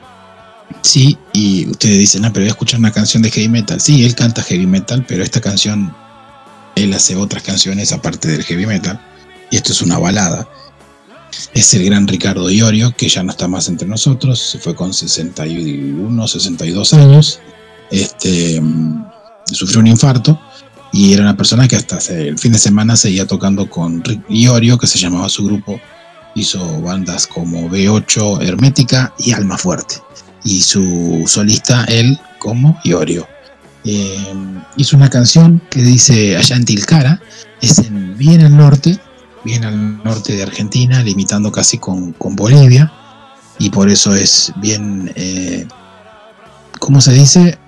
Sí, y ustedes dicen, ah, pero voy a escuchar una canción de heavy metal. Sí, él canta heavy metal, pero esta canción, él hace otras canciones aparte del heavy metal. Y esto es una balada. Es el gran Ricardo Iorio, que ya no está más entre nosotros, se fue con 61, 62 años. Este, mm, sufrió un infarto y era una persona que hasta el fin de semana seguía tocando con Rick Iorio, que se llamaba su grupo. Hizo bandas como B8, Hermética y Alma Fuerte. Y su solista, él, como Iorio. Eh, hizo una canción que dice allá en Tilcara, es en, bien al norte, bien al norte de Argentina, limitando casi con, con Bolivia, y por eso es bien, eh, ¿cómo se dice?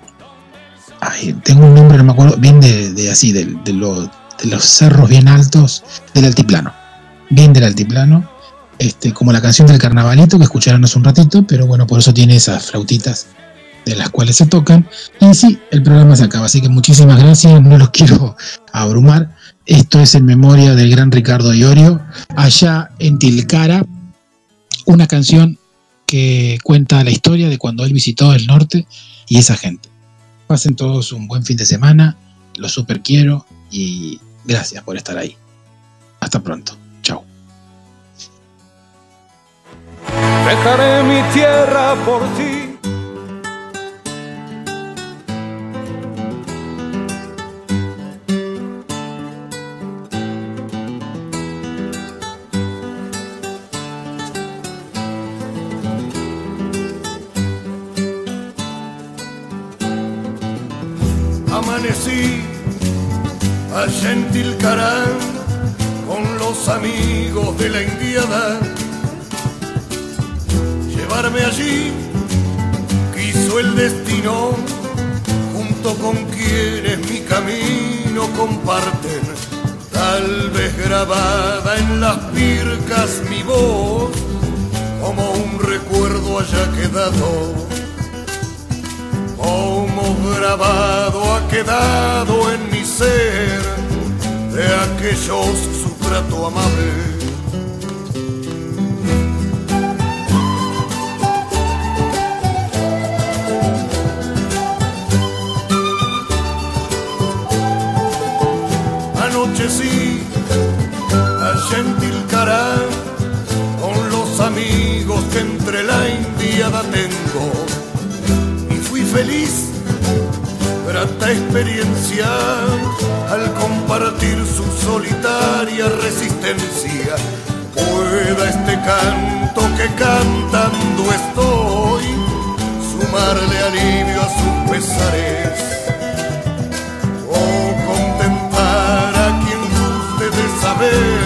Tengo un nombre, no me acuerdo, bien de, así, de, de los cerros bien altos del altiplano, bien del altiplano, este, como la canción del carnavalito que escucharon hace un ratito, pero bueno, por eso tiene esas flautitas de las cuales se tocan. Y sí, el programa se acaba, así que muchísimas gracias, no los quiero abrumar. Esto es en memoria del gran Ricardo Iorio, allá en Tilcara, una canción que cuenta la historia de cuando él visitó el norte y esa gente. Pasen todos un buen fin de semana, los super quiero y gracias por estar ahí. Hasta pronto, chao. Dejaré mi tierra por ti. Amanecí allá en con los amigos de la indiada. Llevarme allí quiso el destino, junto con quienes mi camino comparten. Tal vez grabada en las pircas mi voz, como un recuerdo haya quedado como grabado ha quedado en mi ser de aquellos su trato amable. Anochecí allá en Tilcará con los amigos que entre la indiada tengo feliz, grata experiencia al compartir su solitaria resistencia. Pueda este canto que cantando estoy sumarle alivio a sus pesares o contentar a quien guste de saber